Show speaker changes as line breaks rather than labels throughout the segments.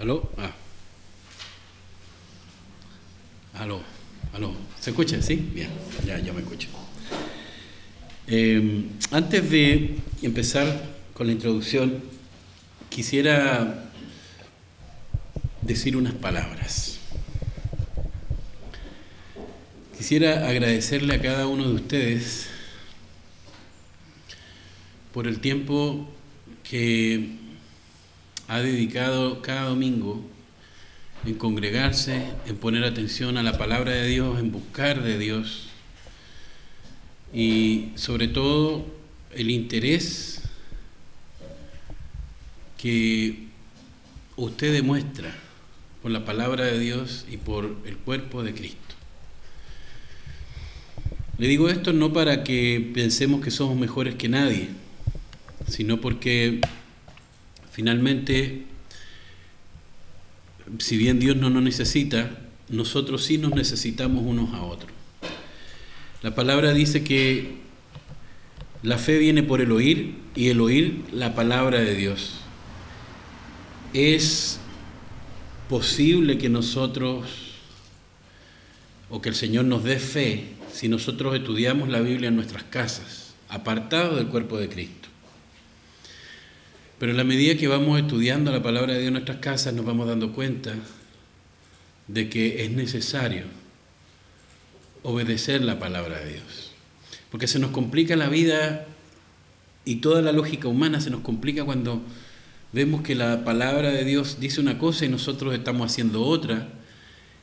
¿Aló? Ah. ¿Aló? ¿Aló? ¿Se escucha? ¿Sí? Bien, ya, ya me escucho. Eh, antes de empezar con la introducción, quisiera decir unas palabras. Quisiera agradecerle a cada uno de ustedes por el tiempo que ha dedicado cada domingo en congregarse, en poner atención a la palabra de Dios, en buscar de Dios y sobre todo el interés que usted demuestra por la palabra de Dios y por el cuerpo de Cristo. Le digo esto no para que pensemos que somos mejores que nadie, sino porque finalmente, si bien Dios no nos necesita, nosotros sí nos necesitamos unos a otros. La palabra dice que la fe viene por el oír y el oír la palabra de Dios. Es posible que nosotros o que el Señor nos dé fe si nosotros estudiamos la Biblia en nuestras casas, apartados del cuerpo de Cristo. Pero en la medida que vamos estudiando la palabra de Dios en nuestras casas, nos vamos dando cuenta de que es necesario obedecer la palabra de Dios. Porque se nos complica la vida y toda la lógica humana se nos complica cuando vemos que la palabra de Dios dice una cosa y nosotros estamos haciendo otra.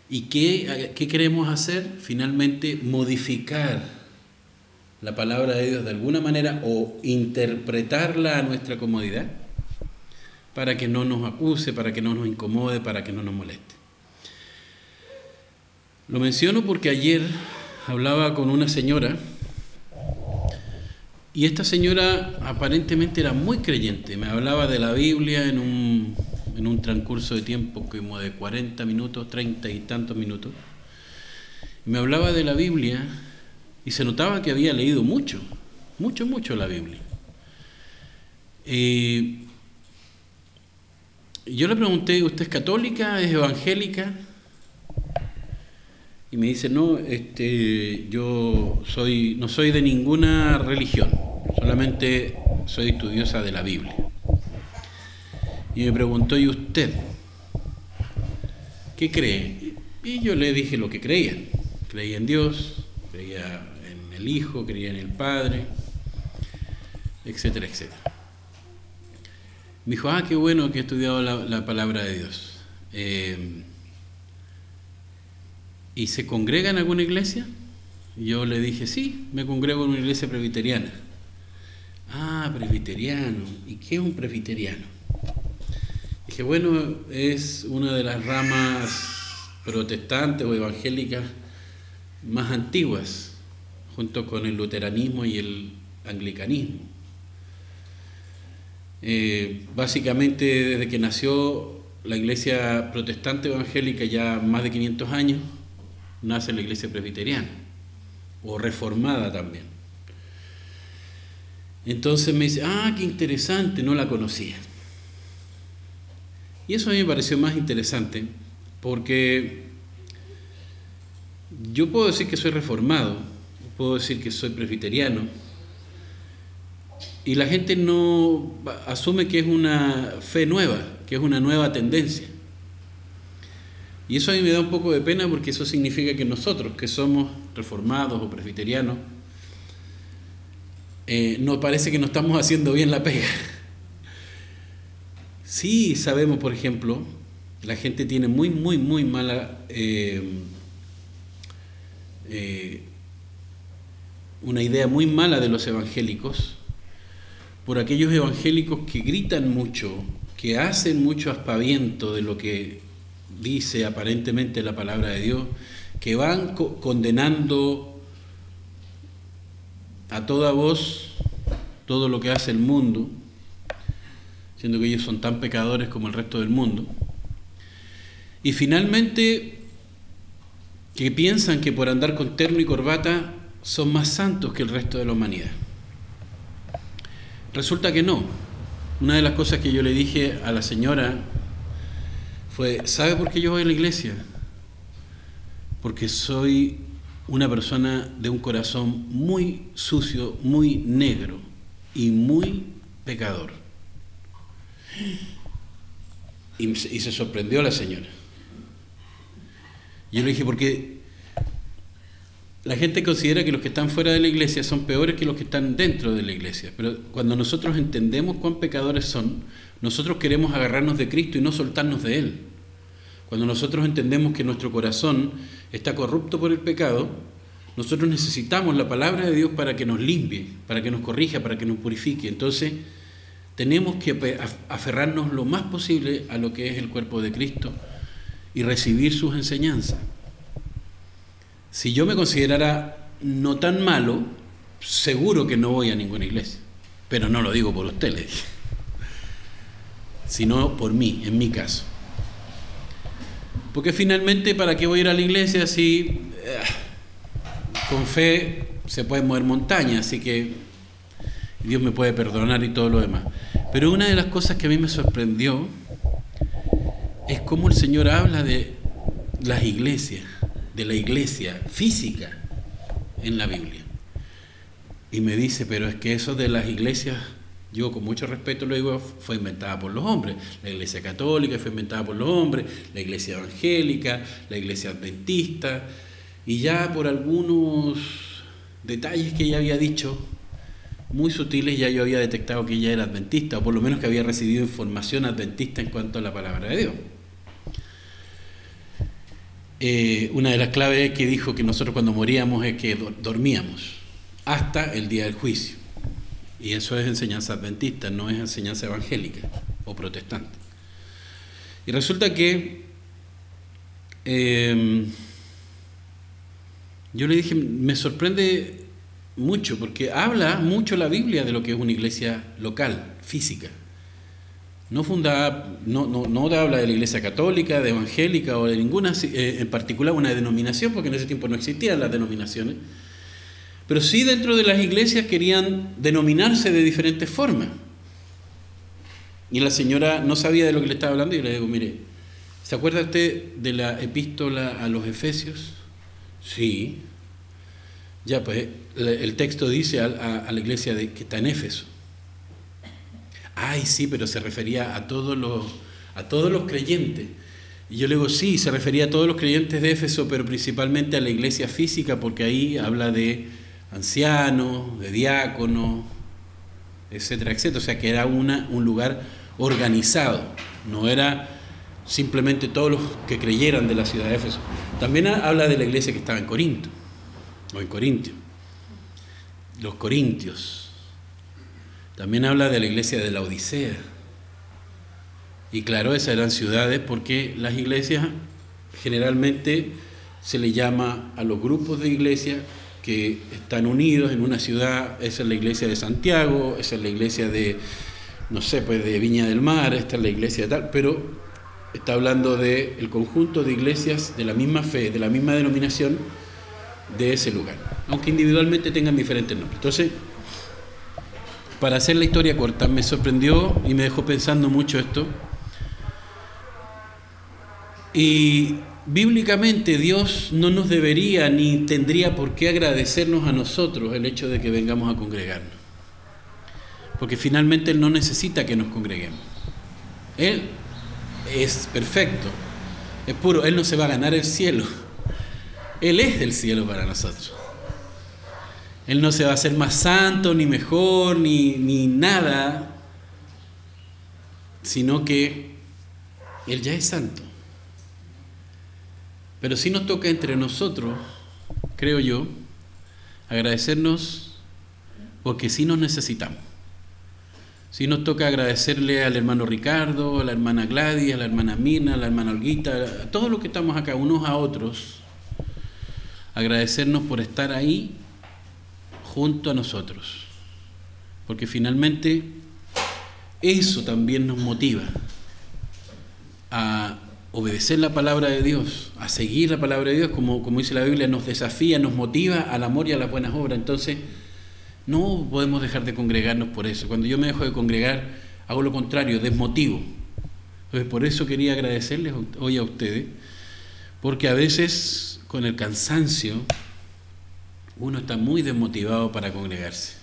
¿Y qué, qué queremos hacer? Finalmente modificar la palabra de Dios de alguna manera o interpretarla a nuestra comodidad para que no nos acuse, para que no nos incomode, para que no nos moleste. Lo menciono porque ayer hablaba con una señora y esta señora aparentemente era muy creyente. Me hablaba de la Biblia en un, en un transcurso de tiempo como de 40 minutos, 30 y tantos minutos. Me hablaba de la Biblia y se notaba que había leído mucho, mucho, mucho la Biblia. Y yo le pregunté, ¿usted es católica? ¿Es evangélica? y me dice, no, este, yo soy, no soy de ninguna religión, solamente soy estudiosa de la Biblia. Y me preguntó, ¿y usted? ¿Qué cree? Y yo le dije lo que creía. Creía en Dios, creía en el Hijo, creía en el Padre, etcétera, etcétera. Me dijo, ah, qué bueno que he estudiado la, palabra de Dios. Eh, ¿Y se congrega en alguna iglesia? yo le dije, sí, me congrego en una iglesia presbiteriana. Ah, presbiteriano. ¿Y qué es un presbiteriano? Dije, bueno, es una de las ramas protestantes o evangélicas más antiguas, junto con el luteranismo y el anglicanismo. Eh, básicamente desde que nació la iglesia protestante evangélica ya más de 500 años, nace la iglesia presbiteriana, o reformada también. Entonces me dice, ah, qué interesante, no la conocía. Y eso a mí me pareció más interesante porque yo puedo decir que soy reformado, puedo decir que soy presbiteriano, y la gente no asume que es una fe nueva, que es una nueva tendencia. Y eso a mí me da un poco de pena porque eso significa que nosotros, que somos reformados o presbiterianos, eh, nos parece que no estamos haciendo bien la pega. Sí sabemos, por ejemplo, la gente tiene muy, muy, muy mala... Eh, eh, una idea muy mala de los evangélicos, por aquellos evangélicos que gritan mucho, que hacen mucho aspaviento de lo que dice aparentemente la palabra de Dios, que van condenando a toda voz todo lo que hace el mundo, siendo que ellos son tan pecadores como el resto del mundo. Y finalmente, que piensan que por andar con terno y corbata son más santos que el resto de la humanidad. Resulta que no. Una de las cosas que yo le dije a la señora fue, ¿sabe por qué yo voy a la iglesia? Porque soy una persona de un corazón muy sucio, muy negro y muy pecador. Y, se sorprendió la señora. Yo le dije, porque la gente considera que los que están fuera de la iglesia son peores que los que están dentro de la iglesia. Pero cuando nosotros entendemos cuán pecadores son, nosotros queremos agarrarnos de Cristo y no soltarnos de Él. Cuando nosotros entendemos que nuestro corazón está corrupto por el pecado, nosotros necesitamos la palabra de Dios para que nos limpie, para que nos corrija, para que nos purifique. Entonces, tenemos que aferrarnos lo más posible a lo que es el cuerpo de Cristo y recibir sus enseñanzas. Si yo me considerara no tan malo, seguro que no voy a ninguna iglesia. Pero no lo digo por ustedes, sino por mí, en mi caso. Porque finalmente, ¿para qué voy a ir a la iglesia si eh, con fe se puede mover montañas? Así que Dios me puede perdonar y todo lo demás. Pero una de las cosas que a mí me sorprendió es cómo el Señor habla de las iglesias, de la iglesia física en la Biblia. Y me dice, pero es que eso de las iglesias yo con mucho respeto lo digo, fue inventada por los hombres. La iglesia católica fue inventada por los hombres, la iglesia evangélica, la iglesia adventista, y ya por algunos detalles que ella había dicho, muy sutiles, ya yo había detectado que ella era adventista, o por lo menos que había recibido información adventista en cuanto a la palabra de Dios. Eh, una de las claves que dijo que nosotros cuando moríamos es que dormíamos hasta el día del juicio. Y eso es enseñanza adventista, no es enseñanza evangélica o protestante. Y resulta que em, yo le dije, me sorprende mucho, porque habla mucho la Biblia de lo que es una iglesia local, física. No no, no, no habla de la iglesia católica, de evangélica o de ninguna, eh, en particular una denominación, porque en ese tiempo no existían las denominaciones pero sí dentro de las iglesias querían denominarse de diferentes formas. Y la señora no sabía de lo que le estaba hablando y le digo, mire, ¿se acuerda usted de la epístola a los Efesios? Sí. Ya, pues el texto dice a, la iglesia de, que está en Éfeso. Ay, sí, pero se refería a todos los, a todos los creyentes. Y yo le digo, sí, se refería a todos los creyentes de Éfeso, pero principalmente a la iglesia física, porque ahí habla de ancianos, de diáconos, etcétera, etcétera. O sea que era una, un lugar organizado, no era simplemente todos los que creyeran de la ciudad de Éfeso. También habla de la iglesia que estaba en Corinto, o en Corintio, los corintios. También habla de la iglesia de la Odisea. Y claro, esas eran ciudades porque las iglesias generalmente se le llama a los grupos de iglesias que están unidos en una ciudad, esa es la iglesia de Santiago, esa es la iglesia de, no sé, pues de Viña del Mar, esta es la iglesia de tal, pero está hablando del el conjunto de iglesias de la misma fe, de la misma denominación de ese lugar, aunque individualmente tengan diferentes nombres. Entonces, para hacer la historia corta, me sorprendió y me dejó pensando mucho esto. Y Bíblicamente Dios no nos debería ni tendría por qué agradecernos a nosotros el hecho de que vengamos a congregarnos. Porque finalmente Él no necesita que nos congreguemos. Él es perfecto, es puro, Él no se va a ganar el cielo. Él es el cielo para nosotros. Él no se va a hacer más santo, ni mejor, ni, ni nada, sino que Él ya es santo. Pero sí nos toca entre nosotros, creo yo, agradecernos porque sí nos necesitamos. Sí nos toca agradecerle al hermano Ricardo, a la hermana Gladys, a la hermana Mina, a la hermana Olguita, a todos los que estamos acá, unos a otros. Agradecernos por estar ahí junto a nosotros. Porque finalmente eso también nos motiva a obedecer la palabra de Dios, a seguir la palabra de Dios, como, como dice la Biblia, nos desafía, nos motiva al amor y a las buenas obras. Entonces, no podemos dejar de congregarnos por eso. Cuando yo me dejo de congregar, hago lo contrario, desmotivo. Entonces, por eso quería agradecerles hoy a ustedes, porque a veces con el cansancio uno está muy desmotivado para congregarse.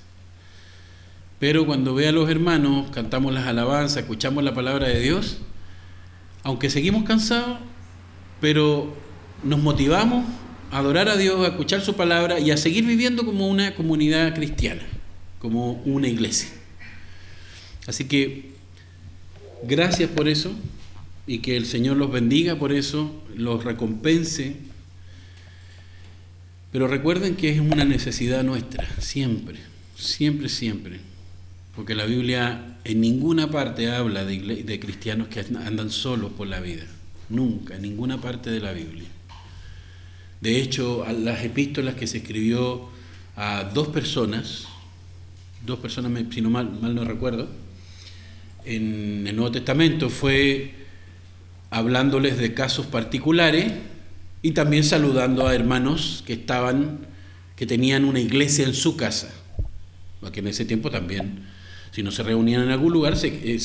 Pero cuando ve a los hermanos, cantamos las alabanzas, escuchamos la palabra de Dios, aunque seguimos cansados, pero nos motivamos a adorar a Dios, a escuchar su palabra y a seguir viviendo como una comunidad cristiana, como una iglesia. Así que gracias por eso y que el Señor los bendiga por eso, los recompense. Pero recuerden que es una necesidad nuestra, siempre, siempre, siempre. Porque la Biblia en ninguna parte habla de, cristianos que andan solos por la vida. Nunca, en ninguna parte de la Biblia. De hecho, las epístolas que se escribió a dos personas, dos personas, si no mal, mal no recuerdo, en el Nuevo Testamento fue hablándoles de casos particulares y también saludando a hermanos que estaban, que tenían una iglesia en su casa, porque en ese tiempo también, si no se reunían en algún lugar, se, eh,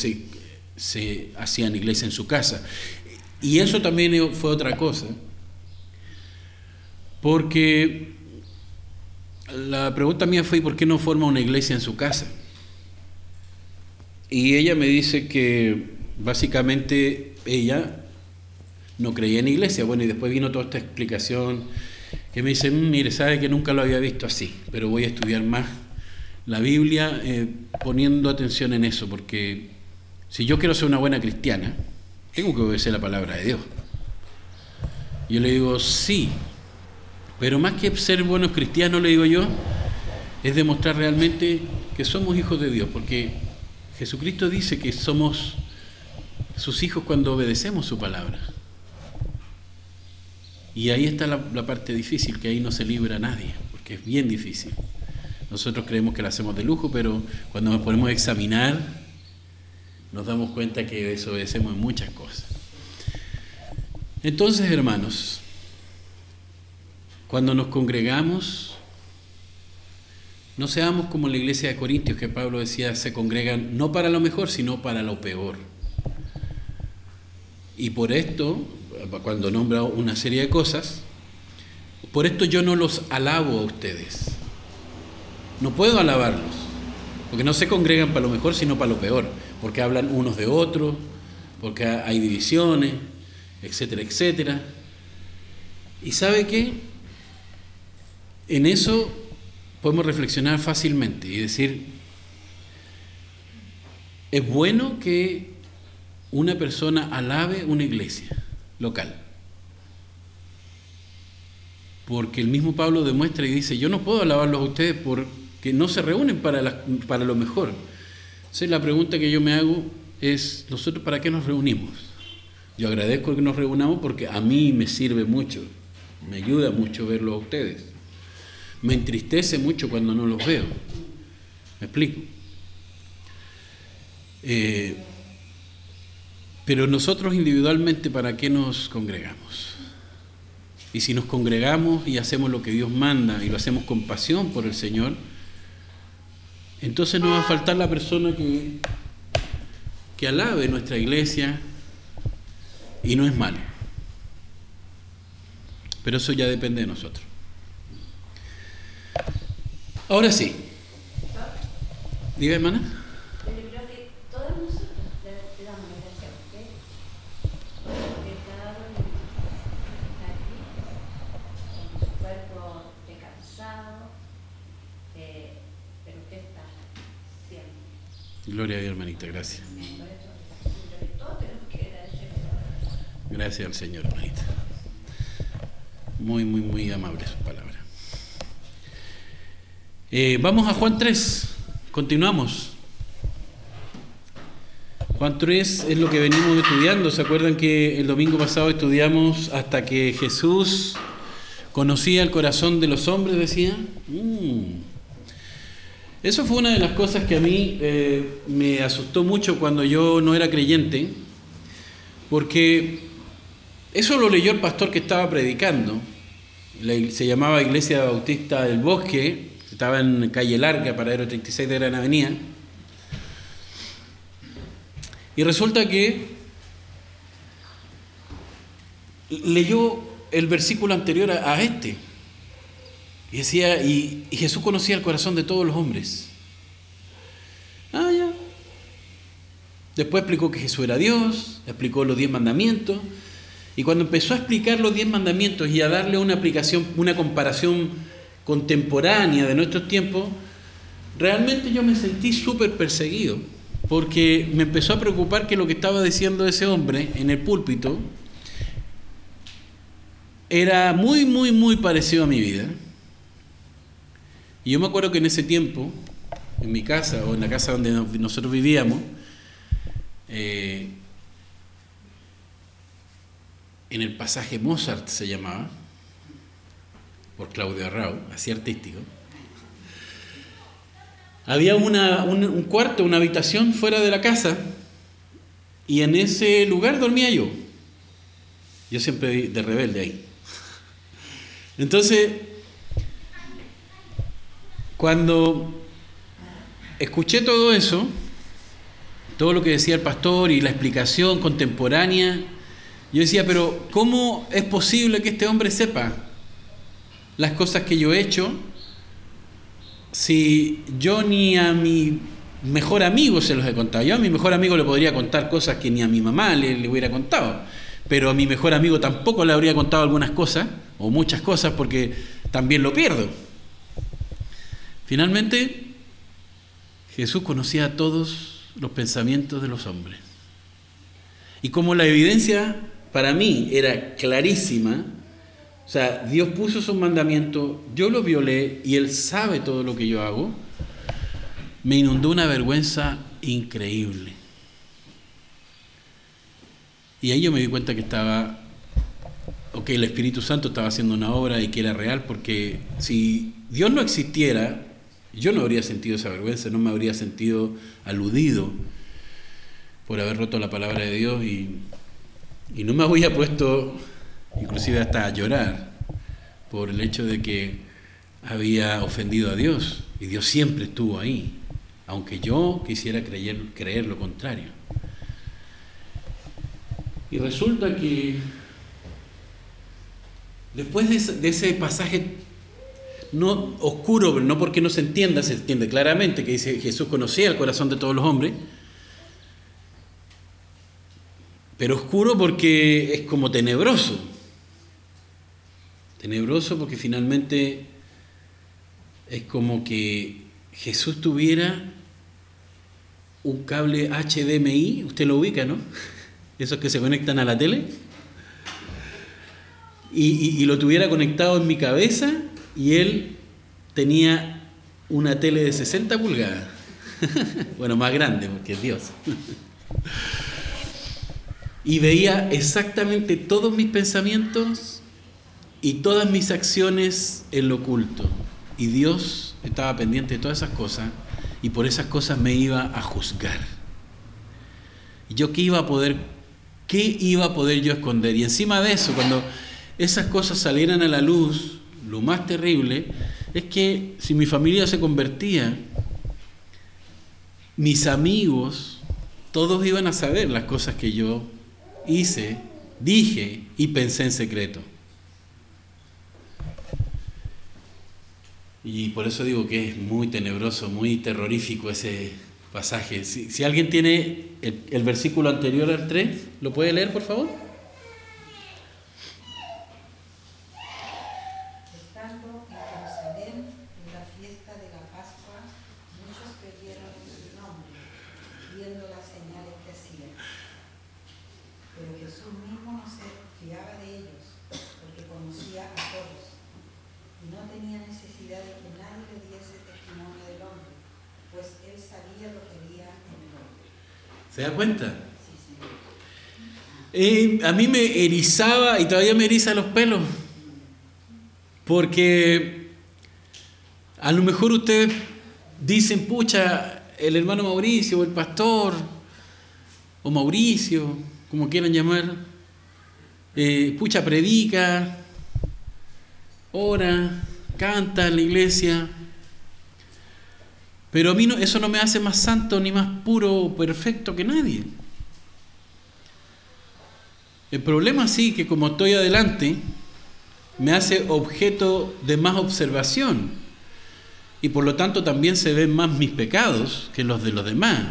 se, hacían iglesia en su casa. Y eso también fue otra cosa, porque la pregunta mía fue, ¿por qué no forma una iglesia en su casa? Y ella me dice que básicamente ella no creía en iglesia. Bueno, y después vino toda esta explicación que me dice, mm, mire, sabe que nunca lo había visto así, pero voy a estudiar más la Biblia eh, poniendo atención en eso, porque si yo quiero ser una buena cristiana, tengo que obedecer la palabra de Dios. Yo le digo, sí, pero más que ser buenos cristianos, le digo yo, es demostrar realmente que somos hijos de Dios, porque Jesucristo dice que somos sus hijos cuando obedecemos su palabra. Y ahí está la, la, parte difícil, que ahí no se libra nadie, porque es bien difícil. Nosotros creemos que lo hacemos de lujo, pero cuando nos ponemos a examinar nos damos cuenta que desobedecemos en muchas cosas. Entonces, hermanos, cuando nos congregamos, no seamos como la iglesia de Corintios, que Pablo decía, se congregan no para lo mejor, sino para lo peor. Y por esto, cuando nombra una serie de cosas, por esto yo no los alabo a ustedes. No puedo alabarlos, porque no se congregan para lo mejor, sino para lo peor porque hablan unos de otros, porque hay divisiones, etcétera, etcétera. ¿Y sabe qué? En eso podemos reflexionar fácilmente y decir, es bueno que una persona alabe una iglesia local. Porque el mismo Pablo demuestra y dice, yo no puedo alabarlos a ustedes porque no se reúnen para, para lo mejor, entonces la pregunta que yo me hago es, ¿nosotros para qué nos reunimos? Yo agradezco que nos reunamos porque a mí me sirve mucho, me ayuda mucho verlo a ustedes. Me entristece mucho cuando no los veo. ¿Me explico? Eh, pero nosotros individualmente, ¿para qué nos congregamos? Y si nos congregamos y hacemos lo que Dios manda y lo hacemos con pasión por el Señor, entonces no va a faltar la persona que, que alabe nuestra iglesia y no es malo. Pero eso ya depende de nosotros. Ahora sí. Diga, hermana. Gloria a Dios, hermanita, gracias. Gracias al Señor, hermanita. Muy, muy, muy amable su palabra. Eh, vamos a Juan 3, continuamos. Juan 3 es lo que venimos estudiando. ¿Se acuerdan que el domingo pasado estudiamos hasta que Jesús conocía el corazón de los hombres? Decía. Mm. Eso fue una de las cosas que a mí eh, me asustó mucho cuando yo no era creyente, porque eso lo leyó el pastor que estaba predicando, se llamaba Iglesia Bautista del Bosque, estaba en calle Larga, paradero 36 de Gran Avenida, y resulta que leyó el versículo anterior a, este. Y decía, y, Jesús conocía el corazón de todos los hombres. Ah, ya. Después explicó que Jesús era Dios, explicó los diez mandamientos. Y cuando empezó a explicar los diez mandamientos y a darle una aplicación, una comparación contemporánea de nuestros tiempos, realmente yo me sentí súper perseguido, porque me empezó a preocupar que lo que estaba diciendo ese hombre en el púlpito era muy, muy, muy parecido a mi vida. Y yo me acuerdo que en ese tiempo, en mi casa o en la casa donde nosotros vivíamos, eh, en el pasaje Mozart se llamaba, por Claudio Arrau, así artístico, había una, un, cuarto, una habitación fuera de la casa, y en ese lugar dormía yo. Yo siempre de rebelde ahí. Entonces, cuando escuché todo eso, todo lo que decía el pastor y la explicación contemporánea, yo decía, pero ¿cómo es posible que este hombre sepa las cosas que yo he hecho si yo ni a mi mejor amigo se los he contado? Yo a mi mejor amigo le podría contar cosas que ni a mi mamá le, le hubiera contado, pero a mi mejor amigo tampoco le habría contado algunas cosas o muchas cosas porque también lo pierdo. Finalmente, Jesús conocía a todos los pensamientos de los hombres. Y como la evidencia para mí era clarísima, o sea, Dios puso sus mandamientos, yo los violé y Él sabe todo lo que yo hago, me inundó una vergüenza increíble. Y ahí yo me di cuenta que estaba ok, el Espíritu Santo estaba haciendo una obra y que era real, porque si Dios no existiera, yo no habría sentido esa vergüenza, no me habría sentido aludido por haber roto la palabra de Dios y, no me habría puesto inclusive hasta a llorar por el hecho de que había ofendido a Dios y Dios siempre estuvo ahí, aunque yo quisiera creer, creer lo contrario. Y resulta que Después de ese, pasaje no oscuro, no porque no se entienda, se entiende claramente que dice Jesús conocía el corazón de todos los hombres, pero oscuro porque es como tenebroso. Tenebroso porque finalmente es como que Jesús tuviera un cable HDMI, usted lo ubica, ¿no? Esos que se conectan a la tele y, lo tuviera conectado en mi cabeza y él tenía una tele de 60 pulgadas. bueno, más grande porque Dios. y veía exactamente todos mis pensamientos y todas mis acciones en lo oculto. Y Dios estaba pendiente de todas esas cosas y por esas cosas me iba a juzgar. ¿Y yo qué iba a poder, qué iba a poder yo esconder? Y encima de eso, cuando esas cosas salieran a la luz, lo más terrible es que si mi familia se convertía, mis amigos, todos iban a saber las cosas que yo hice, dije y pensé en secreto. Y por eso digo que es muy tenebroso, muy terrorífico ese pasaje. Si, alguien tiene el, el versículo anterior al 3, ¿lo puede leer, por favor? ¿Se da cuenta? Y a mí me erizaba y todavía me eriza los pelos. Porque a lo mejor ustedes dicen, pucha, el hermano Mauricio o el pastor, o Mauricio, como quieran llamar, eh, pucha, predica, ora, canta en la iglesia, pero a mí eso no me hace más santo ni más puro o perfecto que nadie. El problema sí que como estoy adelante, me hace objeto de más observación y por lo tanto también se ven más mis pecados que los de los demás.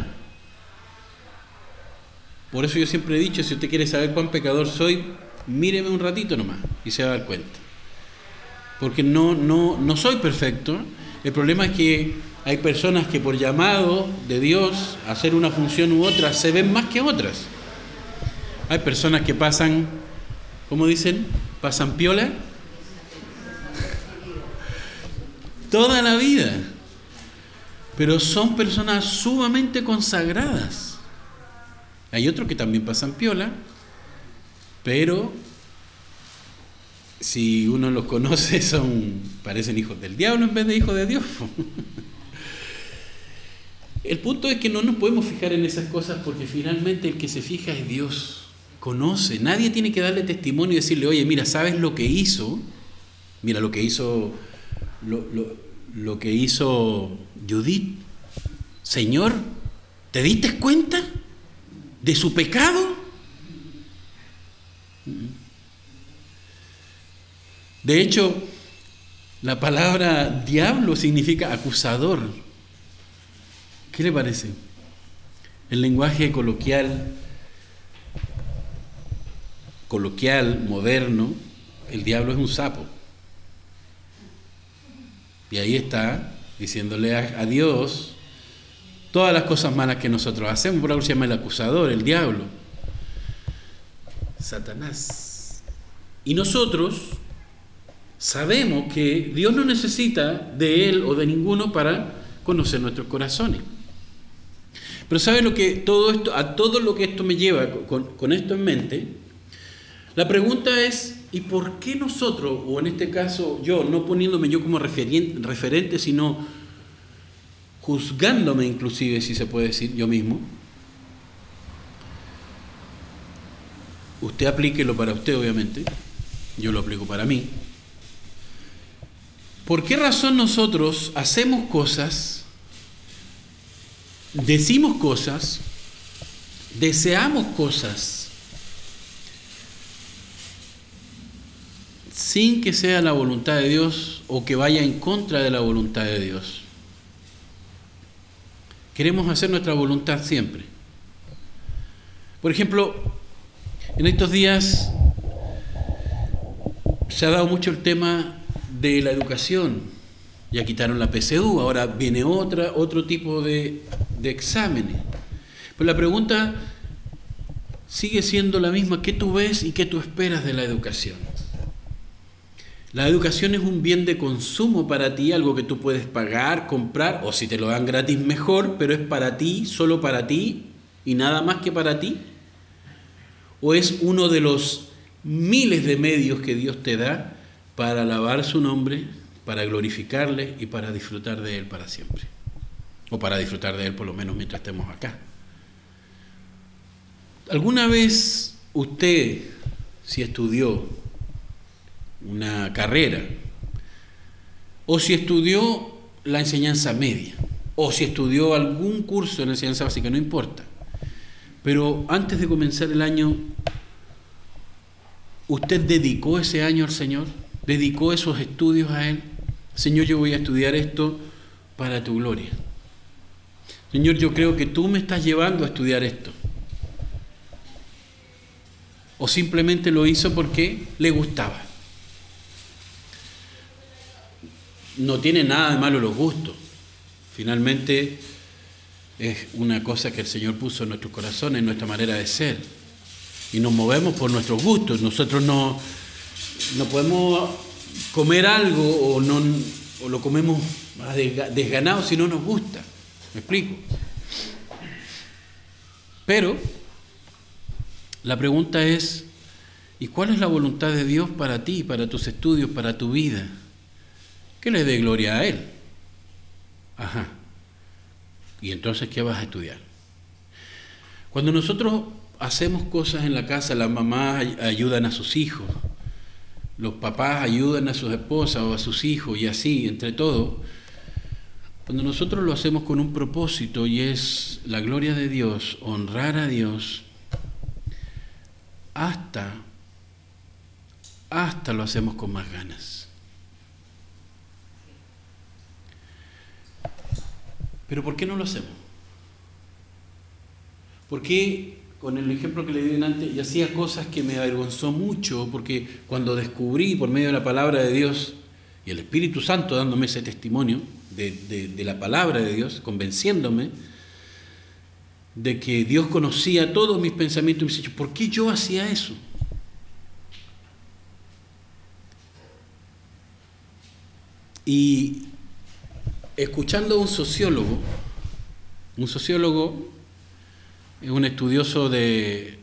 Por eso yo siempre he dicho, si usted quiere saber cuán pecador soy, míreme un ratito nomás y se va a dar cuenta. Porque no, no, no soy perfecto. El problema es que hay personas que por llamado de Dios a hacer una función u otra se ven más que otras. Hay personas que pasan, ¿cómo dicen? Pasan piola toda la vida. Pero son personas sumamente consagradas. Hay otros que también pasan piola, pero si uno los conoce son parecen hijos del diablo en vez de hijos de Dios. El punto es que no nos podemos fijar en esas cosas porque finalmente el que se fija es Dios. Conoce. Nadie tiene que darle testimonio y decirle, oye, mira, ¿sabes lo que hizo? Mira lo que hizo lo, lo que hizo Judith. Señor, ¿te diste cuenta de su pecado? De hecho, la palabra diablo significa acusador. ¿Qué le parece? El lenguaje coloquial, coloquial, moderno, el diablo es un sapo. Y ahí está, diciéndole a, Dios todas las cosas malas que nosotros hacemos. Por algo se llama el acusador, el diablo. Satanás. Y nosotros sabemos que Dios no necesita de él o de ninguno para conocer nuestros corazones. Pero ¿sabe lo que todo esto, a todo lo que esto me lleva con, esto en mente? La pregunta es, ¿y por qué nosotros, o en este caso yo, no poniéndome yo como referente, sino juzgándome inclusive, si se puede decir, yo mismo, usted aplíquelo para usted obviamente, yo lo aplico para mí, ¿por qué razón nosotros hacemos cosas, decimos cosas, deseamos cosas, sin que sea la voluntad de Dios o que vaya en contra de la voluntad de Dios. Queremos hacer nuestra voluntad siempre. Por ejemplo, en estos días se ha dado mucho el tema de la educación. Ya quitaron la PCU, ahora viene otra, otro tipo de, de exámenes. Pero la pregunta sigue siendo la misma, ¿qué tú ves y qué tú esperas de la educación? La educación es un bien de consumo para ti, algo que tú puedes pagar, comprar, o si te lo dan gratis mejor, pero es para ti, solo para ti y nada más que para ti. O es uno de los miles de medios que Dios te da para alabar su nombre, para glorificarle y para disfrutar de Él para siempre. O para disfrutar de Él por lo menos mientras estemos acá. ¿Alguna vez usted, si estudió una carrera, o si estudió la enseñanza media, o si estudió algún curso en enseñanza básica, no importa. Pero antes de comenzar el año, ¿usted dedicó ese año al Señor? ¿Dedicó esos estudios a Él? Señor, yo voy a estudiar esto para tu gloria. Señor, yo creo que tú me estás llevando a estudiar esto. O simplemente lo hizo porque le gustaba. no tiene nada de malo los gustos. Finalmente es una cosa que el Señor puso en nuestros corazones, en nuestra manera de ser. Y nos movemos por nuestros gustos. Nosotros no, no podemos comer algo o, no, o lo comemos desganado si no nos gusta. ¿Me explico? Pero la pregunta es, ¿y cuál es la voluntad de Dios para ti, para tus estudios, para tu vida? que le dé gloria a Él. Ajá. ¿Y entonces qué vas a estudiar? Cuando nosotros hacemos cosas en la casa, las mamás ayudan a sus hijos, los papás ayudan a sus esposas o a sus hijos y así, entre todos. Cuando nosotros lo hacemos con un propósito y es la gloria de Dios, honrar a Dios, hasta, hasta lo hacemos con más ganas. Pero ¿por qué no lo hacemos? ¿Por qué, con el ejemplo que le di antes, y hacía cosas que me avergonzó mucho? Porque cuando descubrí por medio de la palabra de Dios y el Espíritu Santo dándome ese testimonio de, de la palabra de Dios, convenciéndome, de que Dios conocía todos mis pensamientos y me dice, ¿por qué yo hacía eso? Y escuchando a un sociólogo, un sociólogo es un estudioso de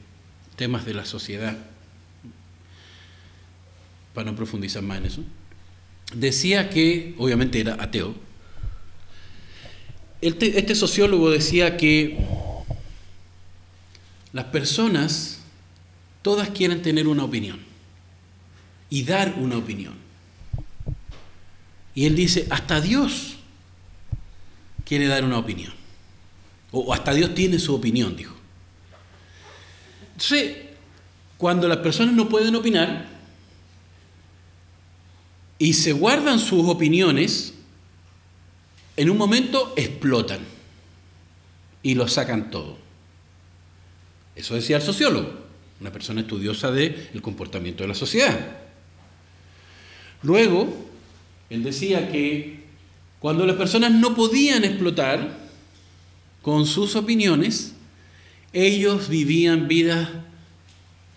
temas de la sociedad, para no profundizar más en eso, decía que, obviamente era ateo, este sociólogo decía que las personas, todas quieren tener una opinión y dar una opinión. Y él dice, hasta Dios quiere dar una opinión. O hasta Dios tiene su opinión, dijo. Entonces, cuando las personas no pueden opinar y se guardan sus opiniones, en un momento explotan y lo sacan todo. Eso decía el sociólogo, una persona estudiosa del comportamiento de la sociedad. Luego, él decía que cuando las personas no podían explotar con sus opiniones, ellos vivían vidas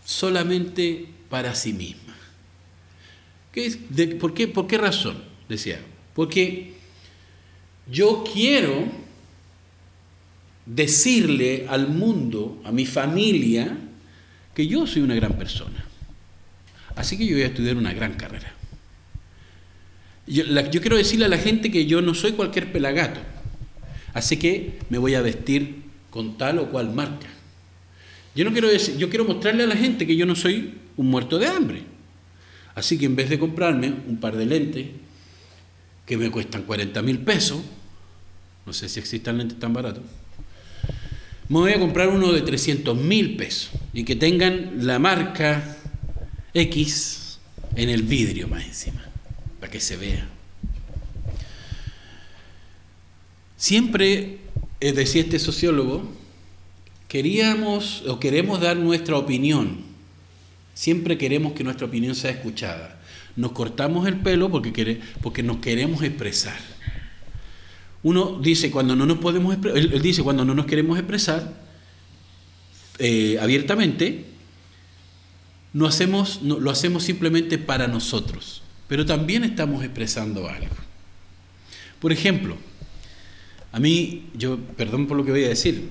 solamente para sí mismas. ¿Por qué, ¿Por qué razón? Decía, porque yo quiero decirle al mundo, a mi familia, que yo soy una gran persona. Así que yo voy a estudiar una gran carrera. Yo, quiero decirle a la gente que yo no soy cualquier pelagato. Así que me voy a vestir con tal o cual marca. Yo no quiero decir, yo quiero mostrarle a la gente que yo no soy un muerto de hambre. Así que en vez de comprarme un par de lentes que me cuestan 40 mil pesos, no sé si existen lentes tan baratos, me voy a comprar uno de 300 mil pesos y que tengan la marca X en el vidrio más encima, para que se vea. Siempre, decía este sociólogo, queríamos o queremos dar nuestra opinión. Siempre queremos que nuestra opinión sea escuchada. Nos cortamos el pelo porque, porque nos queremos expresar. Uno dice cuando no nos podemos él, dice cuando no nos queremos expresar eh, abiertamente, no hacemos, lo hacemos simplemente para nosotros, pero también estamos expresando algo. Por ejemplo, a mí, yo, perdón por lo que voy a decir,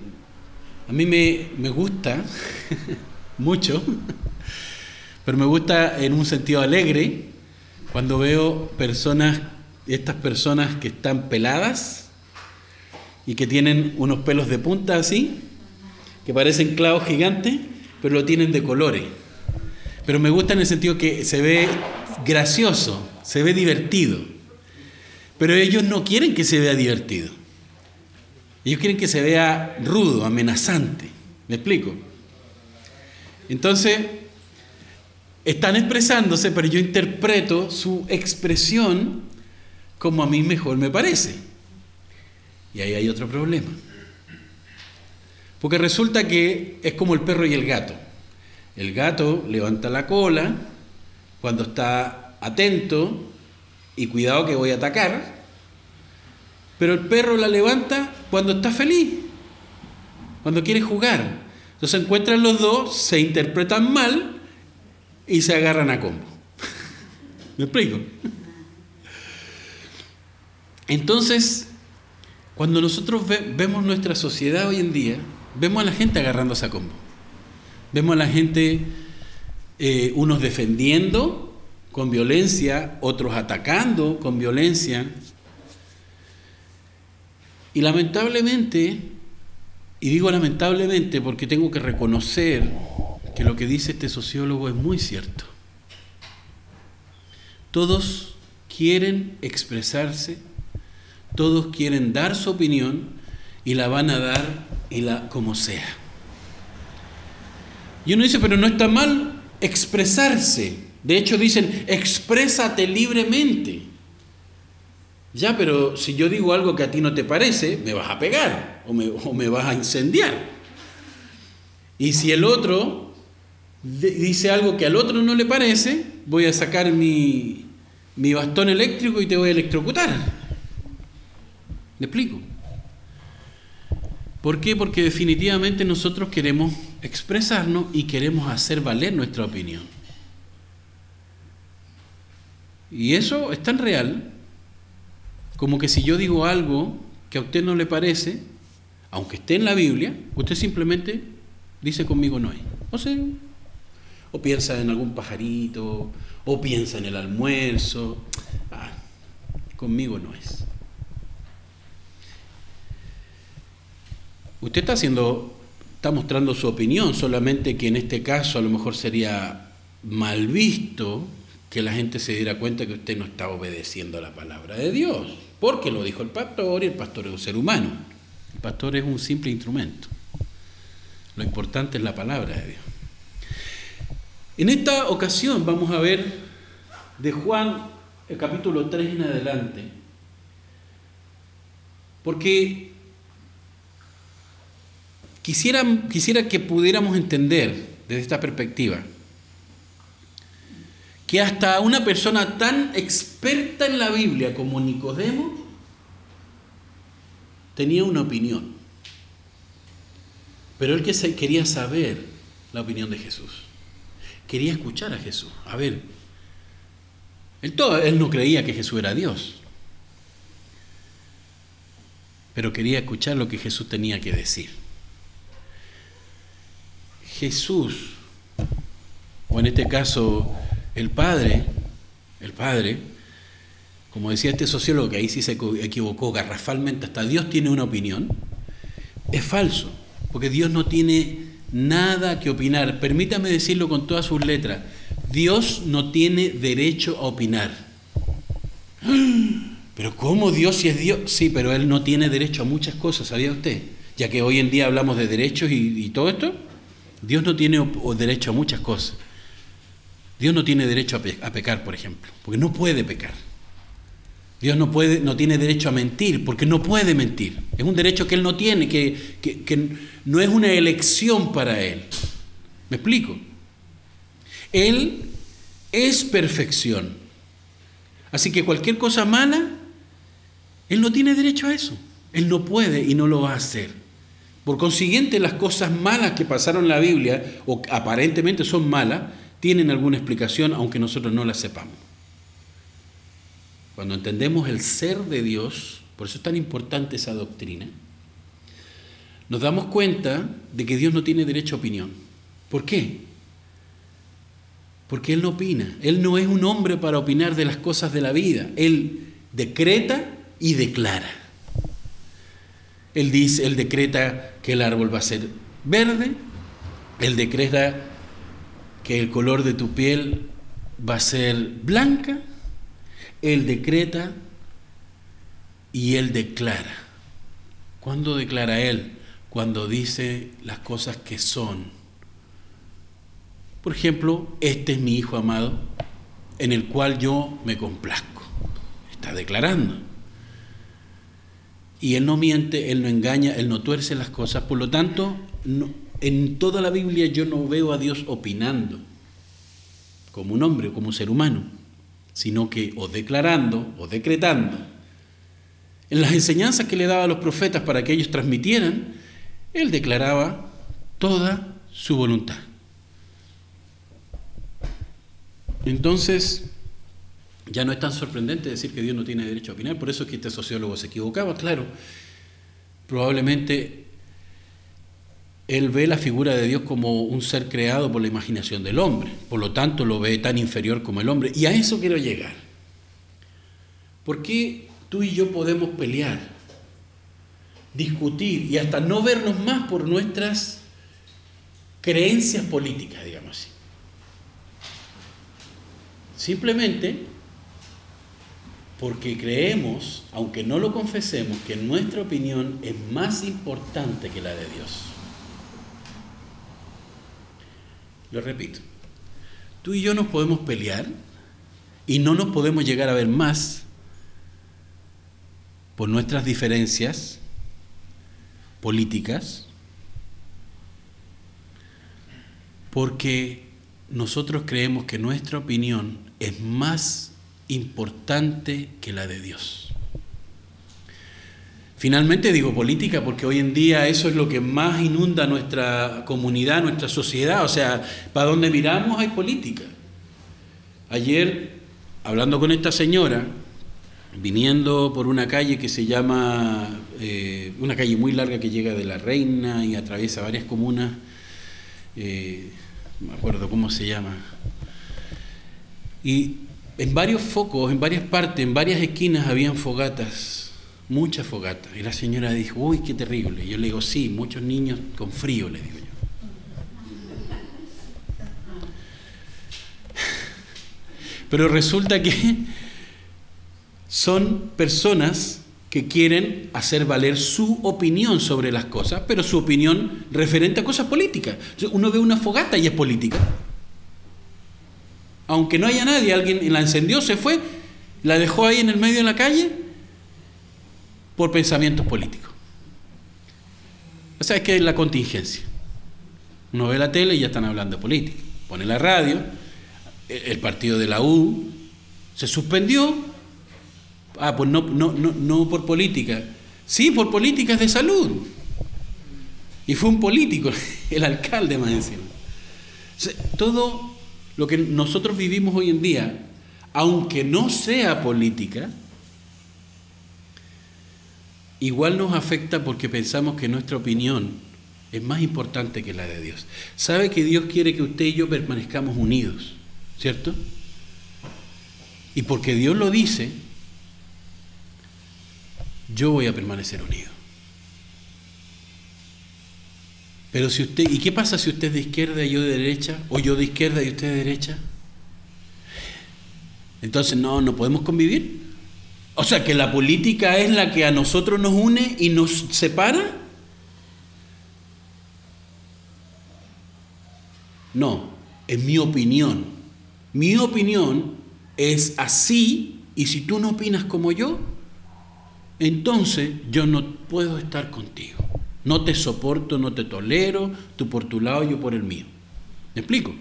a mí me, me gusta mucho, pero me gusta en un sentido alegre cuando veo personas, estas personas que están peladas, y que tienen unos pelos de punta así, que parecen clavos gigantes, pero lo tienen de colores. Pero me gusta en el sentido que se ve gracioso, se ve divertido. Pero ellos no quieren que se vea divertido. Ellos quieren que se vea rudo, amenazante. ¿Me explico? Entonces, están expresándose, pero yo interpreto su expresión como a mí mejor me parece. Y ahí hay otro problema. Porque resulta que es como el perro y el gato. El gato levanta la cola cuando está atento y cuidado que voy a atacar, pero el perro la levanta cuando está feliz, cuando quiere jugar. Entonces encuentran los dos, se interpretan mal y se agarran a combo. ¿Me explico? Entonces, cuando nosotros vemos nuestra sociedad hoy en día, vemos a la gente agarrándose a combo. Vemos a la gente, eh, unos defendiendo con violencia, otros atacando con violencia. Y lamentablemente, y digo lamentablemente porque tengo que reconocer que lo que dice este sociólogo es muy cierto. Todos quieren expresarse todos quieren dar su opinión y la van a dar y la como sea. Y uno dice, pero no está mal expresarse. De hecho dicen, exprésate libremente. Ya, pero si yo digo algo que a ti no te parece, me vas a pegar o me, vas a incendiar. Y si el otro dice algo que al otro no le parece, voy a sacar mi, mi bastón eléctrico y te voy a electrocutar. ¿Me explico? ¿Por qué? Porque definitivamente nosotros queremos expresarnos y queremos hacer valer nuestra opinión. Y eso es tan real como que si yo digo algo que a usted no le parece, aunque esté en la Biblia, usted simplemente dice conmigo no hay. O sea, o piensa en algún pajarito, o piensa en el almuerzo. Ah, conmigo no es. Usted está haciendo, está mostrando su opinión, solamente que en este caso a lo mejor sería mal visto que la gente se diera cuenta que usted no está obedeciendo a la palabra de Dios, porque lo dijo el pastor y el pastor es un ser humano. El pastor es un simple instrumento. Lo importante es la palabra de Dios. En esta ocasión vamos a ver de Juan el capítulo 3 en adelante, porque quisiera, quisiera que pudiéramos entender desde esta perspectiva que hasta una persona tan experta en la Biblia como Nicodemo tenía una opinión. Pero él que quería saber la opinión de Jesús. Quería escuchar a Jesús. A ver, él, todo, él no creía que Jesús era Dios. Pero quería escuchar lo que Jesús tenía que decir. Jesús, o en este caso el padre, el padre, como decía este sociólogo, que ahí sí se equivocó garrafalmente, hasta Dios tiene una opinión, es falso, porque Dios no tiene nada que opinar. Permítame decirlo con todas sus letras. Dios no tiene derecho a opinar. Pero ¿cómo Dios si es Dios? Sí, pero Él no tiene derecho a muchas cosas, ¿sabía usted? Ya que hoy en día hablamos de derechos y, todo esto, Dios no tiene derecho a muchas cosas. Dios no tiene derecho a, pecar, por ejemplo, porque no puede pecar. Dios no, puede, no tiene derecho a mentir, porque no puede mentir. Es un derecho que Él no tiene, que, que no es una elección para Él. ¿Me explico? Él es perfección. Así que cualquier cosa mala, Él no tiene derecho a eso. Él no puede y no lo va a hacer. Por consiguiente, las cosas malas que pasaron en la Biblia, o aparentemente son malas, tienen alguna explicación aunque nosotros no la sepamos. Cuando entendemos el ser de Dios, por eso es tan importante esa doctrina, nos damos cuenta de que Dios no tiene derecho a opinión. ¿Por qué? Porque Él no opina. Él no es un hombre para opinar de las cosas de la vida. Él decreta y declara. Él dice, Él decreta que el árbol va a ser verde, Él decreta que el color de tu piel va a ser blanca, Él decreta y Él declara. ¿Cuándo declara Él? Cuando dice las cosas que son. Por ejemplo, este es mi Hijo amado, en el cual yo me complazco. Está declarando. Y Él no miente, Él no engaña, Él no tuerce las cosas. Por lo tanto, no, en toda la Biblia yo no veo a Dios opinando como un hombre o como un ser humano, sino que o declarando o decretando. En las enseñanzas que le daba a los profetas para que ellos transmitieran, él declaraba toda su voluntad. Entonces, ya no es tan sorprendente decir que Dios no tiene derecho a opinar, por eso es que este sociólogo se equivocaba, claro. Probablemente él ve la figura de Dios como un ser creado por la imaginación del hombre, por lo tanto lo ve tan inferior como el hombre. Y a eso quiero llegar. ¿Por qué tú y yo podemos pelear, discutir y hasta no vernos más por nuestras creencias políticas, digamos así? Simplemente porque creemos, aunque no lo confesemos, que nuestra opinión es más importante que la de Dios. Lo repito, tú y yo nos podemos pelear y no nos podemos llegar a ver más por nuestras diferencias políticas, porque nosotros creemos que nuestra opinión es más importante que la de Dios. Finalmente digo política porque hoy en día eso es lo que más inunda nuestra comunidad, nuestra sociedad. O sea, para donde miramos hay política. Ayer, hablando con esta señora, viniendo por una calle que se llama, eh, una calle muy larga que llega de La Reina y atraviesa varias comunas, eh, no me acuerdo cómo se llama, y en varios focos, en varias partes, en varias esquinas habían fogatas, muchas fogatas. Y la señora dijo, uy, qué terrible. Y yo le digo, sí, muchos niños con frío, le digo yo. Pero resulta que son personas que quieren hacer valer su opinión sobre las cosas, pero su opinión referente a cosas políticas. Uno ve una fogata y es política. Aunque no haya nadie, alguien la encendió, se fue, la dejó ahí en el medio de la calle por pensamientos políticos. O sea, es que es la contingencia. Uno ve la tele y ya están hablando de política. Pone la radio, el partido de la U se suspendió. Ah, pues no, no, no, no por política. Sí, por políticas de salud. Y fue un político, el alcalde más encima. todo lo que nosotros vivimos hoy en día, aunque no sea política, igual nos afecta porque pensamos que nuestra opinión es más importante que la de Dios. Sabe que Dios quiere que usted y yo permanezcamos unidos, ¿cierto? Y porque Dios lo dice, yo voy a permanecer unido. Pero si usted, ¿y qué pasa si usted es de izquierda y yo de derecha? ¿O yo de izquierda y usted de derecha? Entonces no, no podemos convivir. O sea, que la política es la que a nosotros nos une y nos separa. No, es mi opinión. Mi opinión es así y si tú no opinas como yo, entonces yo no puedo estar contigo. No te soporto, no te tolero, tú por tu lado, yo por el mío. ¿Me explico?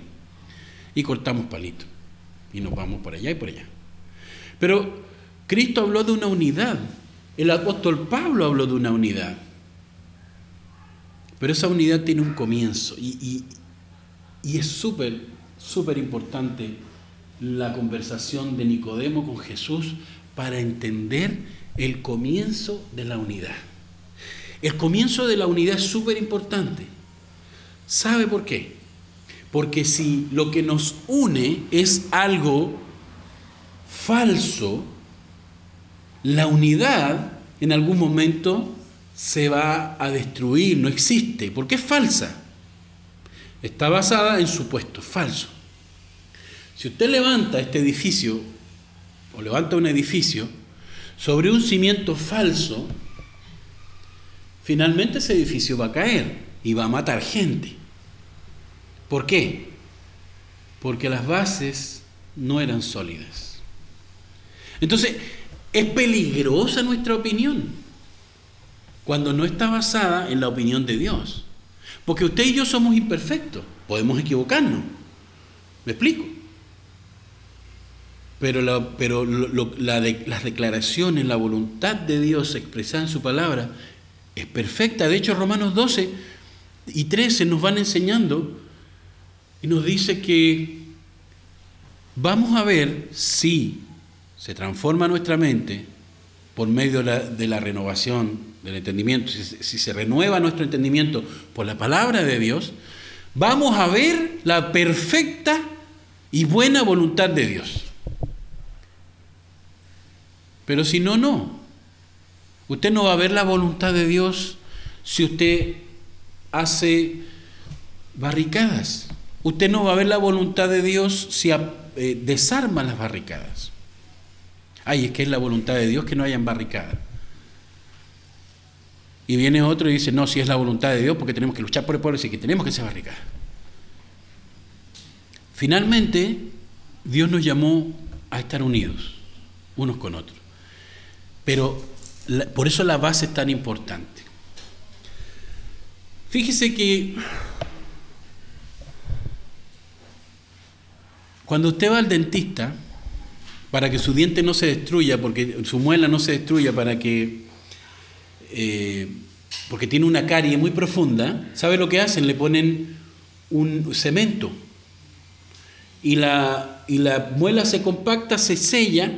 Y cortamos palitos. Y nos vamos por allá y por allá. Pero Cristo habló de una unidad. El apóstol Pablo habló de una unidad. Pero esa unidad tiene un comienzo. Y, y es súper, súper importante la conversación de Nicodemo con Jesús para entender el comienzo de la unidad. El comienzo de la unidad es súper importante. ¿Sabe por qué? Porque si lo que nos une es algo falso, la unidad en algún momento se va a destruir, no existe, porque es falsa. Está basada en supuestos falsos. Si usted levanta este edificio o levanta un edificio sobre un cimiento falso, finalmente ese edificio va a caer y va a matar gente. ¿Por qué? Porque las bases no eran sólidas. Entonces, es peligrosa nuestra opinión cuando no está basada en la opinión de Dios. Porque usted y yo somos imperfectos, podemos equivocarnos. ¿Me explico? Pero, las declaraciones, la voluntad de Dios expresada en su palabra es perfecta. De hecho, Romanos 12 y 13 nos van enseñando y nos dice que vamos a ver si se transforma nuestra mente por medio de la, renovación del entendimiento, si, se renueva nuestro entendimiento por la palabra de Dios, vamos a ver la perfecta y buena voluntad de Dios. Pero si no, no. Usted no va a ver la voluntad de Dios si usted hace barricadas. Usted no va a ver la voluntad de Dios si eh, desarma las barricadas. Ay, es que es la voluntad de Dios que no hayan barricadas. Y viene otro y dice, no, si es la voluntad de Dios, porque tenemos que luchar por el pueblo, y que tenemos que hacer barricadas. Finalmente, Dios nos llamó a estar unidos unos con otros. Pero por eso la base es tan importante. Fíjese que cuando usted va al dentista, para que su diente no se destruya, porque su muela no se destruya, para que eh, porque tiene una carie muy profunda, ¿sabe lo que hacen? Le ponen un cemento y la, y la muela se compacta, se sella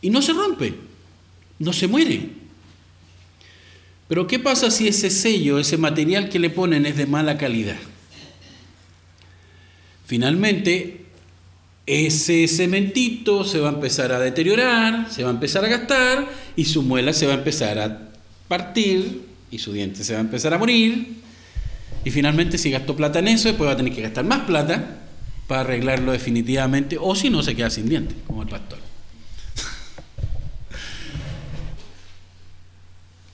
y no se rompe, no se muere. Pero ¿qué pasa si ese sello, ese material que le ponen es de mala calidad? Finalmente, ese cementito se va a empezar a deteriorar, se va a empezar a gastar y su muela se va a empezar a partir y su diente se va a empezar a morir. Y finalmente si gastó plata en eso, después va a tener que gastar más plata para arreglarlo definitivamente, o si no se queda sin dientes, como el pastor.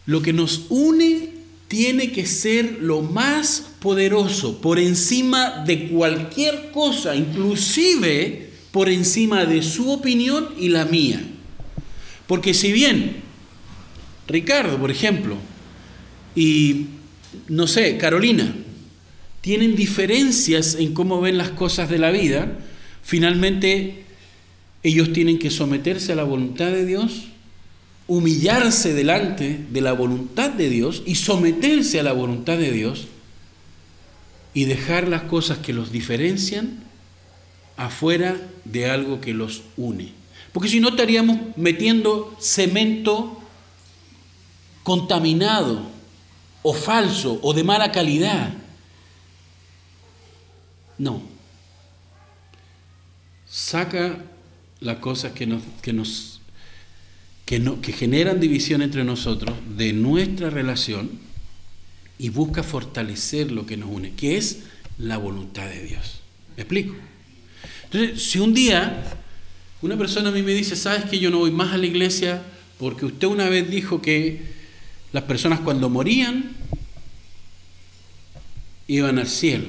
Lo que nos une tiene que ser lo más poderoso, por encima de cualquier cosa, inclusive por encima de su opinión y la mía. Porque si bien Ricardo, por ejemplo, y no sé, Carolina, tienen diferencias en cómo ven las cosas de la vida, finalmente ellos tienen que someterse a la voluntad de Dios, humillarse delante de la voluntad de Dios y someterse a la voluntad de Dios y dejar las cosas que los diferencian afuera de algo que los une. Porque si no estaríamos metiendo cemento contaminado o falso o de mala calidad. No. Saca las cosas que nos, que nos que, generan división entre nosotros de nuestra relación y busca fortalecer lo que nos une, que es la voluntad de Dios. ¿Me explico? Entonces, si un día una persona a mí me dice, ¿sabes que yo no voy más a la iglesia porque usted una vez dijo que las personas cuando morían iban al cielo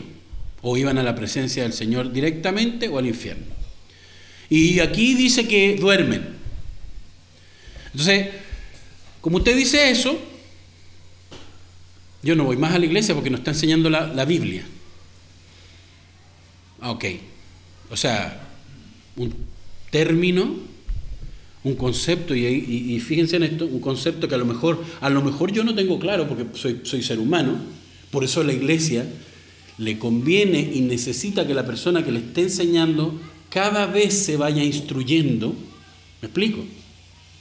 o iban a la presencia del Señor directamente o al infierno. Y aquí dice que duermen. Entonces, como usted dice eso, yo no voy más a la iglesia porque nos está enseñando la, la Biblia. Ah, ok. O sea, un término un concepto, y, fíjense en esto, un concepto que a lo mejor, a lo mejor yo no tengo claro porque soy, soy ser humano, por eso la iglesia le conviene y necesita que la persona que le esté enseñando cada vez se vaya instruyendo. ¿Me explico?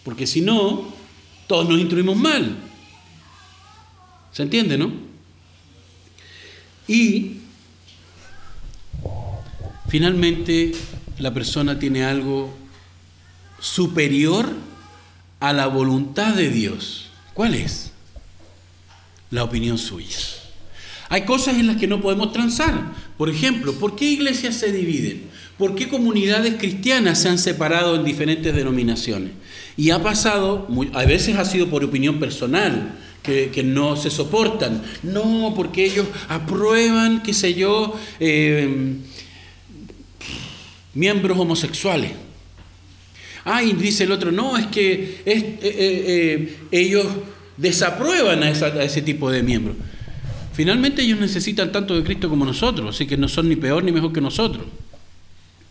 Porque si no, todos nos instruimos mal. ¿Se entiende, no? Y finalmente la persona tiene algo superior a la voluntad de Dios. ¿Cuál es? La opinión suya. Hay cosas en las que no podemos transar. Por ejemplo, ¿por qué iglesias se dividen? ¿Por qué comunidades cristianas se han separado en diferentes denominaciones? Y ha pasado, a veces ha sido por opinión personal, que, no se soportan. No, porque ellos aprueban, qué sé yo, eh, miembros homosexuales. Ah, dice el otro, no, es que eh, eh, eh, ellos desaprueban a, ese tipo de miembros. Finalmente ellos necesitan tanto de Cristo como nosotros, así que no son ni peor ni mejor que nosotros.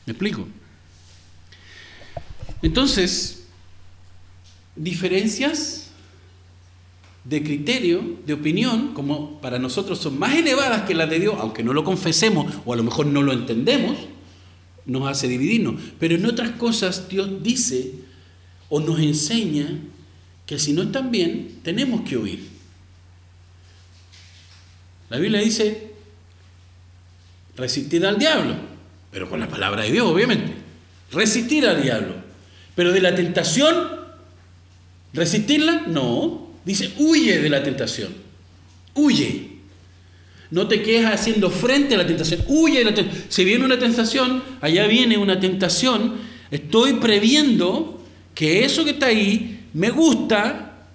¿Me explico? Entonces, diferencias de criterio, de opinión, como para nosotros son más elevadas que las de Dios, aunque no lo confesemos o a lo mejor no lo entendemos, nos hace dividirnos. Pero en otras cosas Dios dice o nos enseña que si no están bien, tenemos que oír. La Biblia dice, resistir al diablo, pero con la palabra de Dios, obviamente. Resistir al diablo. Pero de la tentación, resistirla, no. Dice, huye de la tentación. Huye. No te quedes haciendo frente a la tentación. Huye de la tentación. Si viene una tentación, allá viene una tentación. Estoy previendo que eso que está ahí me gusta,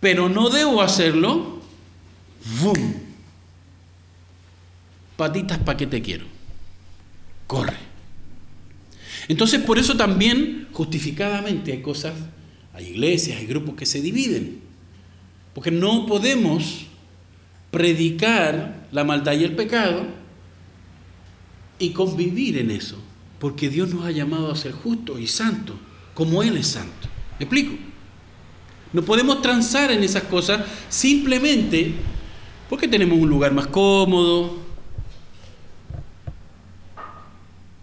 pero no debo hacerlo. ¡Bum! Patitas, ¿para qué te quiero? corre. Entonces por eso también justificadamente hay cosas, hay iglesias, hay grupos que se dividen. Porque no podemos predicar la maldad y el pecado y convivir en eso. Porque Dios nos ha llamado a ser justos y santos, como Él es santo. ¿Me explico? No podemos transar en esas cosas simplemente porque tenemos un lugar más cómodo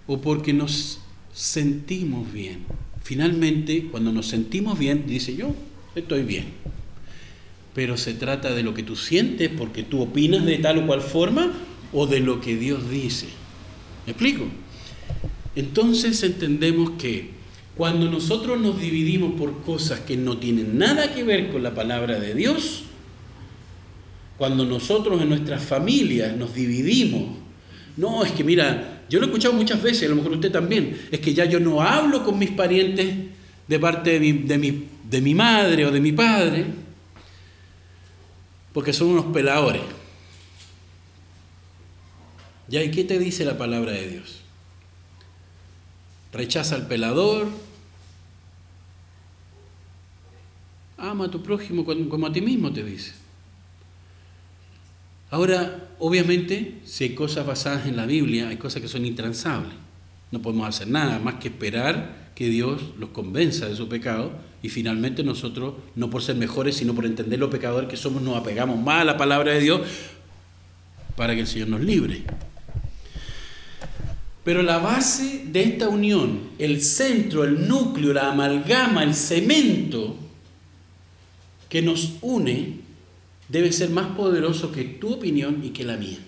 o porque nos sentimos bien. Finalmente, cuando nos sentimos bien, dice yo, estoy bien. Pero se trata de lo que tú sientes porque tú opinas de tal o cual forma o de lo que Dios dice. ¿Me explico? Entonces entendemos que cuando nosotros nos dividimos por cosas que no tienen nada que ver con la palabra de Dios, cuando nosotros en nuestras familias nos dividimos, no, es que mira, yo lo he escuchado muchas veces, a lo mejor usted también, es que ya yo no hablo con mis parientes de parte de mi, de mi, de mi madre o de mi padre, porque son unos peladores. ¿Ya? ¿Y qué te dice la palabra de Dios? Rechaza al pelador, ama a tu prójimo como a ti mismo, te dice. Ahora, obviamente, si hay cosas basadas en la Biblia, hay cosas que son intransables. No podemos hacer nada más que esperar que Dios los convenza de su pecado y finalmente nosotros, no por ser mejores, sino por entender lo pecadores que somos, nos apegamos más a la palabra de Dios para que el Señor nos libre. Pero la base de esta unión, el centro, el núcleo, la amalgama, el cemento que nos une, debe ser más poderoso que tu opinión y que la mía.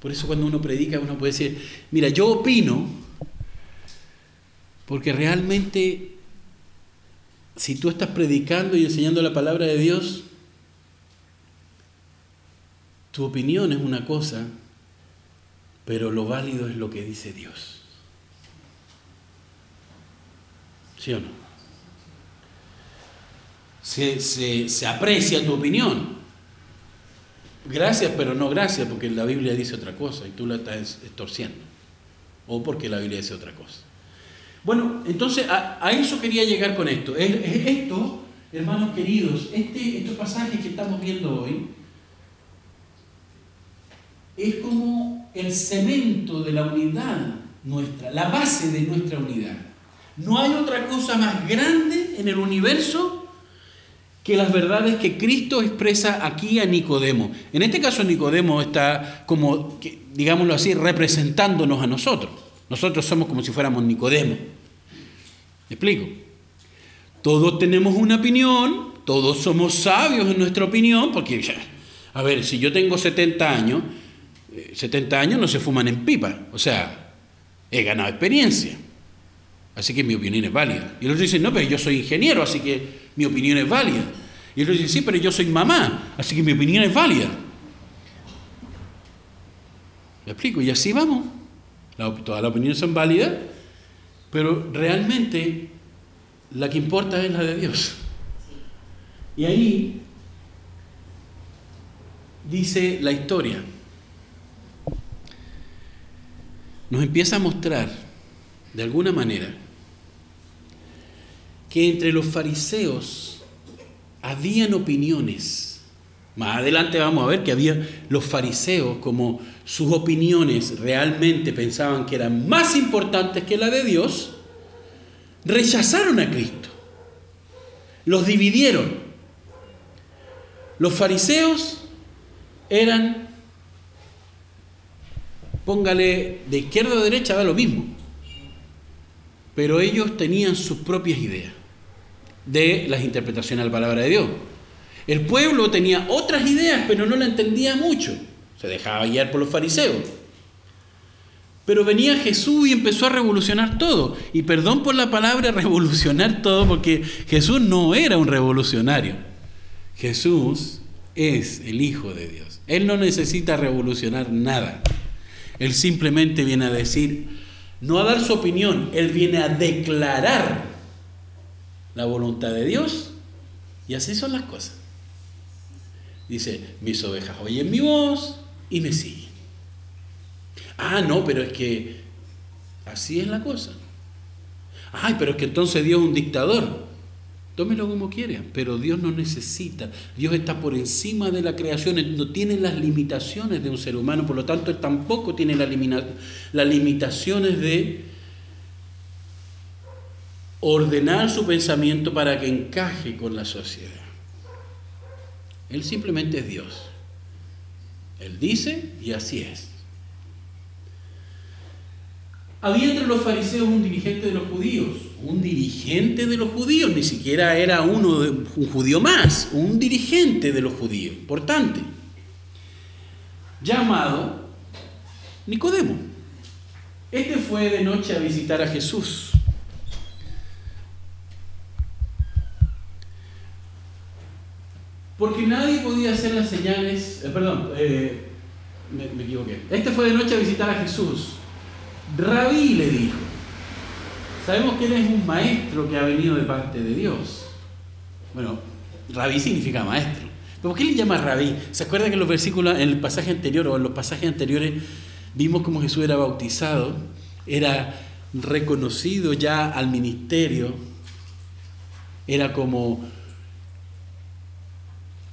Por eso cuando uno predica uno puede decir, mira, yo opino, porque realmente si tú estás predicando y enseñando la palabra de Dios, tu opinión es una cosa, pero lo válido es lo que dice Dios. ¿Sí o no? Se, aprecia tu opinión. Gracias, pero no gracias, porque la Biblia dice otra cosa y tú la estás extorsiendo. O porque la Biblia dice otra cosa. Bueno, entonces a, eso quería llegar con esto. Esto, hermanos queridos, este, estos pasajes que estamos viendo hoy, es como el cemento de la unidad nuestra, la base de nuestra unidad. No hay otra cosa más grande en el universo que las verdades que Cristo expresa aquí a Nicodemo. En este caso Nicodemo está como, digámoslo así, representándonos a nosotros. Nosotros somos como si fuéramos Nicodemo. ¿Me explico? Todos tenemos una opinión, todos somos sabios en nuestra opinión, porque, a ver, si yo tengo 70 años, 70 años no se fuman en pipa. O sea, he ganado experiencia. Así que mi opinión es válida. Y otros dicen, no, pero yo soy ingeniero, así que mi opinión es válida. Y otros dicen, sí, pero yo soy mamá, así que mi opinión es válida. ¿Me explico? Y así vamos. todas las opiniones son válidas, pero realmente la que importa es la de Dios. Y ahí dice la historia nos empieza a mostrar, de alguna manera, que entre los fariseos habían opiniones. Más adelante vamos a ver que había los fariseos, como sus opiniones realmente pensaban que eran más importantes que la de Dios, rechazaron a Cristo. Los dividieron. Los fariseos eran póngale de izquierda de derecha, da lo mismo. Pero ellos tenían sus propias ideas de las interpretaciones de la palabra de Dios. El pueblo tenía otras ideas, pero no la entendía mucho. Se dejaba guiar por los fariseos. Pero venía Jesús y empezó a revolucionar todo. Y perdón por la palabra revolucionar todo, porque Jesús no era un revolucionario. Jesús es el Hijo de Dios. Él no necesita revolucionar nada. Él simplemente viene a decir, no a dar su opinión, Él viene a declarar la voluntad de Dios. Y así son las cosas. Dice, mis ovejas oyen mi voz y me siguen. Ah, no, pero es que así es la cosa. Ay, pero es que entonces Dios es un dictador. Tómelo como quiera, pero Dios no necesita. Dios está por encima de la creación, no tiene las limitaciones de un ser humano, por lo tanto Él tampoco tiene las limitaciones de ordenar su pensamiento para que encaje con la sociedad. Él simplemente es Dios. Él dice y así es. Había entre los fariseos un dirigente de los judíos, un dirigente de los judíos, ni siquiera era uno, un judío más, un dirigente de los judíos, importante, llamado Nicodemo. Este fue de noche a visitar a Jesús. Porque nadie podía hacer las señales, eh, perdón, eh, me equivoqué. Este fue de noche a visitar a Jesús Rabí le dijo, sabemos que él es un maestro que ha venido de parte de Dios. Bueno, rabí significa maestro. ¿Pero por qué le llama rabí? ¿Se acuerda que en los versículos, en el pasaje anterior o en los pasajes anteriores, vimos cómo Jesús era bautizado, era reconocido ya al ministerio, era como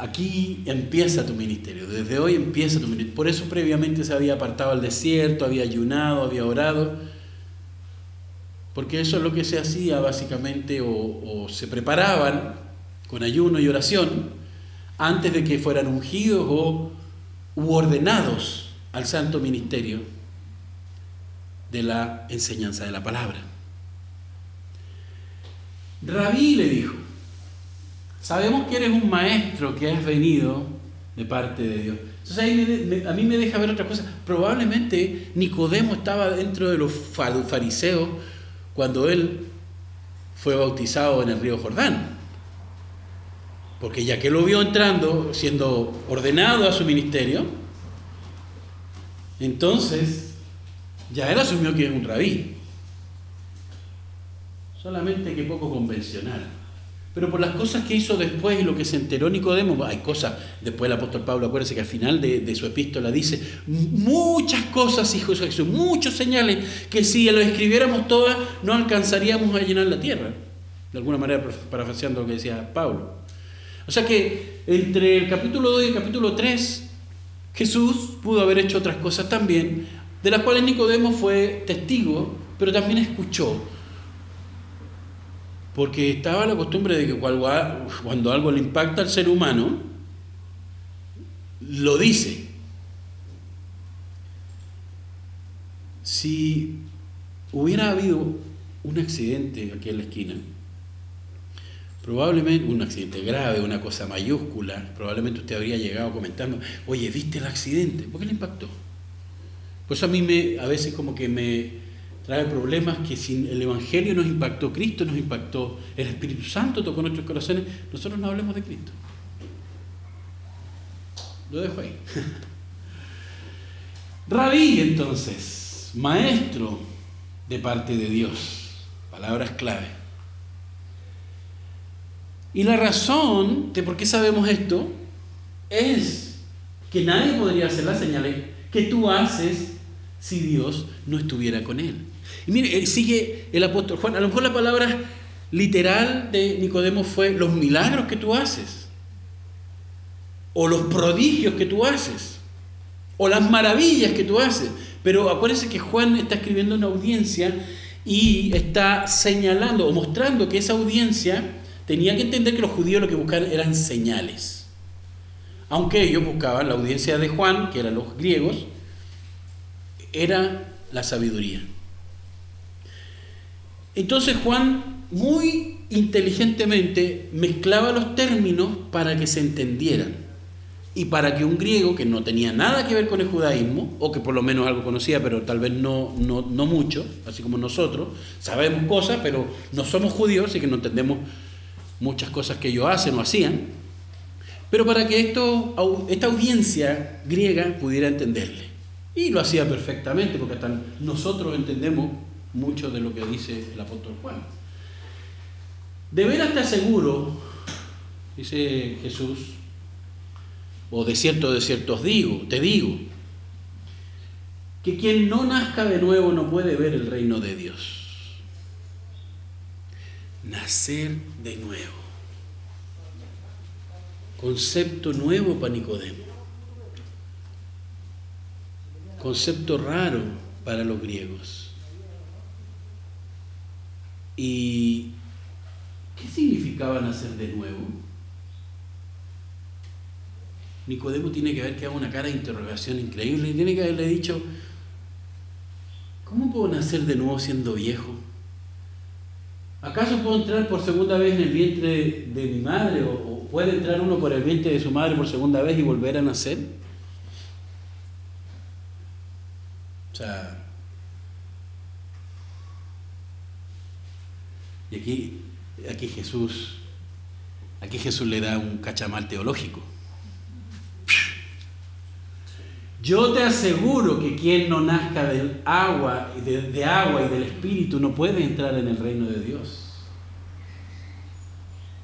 aquí empieza tu ministerio, desde hoy empieza tu ministerio. Por eso previamente se había apartado al desierto, había ayunado, había orado, porque eso es lo que se hacía básicamente, o, se preparaban con ayuno y oración antes de que fueran ungidos o u ordenados al santo ministerio de la enseñanza de la palabra. Rabí le dijo, Sabemos que eres un maestro que has venido de parte de Dios. Entonces ahí a mí me deja ver otra cosa. Probablemente Nicodemo estaba dentro de los fariseos cuando él fue bautizado en el río Jordán. Porque ya que lo vio entrando, siendo ordenado a su ministerio, entonces ya él asumió que es un rabí. Solamente que poco convencional. Pero por las cosas que hizo después y lo que se enteró Nicodemo, hay cosas, después el apóstol Pablo, acuérdense que al final de, su epístola dice, muchas cosas, hijo de Jesús, muchos señales, que si lo escribiéramos todas no alcanzaríamos a llenar la tierra. De alguna manera, parafraseando lo que decía Pablo. O sea que entre el capítulo 2 y el capítulo 3, Jesús pudo haber hecho otras cosas también, de las cuales Nicodemo fue testigo, pero también escuchó. Porque estaba la costumbre de que cuando algo le impacta al ser humano, lo dice. Si hubiera habido un accidente aquí en la esquina, probablemente un accidente grave, una cosa mayúscula, probablemente usted habría llegado comentando, oye, ¿viste el accidente? ¿Por qué le impactó? Pues a mí me, a veces como que me, trae problemas que si el Evangelio nos impactó, Cristo nos impactó, el Espíritu Santo tocó nuestros corazones, nosotros no hablemos de Cristo. Lo dejo ahí. Rabí entonces, maestro de parte de Dios, palabras clave. Y la razón de por qué sabemos esto es que nadie podría hacer las señales que tú haces si Dios no estuviera con él. Y mire, eh, sigue el apóstol Juan. A lo mejor la palabra literal de Nicodemo fue los milagros que tú haces, o los prodigios que tú haces, o las maravillas que tú haces. Pero acuérdense que Juan está escribiendo una audiencia y está señalando o mostrando que esa audiencia tenía que entender que los judíos lo que buscaban eran señales. Aunque ellos buscaban, la audiencia de Juan, que eran los griegos, era la sabiduría. Entonces Juan muy inteligentemente mezclaba los términos para que se entendieran y para que un griego que no tenía nada que ver con el judaísmo, o que por lo menos algo conocía, pero tal vez no, no, no mucho, así como nosotros, sabemos cosas, pero no somos judíos, y que no entendemos muchas cosas que ellos hacen o hacían, pero para que esto, esta audiencia griega pudiera entenderle. Y lo hacía perfectamente, porque hasta nosotros entendemos mucho de lo que dice el apóstol Juan. De veras te aseguro, dice Jesús, o de cierto, de cierto digo, te digo, que quien no nazca de nuevo no puede ver el reino de Dios. Nacer de nuevo. Concepto nuevo para Nicodemo. Concepto raro para los griegos. ¿Y qué significaba nacer de nuevo? Nicodemo tiene que haber quedado una cara de interrogación increíble y tiene que haberle dicho, ¿cómo puedo nacer de nuevo siendo viejo? ¿Acaso puedo entrar por segunda vez en el vientre de mi madre? ¿O, puede entrar uno por el vientre de su madre por segunda vez y volver a nacer? O sea, y aquí, aquí Jesús, aquí Jesús le da un cachamal teológico. Yo te aseguro que quien no nazca del agua, de, de agua y del espíritu no puede entrar en el reino de Dios.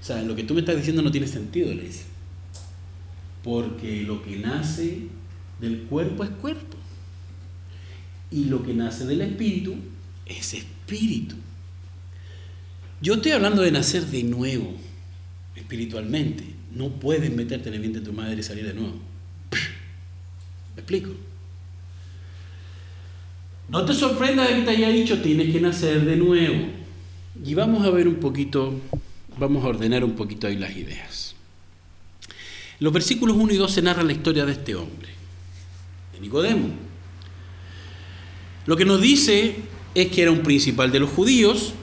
O sea, lo que tú me estás diciendo no tiene sentido, le dice. Porque lo que nace del cuerpo es cuerpo. Y lo que nace del espíritu es espíritu. Yo estoy hablando de nacer de nuevo, espiritualmente. No puedes meterte en el vientre de tu madre y salir de nuevo. ¿Me explico? No te sorprenda de que te haya dicho tienes que nacer de nuevo. Y vamos a ver un poquito, vamos a ordenar un poquito ahí las ideas. los versículos 1 y 2 se narra la historia de este hombre, de Nicodemo. Lo que nos dice es que era un principal de los judíos,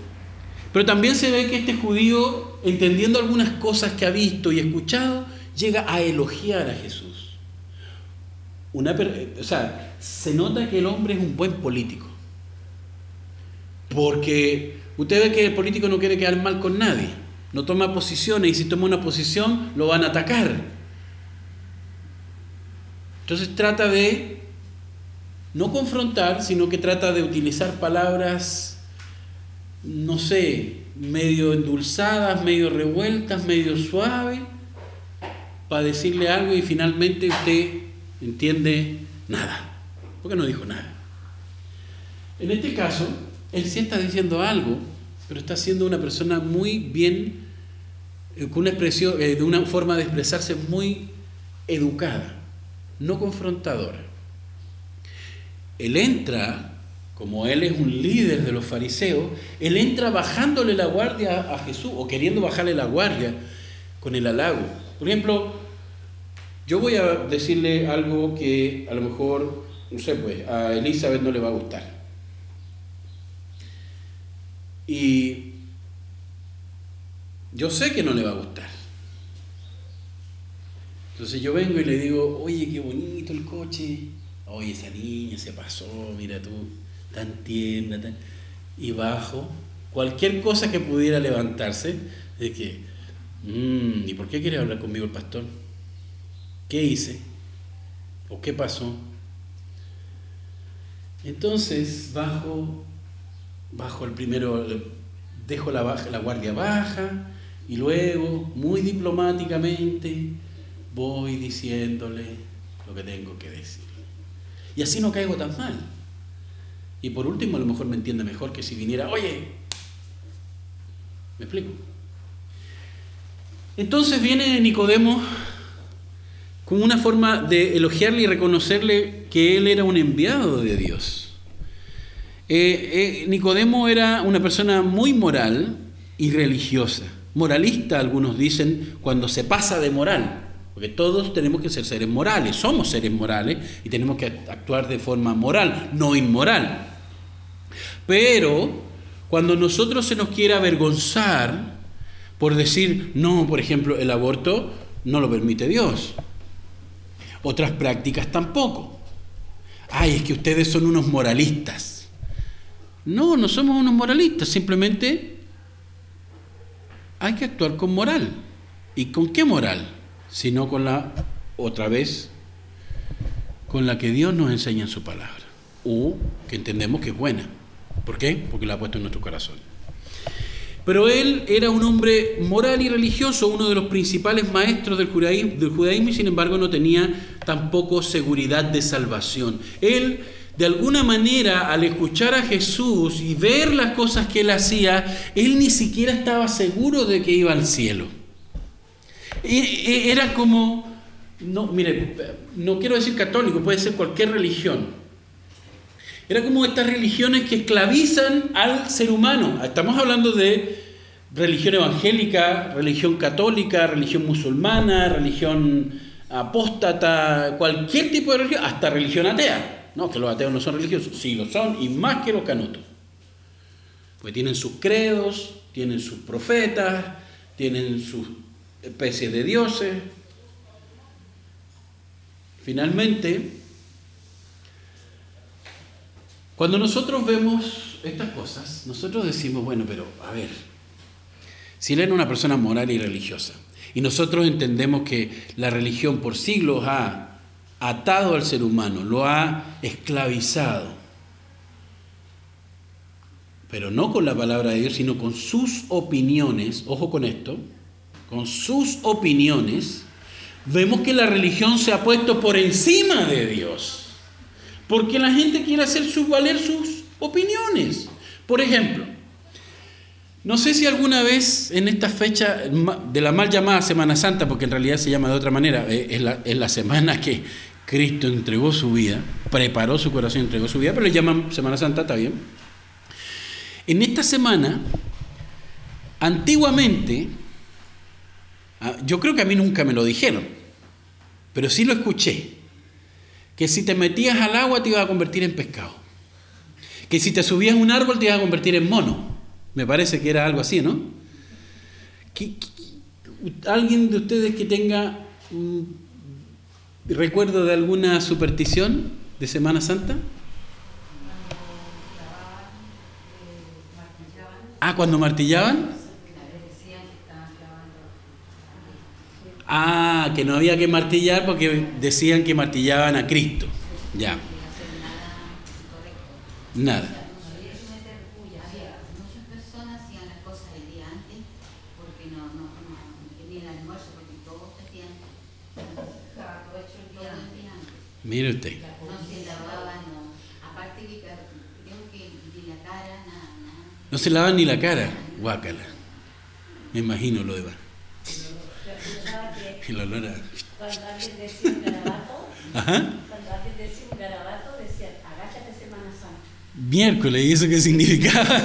pero también se ve que este judío, entendiendo algunas cosas que ha visto y escuchado, llega a elogiar a Jesús. Una, o sea, se nota que el hombre es un buen político. Porque usted ve que el político no quiere quedar mal con nadie. No toma posiciones y si toma una posición lo van a atacar. Entonces trata de no confrontar, sino que trata de utilizar palabras, no sé, medio endulzadas, medio revueltas, medio suaves, para decirle algo y finalmente usted entiende nada, porque no dijo nada. En este caso, él sí está diciendo algo, pero está siendo una persona muy bien, eh, con una expresión, eh, de una forma de expresarse muy educada, no confrontadora. Él entra, como él es un líder de los fariseos, él entra bajándole la guardia a Jesús o queriendo bajarle la guardia con el halago. Por ejemplo, yo voy a decirle algo que a lo mejor, no sé, pues a Elizabeth no le va a gustar. Y yo sé que no le va a gustar. Entonces yo vengo y le digo, oye, qué bonito el coche. Oye, esa niña se pasó, mira tú, tan tierna. Tan... Y bajo, cualquier cosa que pudiera levantarse, de que, mmm, ¿y por qué quiere hablar conmigo el pastor? ¿Qué hice? ¿O qué pasó? Entonces bajo, bajo el primero, dejo la, baja, la guardia baja y luego, muy diplomáticamente, voy diciéndole lo que tengo que decir. Y así no caigo tan mal. Y por último, a lo mejor me entiende mejor que si viniera, oye, ¿me explico? Entonces viene Nicodemo como una forma de elogiarle y reconocerle que él era un enviado de Dios. Eh, eh, Nicodemo era una persona muy moral y religiosa. Moralista, algunos dicen, cuando se pasa de moral. Porque todos tenemos que ser seres morales, somos seres morales y tenemos que actuar de forma moral, no inmoral. Pero cuando nosotros se nos quiere avergonzar por decir, no, por ejemplo, el aborto no lo permite Dios. Otras prácticas tampoco. Ay, es que ustedes son unos moralistas. No, no somos unos moralistas, simplemente hay que actuar con moral. ¿Y con qué moral? Sino con la, otra vez, con la que Dios nos enseña en su palabra. O que entendemos que es buena. ¿Por qué? Porque la ha puesto en nuestro corazón. Pero él era un hombre moral y religioso, uno de los principales maestros del judaísmo, del judaísmo y sin embargo no tenía tampoco seguridad de salvación. Él de alguna manera al escuchar a Jesús y ver las cosas que él hacía, él ni siquiera estaba seguro de que iba al cielo. Era como, no, mire, no quiero decir católico, puede ser cualquier religión. Era como estas religiones que esclavizan al ser humano. Estamos hablando de religión evangélica, religión católica, religión musulmana, religión apóstata, cualquier tipo de religión, hasta religión atea. No, que los ateos no son religiosos, sí lo son, y más que los canutos. Porque tienen sus credos, tienen sus profetas, tienen sus especies de dioses. Finalmente, cuando nosotros vemos estas cosas, nosotros decimos, bueno, pero a ver, si él era una persona moral y religiosa, y nosotros entendemos que la religión por siglos ha atado al ser humano, lo ha esclavizado, pero no con la palabra de Dios, sino con sus opiniones, ojo con esto, con sus opiniones, vemos que la religión se ha puesto por encima de Dios, porque la gente quiere hacer valer sus opiniones. Por ejemplo, no sé si alguna vez en esta fecha de la mal llamada Semana Santa, porque en realidad se llama de otra manera, eh, es la, es la semana que Cristo entregó su vida, preparó su corazón entregó su vida, pero le llaman Semana Santa, está bien. En esta semana, antiguamente, ah, yo creo que a mí nunca me lo dijeron, pero sí lo escuché, que si te metías al agua te ibas a convertir en pescado, que si te subías a un árbol te ibas a convertir en mono me parece que era algo así, ¿no? alguien de ustedes que tenga recuerdo de alguna superstición de Semana Santa? Ah, cuando martillaban. Ah, que no había que martillar porque decían que martillaban a Cristo. Ya. Nada. Mire usted. No se lavan ni la cara, guácala. Me imagino lo demás. A... Cuando alguien decía un garabato, Ajá. cuando alguien decía un garabato, decía, agáchate Semana Santa. Miércoles, ¿y eso qué significaba?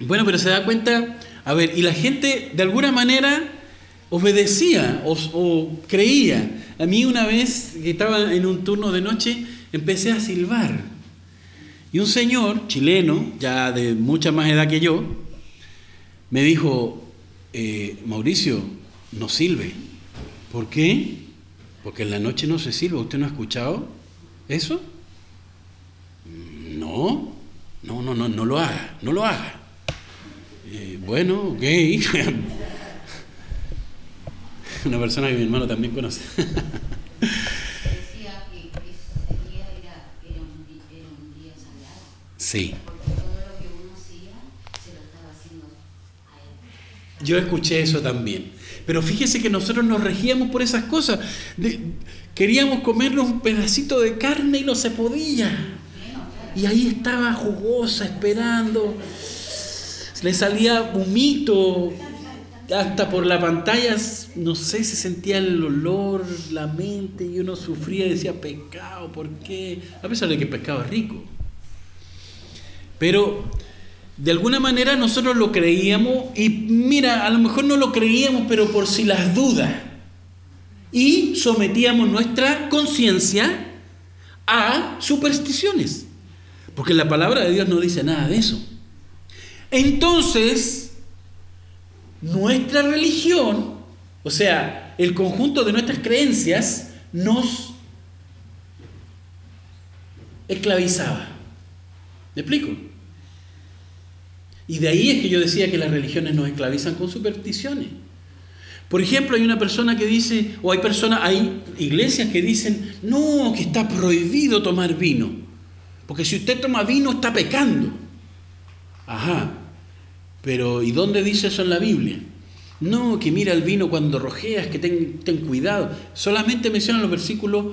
bueno, pero se da cuenta, a ver, y la gente de alguna manera obedecía o, creía. A mí una vez que estaba en un turno de noche, empecé a silbar. Y un señor chileno, ya de mucha más edad que yo, me dijo, eh, Mauricio, no silbe. ¿Por qué? Porque en la noche no se silba. ¿Usted no ha escuchado eso? No, no, no, no, no lo haga, no lo haga. Eh, bueno, ok. una persona que mi hermano también conoce. Decía que ese día era, un, día sagrado. Sí. Porque todo lo que uno hacía se lo estaba haciendo a él. Yo escuché eso también. Pero fíjese que nosotros nos regíamos por esas cosas. queríamos comernos un pedacito de carne y no se podía. Y ahí estaba jugosa, esperando. Le salía humito, hasta por la pantalla, no sé, se sentía el olor, la mente, y uno sufría y decía, pecado, ¿por qué? A pesar de que el pescado es rico. Pero de alguna manera nosotros lo creíamos, y mira, a lo mejor no lo creíamos, pero por si las dudas. Y sometíamos nuestra conciencia a supersticiones. Porque la palabra de Dios no dice nada de eso. Entonces, nuestra religión, o sea, el conjunto de nuestras creencias, nos esclavizaba. ¿Me explico? Y de ahí es que yo decía que las religiones nos esclavizan con supersticiones. Por ejemplo, hay una persona que dice, o hay personas, hay iglesias que dicen, no, que está prohibido tomar vino. Porque si usted toma vino está pecando. Ajá. Pero ¿y dónde dice eso en la Biblia? No, que mira el vino cuando rojeas, que ten, cuidado. Solamente menciona los versículos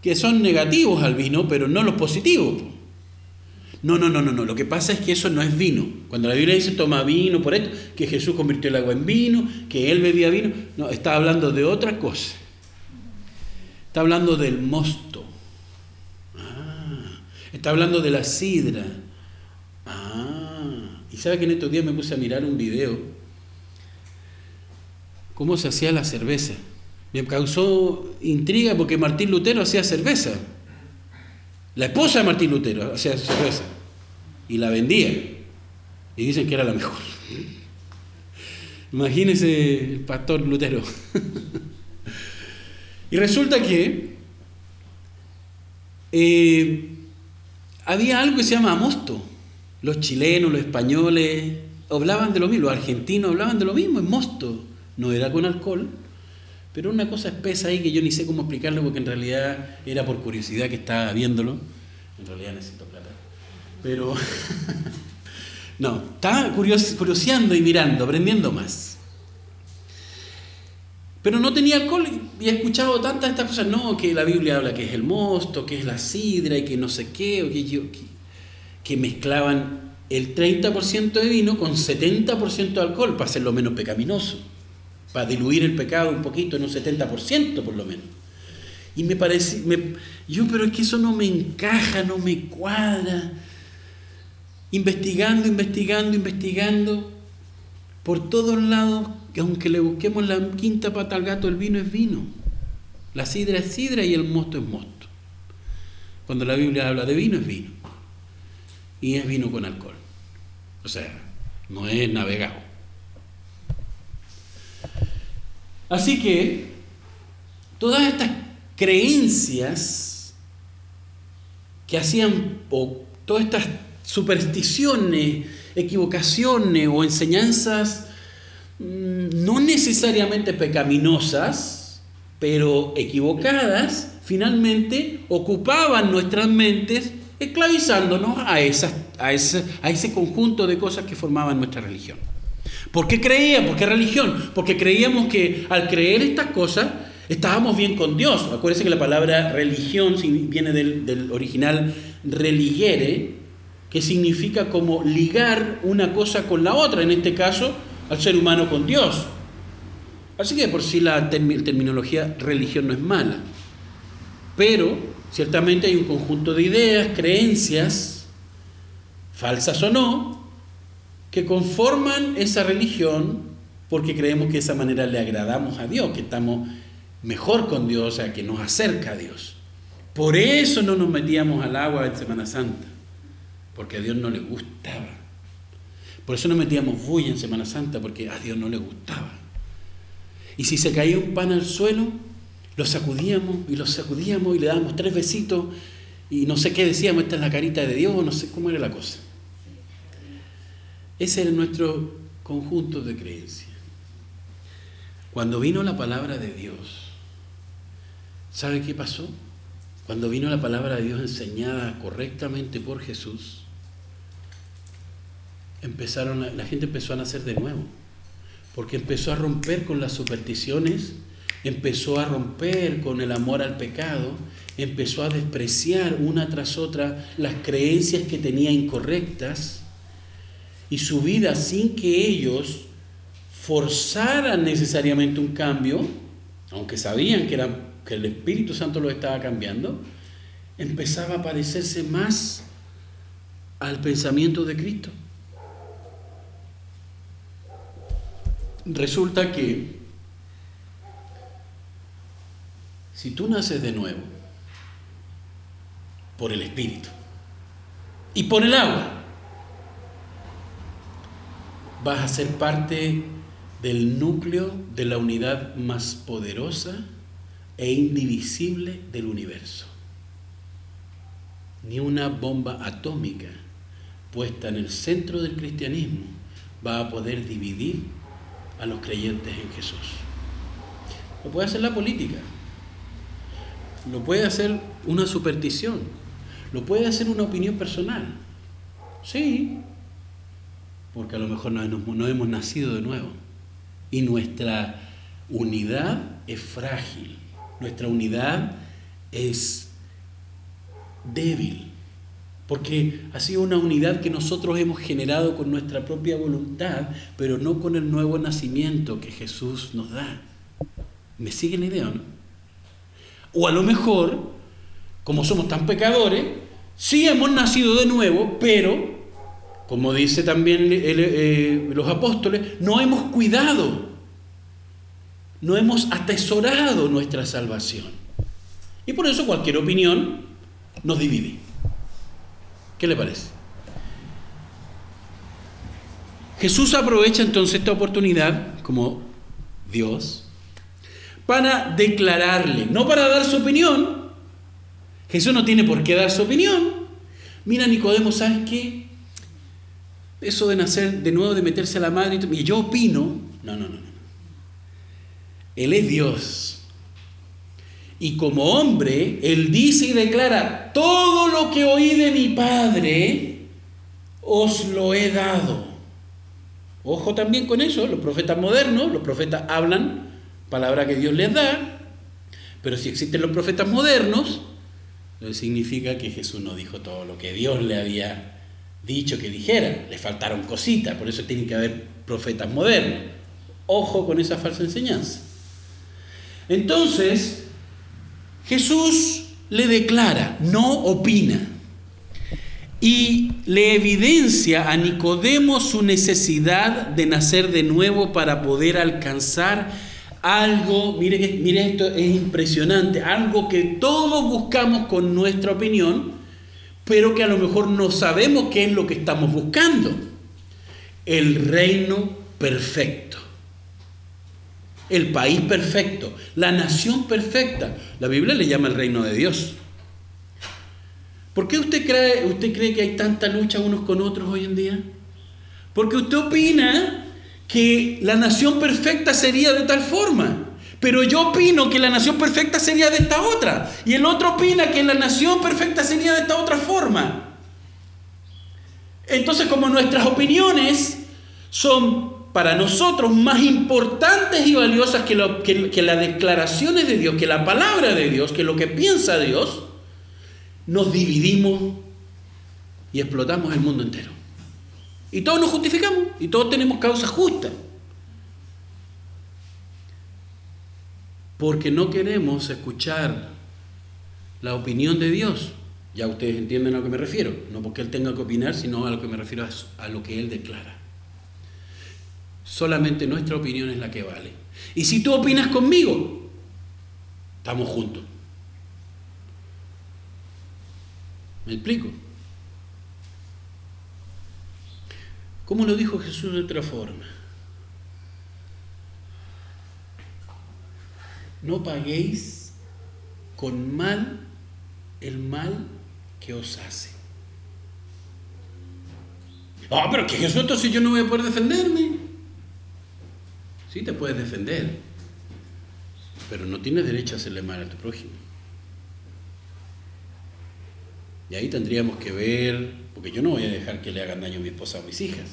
que son negativos al vino, pero no los positivos. No, no, no, no, no. Lo que pasa es que eso no es vino. Cuando la Biblia dice toma vino por esto, que Jesús convirtió el agua en vino, que él bebía vino, no, está hablando de otra cosa. Está hablando del mosto. Ah, está hablando de la sidra. Ah, y sabe que en estos días me puse a mirar un video. ¿Cómo se hacía la cerveza? Me causó intriga porque Martín Lutero hacía cerveza. La esposa de Martín Lutero hacía cerveza. Y la vendía. Y dicen que era la mejor. Imagínese el pastor Lutero. y resulta que eh, había algo que se llama mosto. Los chilenos, los españoles hablaban de lo mismo, los argentinos hablaban de lo mismo, en mosto. No era con alcohol, pero una cosa espesa ahí que yo ni sé cómo explicarlo porque en realidad era por curiosidad que estaba viéndolo. En realidad necesito plata. Pero no, estaba curioseando y mirando, aprendiendo más. Pero no tenía alcohol y he escuchado tantas estas cosas. No, que la Biblia habla que es el mosto, que es la sidra y que no sé qué, o que, que, que mezclaban el 30% de vino con 70% de alcohol para hacerlo menos pecaminoso para diluir el pecado un poquito en un 70% por lo menos. Y me parece, yo, pero es que eso no me encaja, no me cuadra. Investigando, investigando, investigando, por todos lados, que aunque le busquemos la quinta pata al gato, el vino es vino. La sidra es sidra y el mosto es mosto. Cuando la Biblia habla de vino, es vino. Y es vino con alcohol. O sea, no es navegado. Así que todas estas creencias que hacían, o todas estas supersticiones, equivocaciones o enseñanzas mm, no necesariamente pecaminosas, pero equivocadas, finalmente ocupaban nuestras mentes esclavizándonos a, esas, a, ese, a ese conjunto de cosas que formaban nuestra religión. ¿Por qué creíamos? ¿Por qué religión? Porque creíamos que al creer estas cosas estábamos bien con Dios. Acuérdense que la palabra religión viene del, original religere, que significa como ligar una cosa con la otra, en este caso al ser humano con Dios. Así que por sí la terminología religión no es mala, pero ciertamente hay un conjunto de ideas, creencias, falsas o no, que conforman esa religión porque creemos que de esa manera le agradamos a Dios, que estamos mejor con Dios, o sea, que nos acerca a Dios. Por eso no nos metíamos al agua en Semana Santa, porque a Dios no le gustaba. Por eso no metíamos bulla en Semana Santa, porque a Dios no le gustaba. Y si se caía un pan al suelo, lo sacudíamos y lo sacudíamos y le dábamos tres besitos y no sé qué decíamos, esta es la carita de Dios, no sé cómo era la cosa. Ese era nuestro conjunto de creencias. Cuando vino la palabra de Dios, ¿sabe qué pasó? Cuando vino la palabra de Dios enseñada correctamente por Jesús, empezaron, la gente empezó a nacer de nuevo, porque empezó a romper con las supersticiones, empezó a romper con el amor al pecado, empezó a despreciar una tras otra las creencias que tenía incorrectas y su vida sin que ellos forzaran necesariamente un cambio, aunque sabían que, era, que el Espíritu Santo lo estaba cambiando, empezaba a parecerse más al pensamiento de Cristo. Resulta que si tú naces de nuevo por el Espíritu y por el agua, vas a ser parte del núcleo de la unidad más poderosa e indivisible del universo. Ni una bomba atómica puesta en el centro del cristianismo va a poder dividir a los creyentes en Jesús. Lo puede hacer la política, lo puede hacer una superstición, lo puede hacer una opinión personal. Sí, porque a lo mejor no, hemos nacido de nuevo. Y nuestra unidad es frágil, nuestra unidad es débil, porque ha sido una unidad que nosotros hemos generado con nuestra propia voluntad, pero no con el nuevo nacimiento que Jesús nos da. ¿Me sigue la idea o no? O a lo mejor, como somos tan pecadores, sí hemos nacido de nuevo, pero, como dice también eh, los apóstoles, no hemos cuidado, no hemos atesorado nuestra salvación. Y por eso cualquier opinión nos divide. ¿Qué le parece? Jesús aprovecha entonces esta oportunidad como Dios para declararle, no para dar su opinión. Jesús no tiene por qué dar su opinión. Mira, Nicodemo, ¿sabes qué? Eso de nacer de nuevo, de meterse a la madre, y yo opino. No, no, no, no. Él es Dios. Y como hombre, Él dice y declara, todo lo que oí de mi Padre, os lo he dado. Ojo también con eso, los profetas modernos, los profetas hablan palabra que Dios les da, pero si existen los profetas modernos, significa que Jesús no dijo todo lo que Dios le había dicho que dijera, le faltaron cositas, por eso tiene que haber profetas modernos. Ojo con esa falsa enseñanza. Entonces, Jesús le declara, no opina, y le evidencia a Nicodemo su necesidad de nacer de nuevo para poder alcanzar algo, mire, mire esto es impresionante, algo que todos buscamos con nuestra opinión, pero que a lo mejor no sabemos qué es lo que estamos buscando. El reino perfecto. El país perfecto, la nación perfecta. La Biblia le llama el reino de Dios. ¿Por qué usted cree, usted cree que hay tanta lucha unos con otros hoy en día? Porque usted opina que la nación perfecta sería de tal forma. Pero yo opino que la nación perfecta sería de esta otra. Y el otro opina que la nación perfecta sería de esta otra forma. Entonces, como nuestras opiniones son para nosotros más importantes y valiosas que, las declaraciones de Dios, que la palabra de Dios, que lo que piensa Dios, nos dividimos y explotamos el mundo entero. Y todos nos justificamos y todos tenemos causa justa. Porque no queremos escuchar la opinión de Dios. Ya ustedes entienden a lo que me refiero. No porque Él tenga que opinar, sino a lo que me refiero a, lo que Él declara. Solamente nuestra opinión es la que vale. Y si tú opinas conmigo, estamos juntos. ¿Me explico? ¿Cómo lo dijo Jesús de otra forma? No paguéis con mal el mal que os hace. Ah, pero que Jesús, entonces yo no voy a poder defenderme. Sí te puedes defender, pero no tienes derecho a hacerle mal a tu prójimo. Y ahí tendríamos que ver porque yo no voy a dejar que le hagan daño a mi esposa o a mis hijas.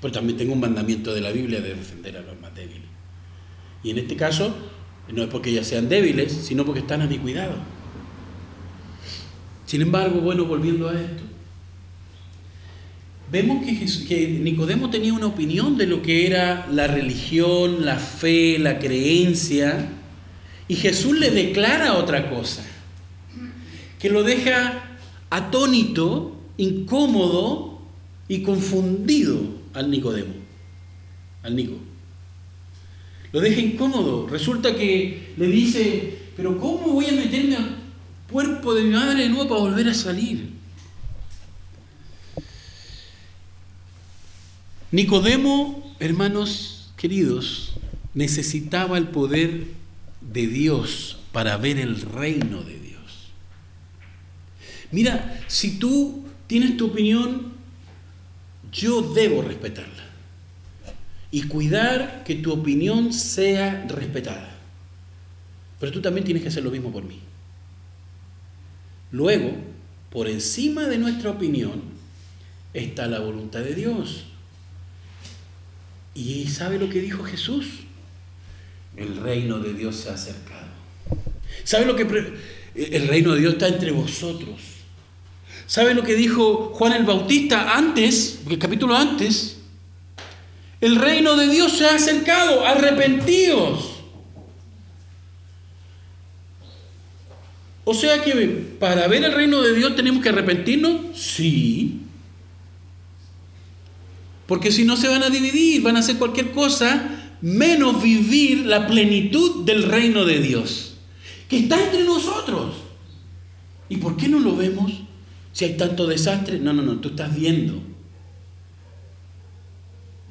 Pero también tengo un mandamiento de la Biblia de defender a los más débiles. Y en este caso, no es porque ellas sean débiles, sino porque están a mi cuidado. Sin embargo, bueno, volviendo a esto, vemos que, Nicodemo tenía una opinión de lo que era la religión, la fe, la creencia, y Jesús le declara otra cosa, que lo deja atónito incómodo y confundido al Nicodemo, al Nico. Lo deja incómodo. Resulta que le dice, pero ¿cómo voy a meterme al cuerpo de mi madre de nuevo para volver a salir? Nicodemo, hermanos queridos, necesitaba el poder de Dios para ver el reino de Dios. Mira, si tú tienes tu opinión, yo debo respetarla. Y cuidar que tu opinión sea respetada. Pero tú también tienes que hacer lo mismo por mí. Luego, por encima de nuestra opinión, está la voluntad de Dios. ¿Y sabe lo que dijo Jesús? El reino de Dios se ha acercado. ¿Sabe lo que... El reino de Dios está entre vosotros ¿Sabe lo que dijo Juan el Bautista antes, el capítulo antes? El reino de Dios se ha acercado, arrepentidos. O sea que para ver el reino de Dios tenemos que arrepentirnos, sí. Porque si no se van a dividir, van a hacer cualquier cosa menos vivir la plenitud del reino de Dios, que está entre nosotros. ¿Y por qué no lo vemos si hay tanto desastre? No, no, no, tú estás viendo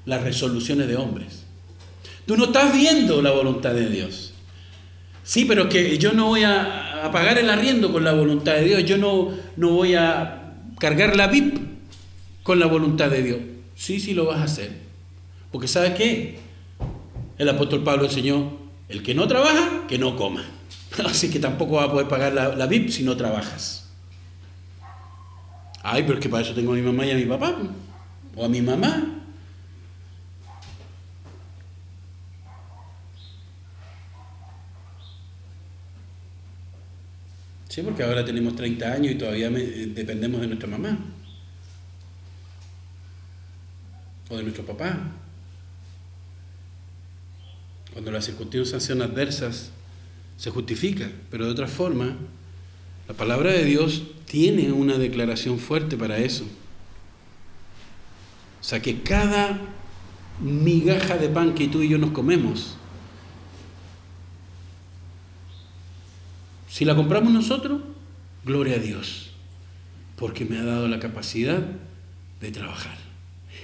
las resoluciones de hombres. Tú no estás viendo la voluntad de Dios. Sí, pero es que yo no voy a, pagar el arriendo con la voluntad de Dios, yo no, no voy a cargar la VIP con la voluntad de Dios. Sí, sí lo vas a hacer. Porque ¿sabes qué? El apóstol Pablo enseñó, el que no trabaja, que no coma. Así que tampoco va a poder pagar la, la VIP si no trabajas. Ay, pero es que para eso tengo a mi mamá y a mi papá. O a mi mamá. Sí, porque ahora tenemos 30 años y todavía dependemos de nuestra mamá. O de nuestro papá. Cuando las circunstancias son adversas, se justifica, pero de otra forma, la palabra de Dios tiene una declaración fuerte para eso. O sea que cada migaja de pan que tú y yo nos comemos, si la compramos nosotros, gloria a Dios, porque me ha dado la capacidad de trabajar.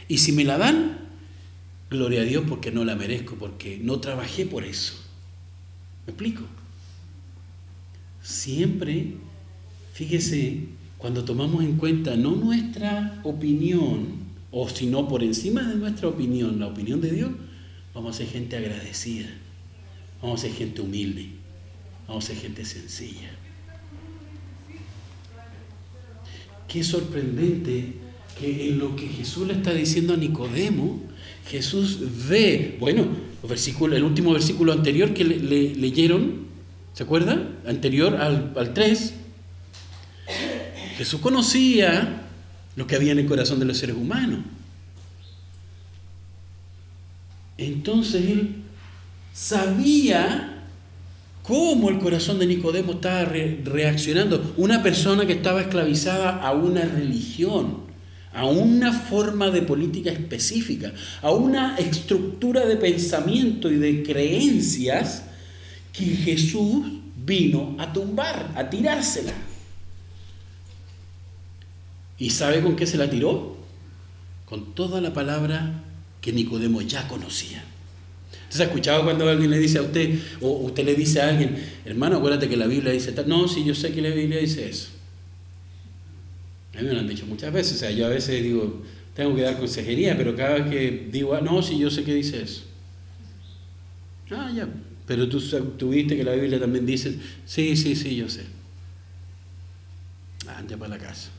Y si me la dan, gloria a Dios porque no la merezco, porque no trabajé por eso. ¿Me explico? Siempre, fíjese, cuando tomamos en cuenta no nuestra opinión, o si no por encima de nuestra opinión, la opinión de Dios, vamos a ser gente agradecida, vamos a ser gente humilde, vamos a ser gente sencilla. Qué sorprendente que en lo que Jesús le está diciendo a Nicodemo, Jesús ve, bueno, el último versículo anterior que le, leyeron, ¿se acuerdan? Anterior al, al 3. Jesús conocía lo que había en el corazón de los seres humanos. Entonces él sabía cómo el corazón de Nicodemo estaba reaccionando. Una persona que estaba esclavizada a una religión a una forma de política específica, a una estructura de pensamiento y de creencias que Jesús vino a tumbar, a tirársela. ¿Y sabe con qué se la tiró? Con toda la palabra que Nicodemo ya conocía. Entonces, ¿ha escuchado cuando alguien le dice a usted, o usted le dice a alguien, hermano, acuérdate que la Biblia dice tal? No, sí, yo sé que la Biblia dice eso. A mí me lo han dicho muchas veces. O sea, yo a veces digo, tengo que dar consejería, pero cada vez que digo, ah, no, sí, yo sé que dice eso. Ah, ya. Pero tú, tuviste que la Biblia también dice, sí, sí, sí, yo sé. Anda para la casa.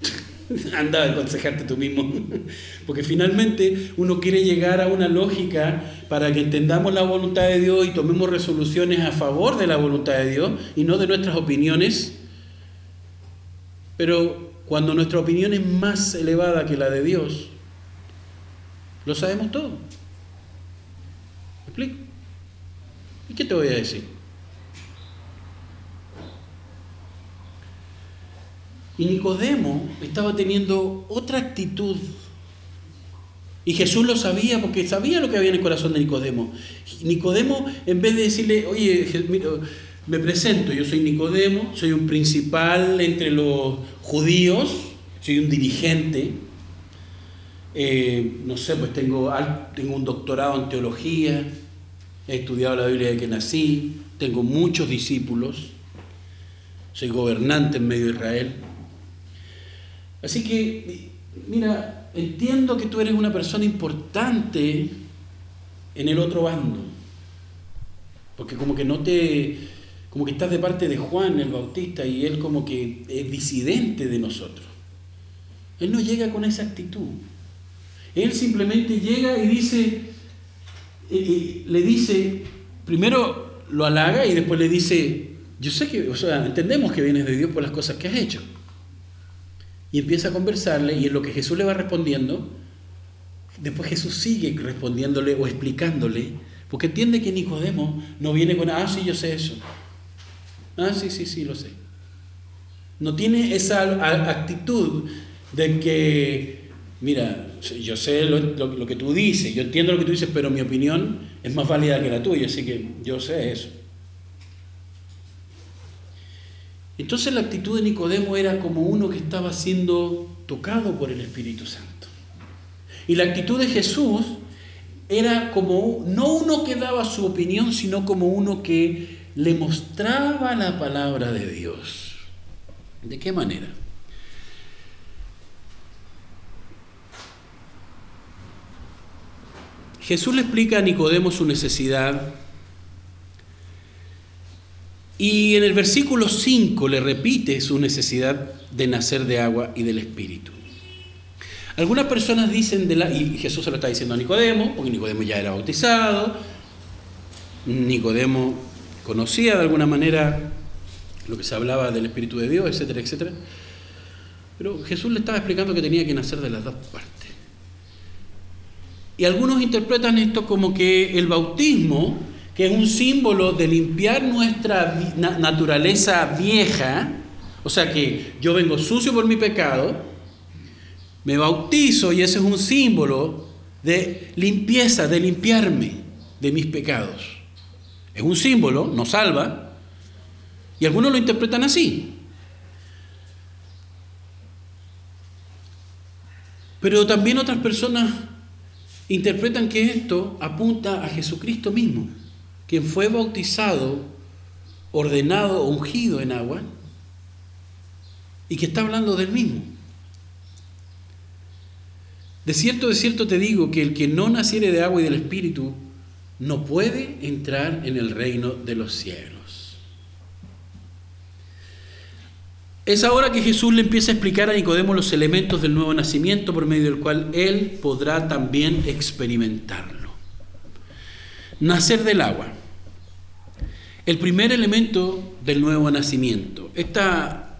Anda a aconsejarte tú mismo. Porque finalmente uno quiere llegar a una lógica para que entendamos la voluntad de Dios y tomemos resoluciones a favor de la voluntad de Dios y no de nuestras opiniones. Pero cuando nuestra opinión es más elevada que la de Dios, lo sabemos todo. ¿Me explico? ¿Y qué te voy a decir? Y Nicodemo estaba teniendo otra actitud. Y Jesús lo sabía porque sabía lo que había en el corazón de Nicodemo. Nicodemo, en vez de decirle, oye, me presento, yo soy Nicodemo, soy un principal entre los judíos, soy un dirigente, eh, no sé, pues tengo, tengo un doctorado en teología, he estudiado la Biblia desde que nací, tengo muchos discípulos, soy gobernante en medio de Israel. Así que, mira, entiendo que tú eres una persona importante en el otro bando, porque como que no te como que estás de parte de Juan el Bautista y él como que es disidente de nosotros. Él no llega con esa actitud. Él simplemente llega y dice, le dice, primero lo halaga y después le dice, yo sé que, o sea, entendemos que vienes de Dios por las cosas que has hecho. Y empieza a conversarle y en lo que Jesús le va respondiendo, después Jesús sigue respondiéndole o explicándole, porque entiende que Nicodemo no viene con, ah, sí, yo sé eso. Ah, sí, sí, sí, lo sé. No tiene esa actitud de que, mira, yo sé lo, que tú dices, yo entiendo lo que tú dices, pero mi opinión es más válida que la tuya, así que yo sé eso. Entonces la actitud de Nicodemo era como uno que estaba siendo tocado por el Espíritu Santo. Y la actitud de Jesús era como no uno que daba su opinión, sino como uno que le mostraba la palabra de Dios. ¿De qué manera? Jesús le explica a Nicodemo su necesidad y en el versículo 5 le repite su necesidad de nacer de agua y del Espíritu. Algunas personas dicen, de la, y Jesús se lo está diciendo a Nicodemo, porque Nicodemo ya era bautizado, Nicodemo conocía de alguna manera lo que se hablaba del Espíritu de Dios, etcétera, etcétera. Pero Jesús le estaba explicando que tenía que nacer de las dos partes. Y algunos interpretan esto como que el bautismo que es un símbolo de limpiar nuestra naturaleza vieja, o sea que yo vengo sucio por mi pecado, me bautizo y ese es un símbolo de limpieza, de limpiarme de mis pecados. Es un símbolo, nos salva, y algunos lo interpretan así. Pero también otras personas interpretan que esto apunta a Jesucristo mismo quien fue bautizado, ordenado, ungido en agua, y que está hablando del mismo. De cierto, de cierto te digo que el que no naciere de agua y del Espíritu no puede entrar en el reino de los cielos. Es ahora que Jesús le empieza a explicar a Nicodemo los elementos del nuevo nacimiento por medio del cual él podrá también experimentarlo. Nacer del agua. El primer elemento del nuevo nacimiento. Esta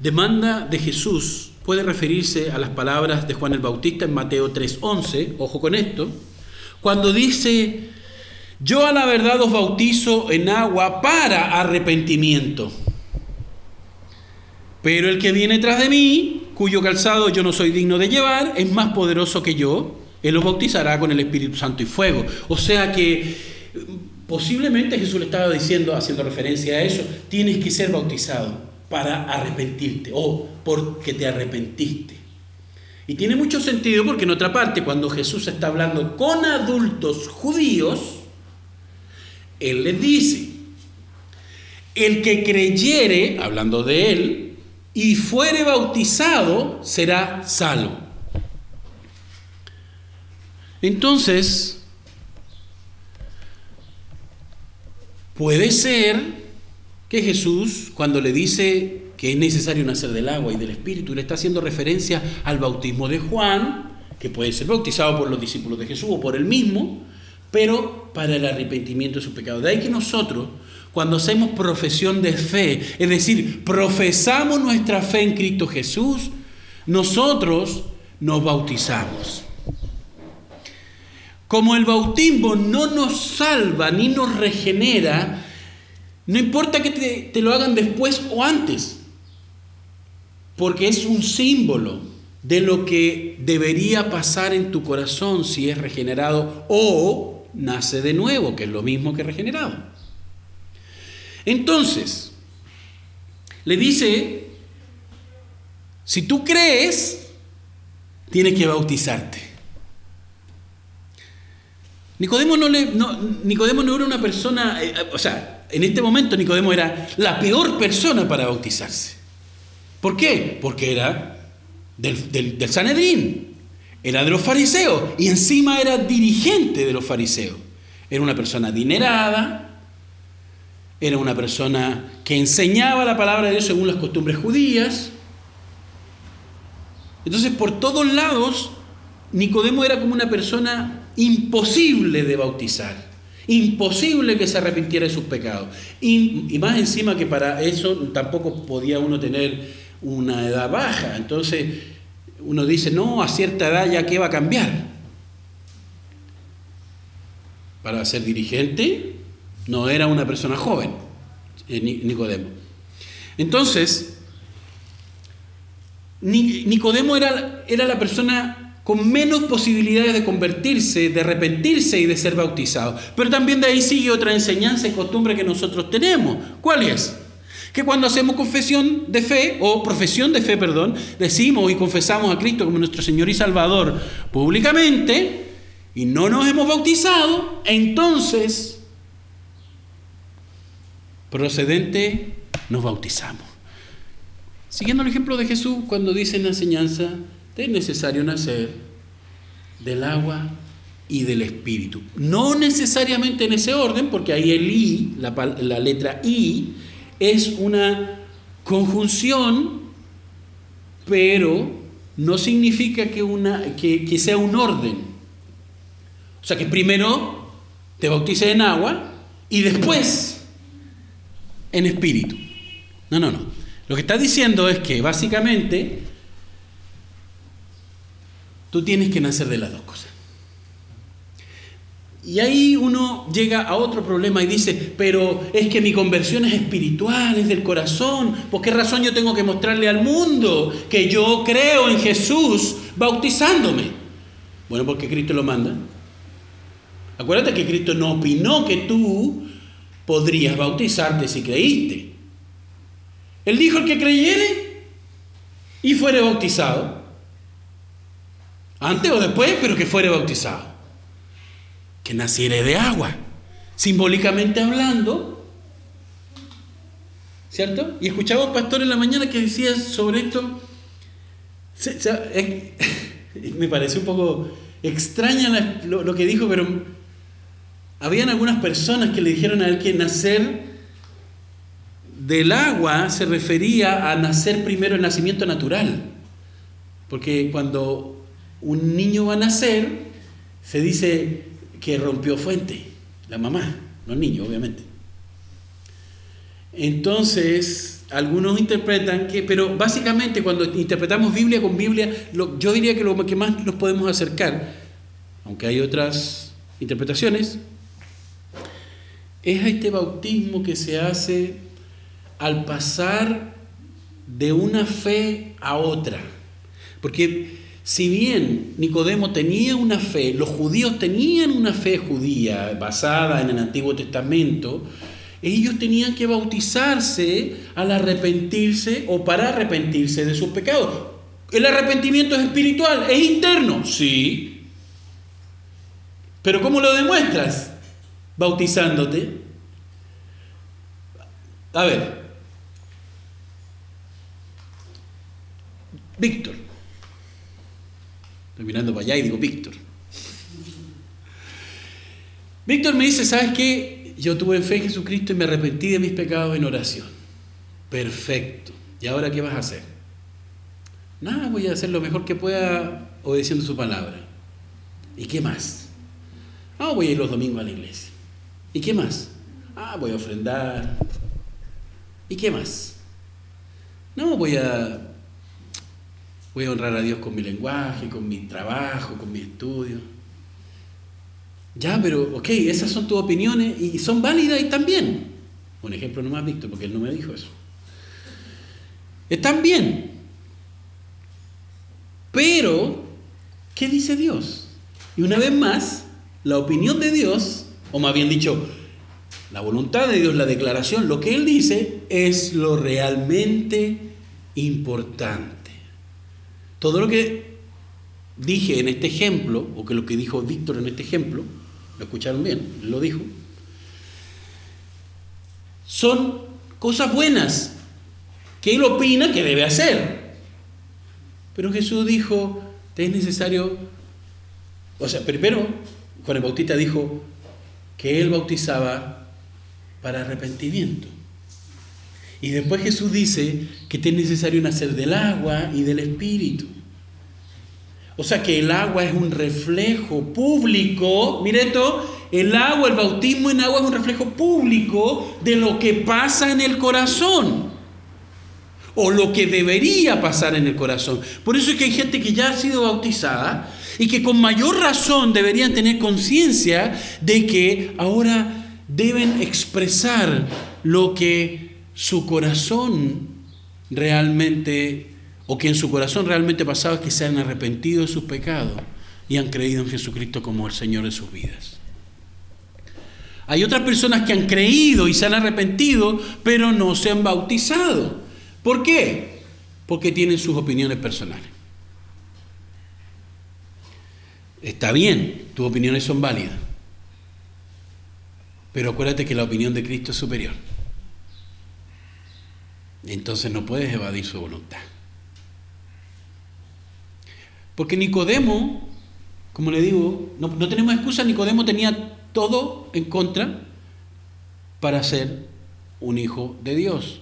demanda de Jesús puede referirse a las palabras de Juan el Bautista en Mateo 3:11, ojo con esto, cuando dice, yo a la verdad os bautizo en agua para arrepentimiento. Pero el que viene tras de mí, cuyo calzado yo no soy digno de llevar, es más poderoso que yo, él os bautizará con el Espíritu Santo y fuego. O sea que posiblemente Jesús le estaba diciendo, haciendo referencia a eso, tienes que ser bautizado para arrepentirte o porque te arrepentiste. Y tiene mucho sentido porque en otra parte, cuando Jesús está hablando con adultos judíos, Él les dice, el que creyere, hablando de Él, y fuere bautizado, será salvo. Entonces, puede ser que Jesús, cuando le dice que es necesario nacer del agua y del Espíritu, le está haciendo referencia al bautismo de Juan, que puede ser bautizado por los discípulos de Jesús o por él mismo, pero para el arrepentimiento de sus pecados. De ahí que nosotros, cuando hacemos profesión de fe, es decir, profesamos nuestra fe en Cristo Jesús, nosotros nos bautizamos. Como el bautismo no nos salva ni nos regenera, no importa que te, lo hagan después o antes, porque es un símbolo de lo que debería pasar en tu corazón si es regenerado o nace de nuevo, que es lo mismo que regenerado. Entonces, le dice, si tú crees, tienes que bautizarte. Nicodemo no, le, Nicodemo no era una persona, eh, o sea, en este momento Nicodemo era la peor persona para bautizarse. ¿Por qué? Porque era del, del, Sanedrín, era de los fariseos y encima era dirigente de los fariseos. Era una persona adinerada, era una persona que enseñaba la palabra de Dios según las costumbres judías. Entonces, por todos lados, Nicodemo era como una persona imposible de bautizar, imposible que se arrepintiera de sus pecados. Y, más encima que para eso tampoco podía uno tener una edad baja. Entonces uno dice, no, a cierta edad ya qué va a cambiar. Para ser dirigente no era una persona joven, eh, Nicodemo. Entonces, Nicodemo era, era la persona con menos posibilidades de convertirse, de arrepentirse y de ser bautizado. Pero también de ahí sigue otra enseñanza y costumbre que nosotros tenemos. ¿Cuál es? Que cuando hacemos confesión de fe, o profesión de fe, perdón, decimos y confesamos a Cristo como nuestro Señor y Salvador públicamente, y no nos hemos bautizado, entonces, procedente, nos bautizamos. Siguiendo el ejemplo de Jesús, cuando dice en la enseñanza, es necesario nacer del agua y del espíritu. No necesariamente en ese orden, porque ahí el I, la, letra I, es una conjunción, pero no significa que, que sea un orden. O sea que primero te bautices en agua y después en espíritu. No, no, no. Lo que está diciendo es que básicamente Tú tienes que nacer de las dos cosas. Y ahí uno llega a otro problema y dice, pero es que mi conversión es espiritual, es del corazón. ¿Por qué razón yo tengo que mostrarle al mundo que yo creo en Jesús bautizándome? Bueno, porque Cristo lo manda. Acuérdate que Cristo no opinó que tú podrías bautizarte si creíste. Él dijo el que creyere y fuere bautizado antes o después, pero que fuere bautizado. Que naciere de agua. Simbólicamente hablando, ¿cierto? Y escuchaba un pastor en la mañana que decía sobre esto. me parece un poco extraña lo, que dijo, pero habían algunas personas que le dijeron a él que nacer del agua se refería a nacer primero el nacimiento natural. Porque cuando un niño va a nacer, se dice que rompió fuente, la mamá, no el niño, obviamente. Entonces, algunos interpretan que, pero básicamente cuando interpretamos Biblia con Biblia, yo diría que lo que más nos podemos acercar, aunque hay otras interpretaciones, es a este bautismo que se hace al pasar de una fe a otra. Porque si bien Nicodemo tenía una fe, los judíos tenían una fe judía basada en el Antiguo Testamento, ellos tenían que bautizarse al arrepentirse o para arrepentirse de sus pecados. El arrepentimiento es espiritual, es interno, sí. Pero ¿cómo lo demuestras? Bautizándote. A ver. Víctor. Estoy mirando para allá y digo, Víctor. Víctor me dice, ¿sabes qué? Yo tuve fe en Jesucristo y me arrepentí de mis pecados en oración. Perfecto. ¿Y ahora qué vas a hacer? Nada, voy a hacer lo mejor que pueda obedeciendo su palabra. ¿Y qué más? Ah, voy a ir los domingos a la iglesia. ¿Y qué más? Ah, voy a ofrendar. ¿Y qué más? No, voy a Voy a honrar a Dios con mi lenguaje, con mi trabajo, con mi estudio. Ya, pero, ok, esas son tus opiniones y son válidas y también. Un ejemplo nomás, Víctor, porque él no me dijo eso. Están bien. Pero, ¿qué dice Dios? Y una vez más, la opinión de Dios, o más bien dicho, la voluntad de Dios, la declaración, lo que Él dice es lo realmente importante. Todo lo que dije en este ejemplo, o que lo que dijo Víctor en este ejemplo, lo escucharon bien, lo dijo, son cosas buenas que él opina que debe hacer. Pero Jesús dijo, es necesario, o sea, primero Juan el Bautista dijo que él bautizaba para arrepentimiento. Y después Jesús dice que es necesario nacer del agua y del espíritu. O sea que el agua es un reflejo público, mire esto, el agua, el bautismo en agua es un reflejo público de lo que pasa en el corazón. o lo que debería pasar en el corazón. Por eso es que hay gente que ya ha sido bautizada y que con mayor razón deberían tener conciencia de que ahora deben expresar lo que su corazón realmente, o que en su corazón realmente pasaba es que se han arrepentido de sus pecados y han creído en Jesucristo como el Señor de sus vidas. Hay otras personas que han creído y se han arrepentido, pero no se han bautizado. ¿Por qué? Porque tienen sus opiniones personales. Está bien, tus opiniones son válidas, pero acuérdate que la opinión de Cristo es superior. Entonces no puedes evadir su voluntad. Porque Nicodemo, como le digo, no, no tenemos excusa, Nicodemo tenía todo en contra para ser un hijo de Dios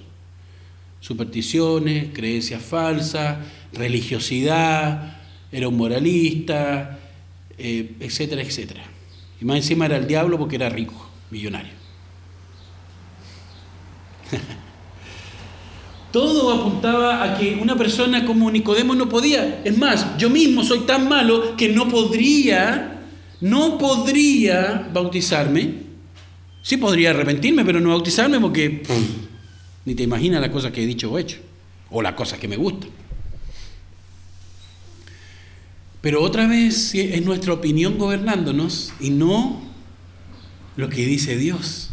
supersticiones, creencias falsas, religiosidad, era un moralista, eh, etcétera, etcétera. Y más encima era el diablo porque era rico, millonario. Todo apuntaba a que una persona como Nicodemo no podía. Es más, yo mismo soy tan malo que no podría, no podría bautizarme. Sí podría arrepentirme, pero no bautizarme porque ni te imaginas las cosas que he dicho o hecho, o las cosas que me gustan. Pero otra vez es nuestra opinión gobernándonos y no lo que dice Dios.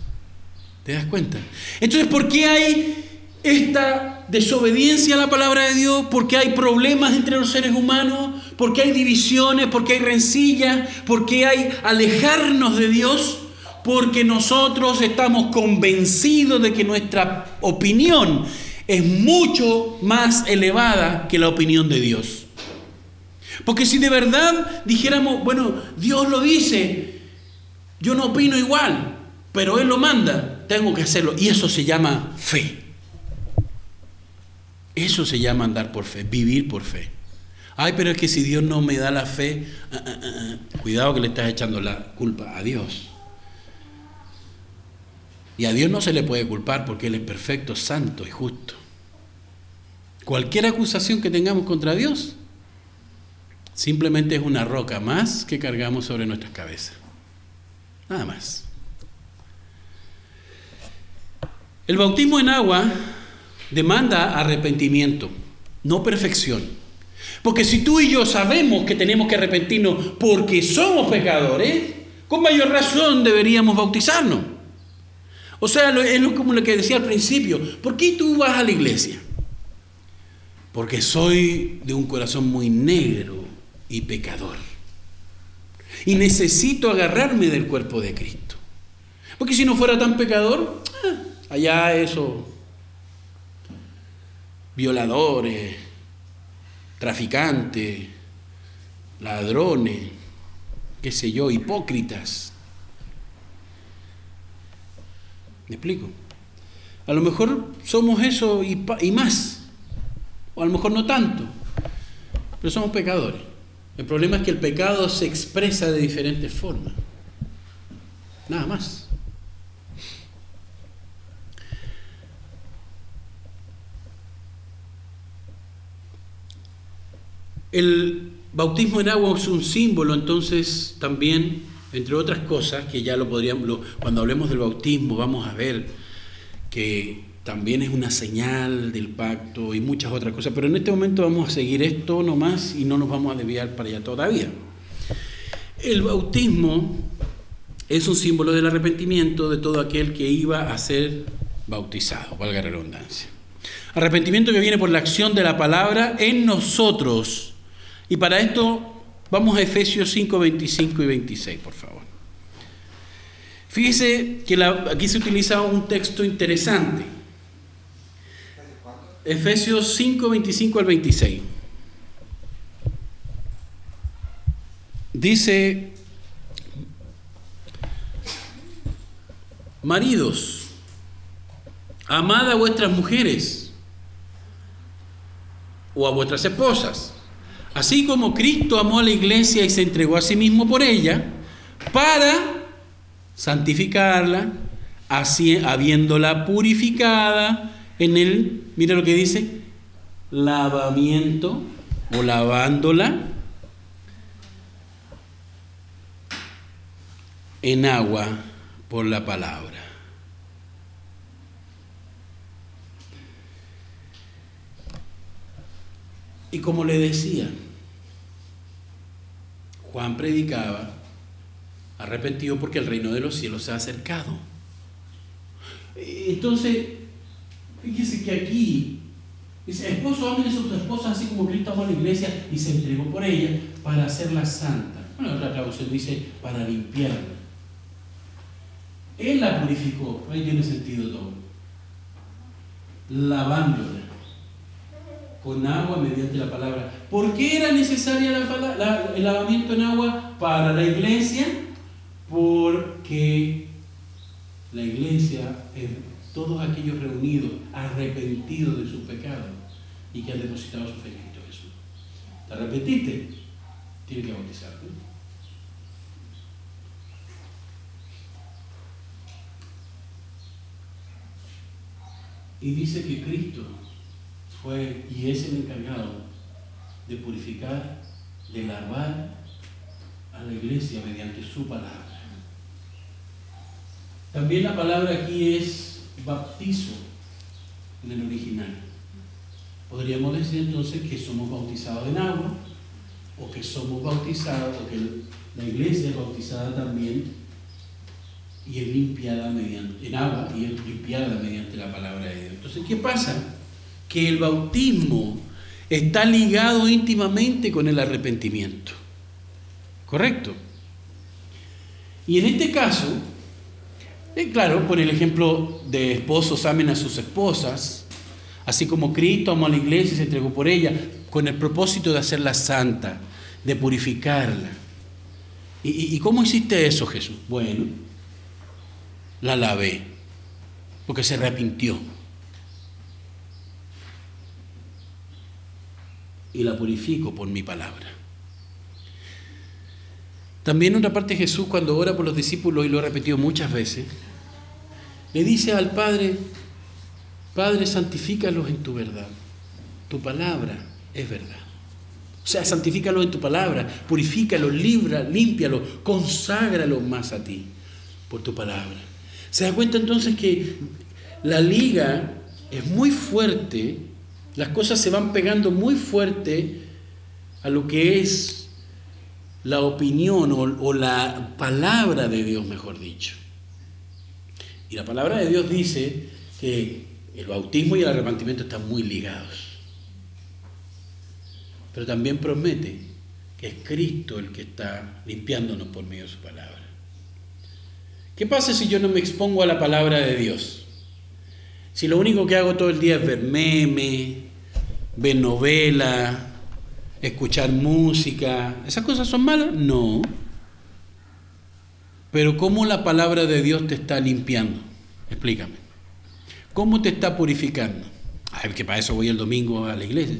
¿Te das cuenta? Entonces, ¿por qué hay esta desobediencia a la palabra de Dios? ¿Por qué hay problemas entre los seres humanos? ¿Por qué hay divisiones? ¿Por qué hay rencillas? ¿Por qué hay alejarnos de Dios? porque nosotros estamos convencidos de que nuestra opinión es mucho más elevada que la opinión de Dios. Porque si de verdad dijéramos, bueno, Dios lo dice, yo no opino igual, pero Él lo manda, tengo que hacerlo. Y eso se llama fe. Eso se llama andar por fe, vivir por fe. Ay, pero es que si Dios no me da la fe, ah, ah, ah, cuidado que le estás echando la culpa a Dios. Y a Dios no se le puede culpar porque Él es perfecto, santo y justo. Cualquier acusación que tengamos contra Dios simplemente es una roca más que cargamos sobre nuestras cabezas. Nada más. El bautismo en agua demanda arrepentimiento, no perfección. Porque si tú y yo sabemos que tenemos que arrepentirnos porque somos pecadores, con mayor razón deberíamos bautizarnos. O sea, es como lo que decía al principio. ¿Por qué tú vas a la iglesia? Porque soy de un corazón muy negro y pecador. Y necesito agarrarme del cuerpo de Cristo. Porque si no fuera tan pecador, ah, allá eso, violadores, traficantes, ladrones, qué sé yo, hipócritas, ¿Me explico? A lo mejor somos eso y, y más, o a lo mejor no tanto, pero somos pecadores. El problema es que el pecado se expresa de diferentes formas. Nada más. El bautismo en agua es un símbolo entonces también entre otras cosas, que ya lo podríamos, cuando hablemos del bautismo vamos a ver que también es una señal del pacto y muchas otras cosas, pero en este momento vamos a seguir esto nomás y no nos vamos a desviar para allá todavía. El bautismo es un símbolo del arrepentimiento de todo aquel que iba a ser bautizado, valga la redundancia. Arrepentimiento que viene por la acción de la palabra en nosotros. Y para esto Vamos a Efesios 5, 25 y 26, por favor. Fíjese que aquí se utiliza un texto interesante. Efesios 5, 25 al 26. Dice, maridos, amad a vuestras mujeres o a vuestras esposas Así como Cristo amó a la iglesia y se entregó a sí mismo por ella, para santificarla, habiéndola purificada en el, mira lo que dice, lavamiento o lavándola en agua por la palabra. Y como le decía, Juan predicaba, arrepentido porque el reino de los cielos se ha acercado. Entonces, fíjese que aquí dice, esposo amen a sus esposas así como Cristo amó a la iglesia y se entregó por ella para hacerla santa. Bueno, otra traducción dice, para limpiarla. Él la purificó, ahí tiene sentido todo. Lavándola con agua mediante la palabra. ¿Por qué era necesaria el lavamiento en agua para la iglesia? Porque la iglesia es todos aquellos reunidos, arrepentidos de sus pecados y que han depositado su fe en Cristo Jesús. ¿Te arrepentiste? Tienes que bautizarte. Y dice que Cristo fue y es el encargado de purificar, de lavar a la iglesia mediante su palabra. También la palabra aquí es bautizo en el original. Podríamos decir entonces que somos bautizados en agua o que somos bautizados, o que la iglesia es bautizada también y es limpiada mediante, en agua y es limpiada mediante la palabra de Dios. Entonces, ¿qué pasa? Que el bautismo está ligado íntimamente con el arrepentimiento. ¿Correcto? Y en este caso, eh, claro, por el ejemplo de esposos amen a sus esposas, así como Cristo amó a la iglesia y se entregó por ella, con el propósito de hacerla santa, de purificarla. ¿Y, y cómo hiciste eso, Jesús? Bueno, la lavé, porque se arrepintió. Y la purifico por mi palabra. También otra parte Jesús cuando ora por los discípulos, y lo ha repetido muchas veces, le dice al Padre, Padre, santifícalos en tu verdad. Tu palabra es verdad. O sea, santifícalos en tu palabra, purifícalos, libra, límpialos, conságralos más a ti por tu palabra. Se da cuenta entonces que la liga es muy fuerte las cosas se van pegando muy fuerte a lo que es la opinión o, la palabra de Dios, mejor dicho. Y la palabra de Dios dice que el bautismo y el arrepentimiento están muy ligados. Pero también promete que es Cristo el que está limpiándonos por medio de su palabra. ¿Qué pasa si yo no me expongo a la palabra de Dios? Si lo único que hago todo el día es ver meme, ver novela, escuchar música, ¿esas cosas son malas? No. Pero ¿cómo la palabra de Dios te está limpiando? Explícame. ¿Cómo te está purificando? Ay, que para eso voy el domingo a la iglesia.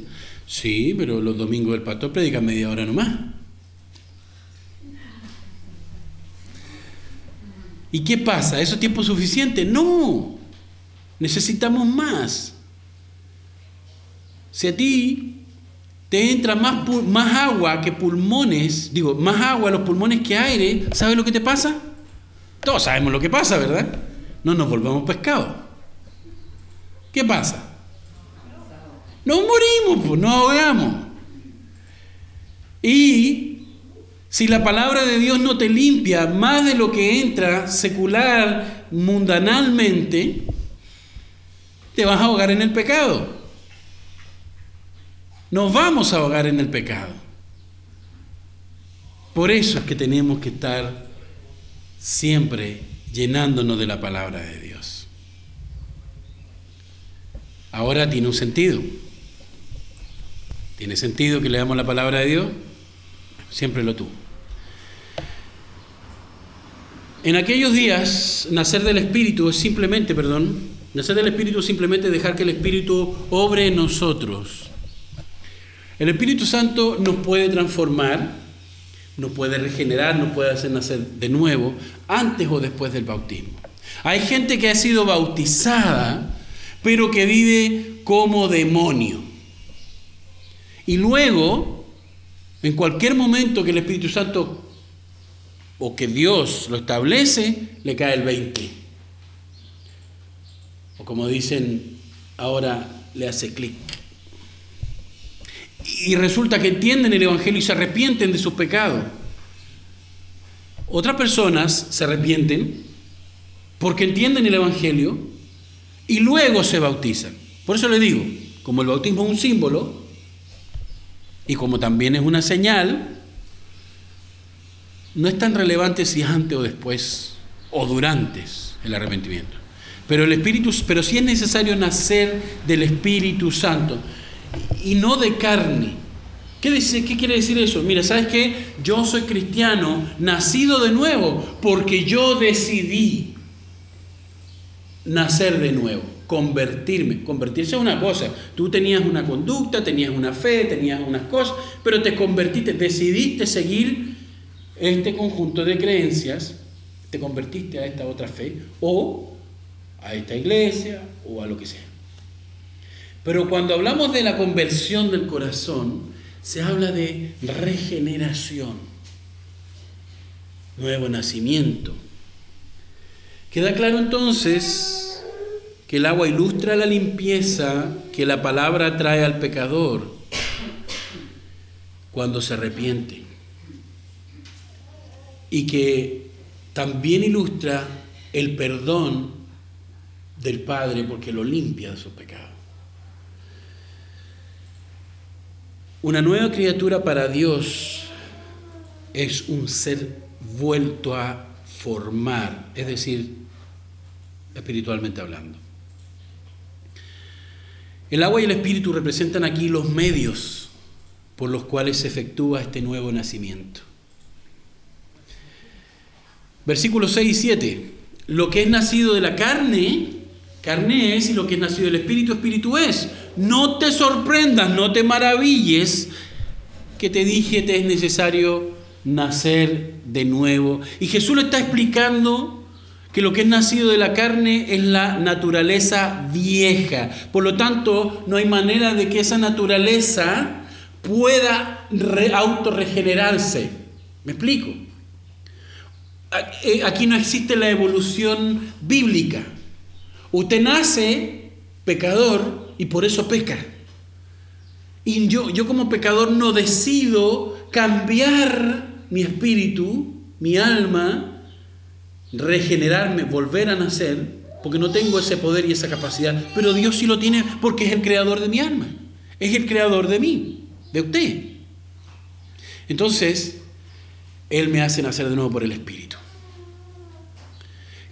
Sí, pero los domingos el pastor predica media hora nomás. ¿Y qué pasa? ¿Eso es tiempo suficiente? No. Necesitamos más. Si a ti te entra más, más agua que pulmones, digo, más agua a los pulmones que aire, ¿sabes lo que te pasa? Todos sabemos lo que pasa, ¿verdad? No nos volvemos pescado. ¿Qué pasa? Nos morimos, pues, nos ahogamos. Y si la palabra de Dios no te limpia más de lo que entra secular, mundanalmente, te vas a ahogar en el pecado. Nos vamos a ahogar en el pecado. Por eso es que tenemos que estar siempre llenándonos de la palabra de Dios. Ahora tiene un sentido. ¿Tiene sentido que leamos la palabra de Dios? Siempre lo tuvo. En aquellos días, nacer del Espíritu es simplemente, perdón, nacer del Espíritu es simplemente dejar que el Espíritu obre en nosotros. El Espíritu Santo nos puede transformar, nos puede regenerar, nos puede hacer nacer de nuevo, antes o después del bautismo. Hay gente que ha sido bautizada, pero que vive como demonio. Y luego, en cualquier momento que el Espíritu Santo o que Dios lo establece, le cae el 20. O como dicen ahora, le hace clic. Y resulta que entienden el Evangelio y se arrepienten de sus pecados. Otras personas se arrepienten porque entienden el Evangelio y luego se bautizan. Por eso le digo, como el bautismo es un símbolo y como también es una señal, no es tan relevante si es antes o después o durante el arrepentimiento. Pero el Espíritu, pero sí es necesario nacer del Espíritu Santo y no de carne. ¿Qué, dice, ¿Qué quiere decir eso? Mira, ¿sabes qué? Yo soy cristiano, nacido de nuevo, porque yo decidí nacer de nuevo, convertirme. Convertirse es una cosa. Tú tenías una conducta, tenías una fe, tenías unas cosas, pero te convertiste, decidiste seguir este conjunto de creencias, te convertiste a esta otra fe o a esta iglesia o a lo que sea. Pero cuando hablamos de la conversión del corazón, se habla de regeneración, nuevo nacimiento. Queda claro entonces que el agua ilustra la limpieza que la palabra trae al pecador cuando se arrepiente y que también ilustra el perdón del Padre porque lo limpia de sus pecados. Una nueva criatura para Dios es un ser vuelto a formar, es decir, espiritualmente hablando. El agua y el espíritu representan aquí los medios por los cuales se efectúa este nuevo nacimiento. Versículos 6 y 7. Lo que es nacido de la carne, carne es, y lo que es nacido del espíritu, espíritu es. No te sorprendas, no te maravilles que te dije te es necesario nacer de nuevo. Y Jesús le está explicando que lo que es nacido de la carne es la naturaleza vieja. Por lo tanto, no hay manera de que esa naturaleza pueda autorregenerarse. ¿Me explico? Eh, aquí no existe la evolución bíblica. Usted nace pecador y por eso peca. Y yo, yo como pecador no decido cambiar mi espíritu, mi alma, regenerarme, volver a nacer, porque no tengo ese poder y esa capacidad. Pero Dios sí lo tiene porque es el creador de mi alma. Es el creador de mí, de usted. Entonces, Él me hace nacer de nuevo por el Espíritu.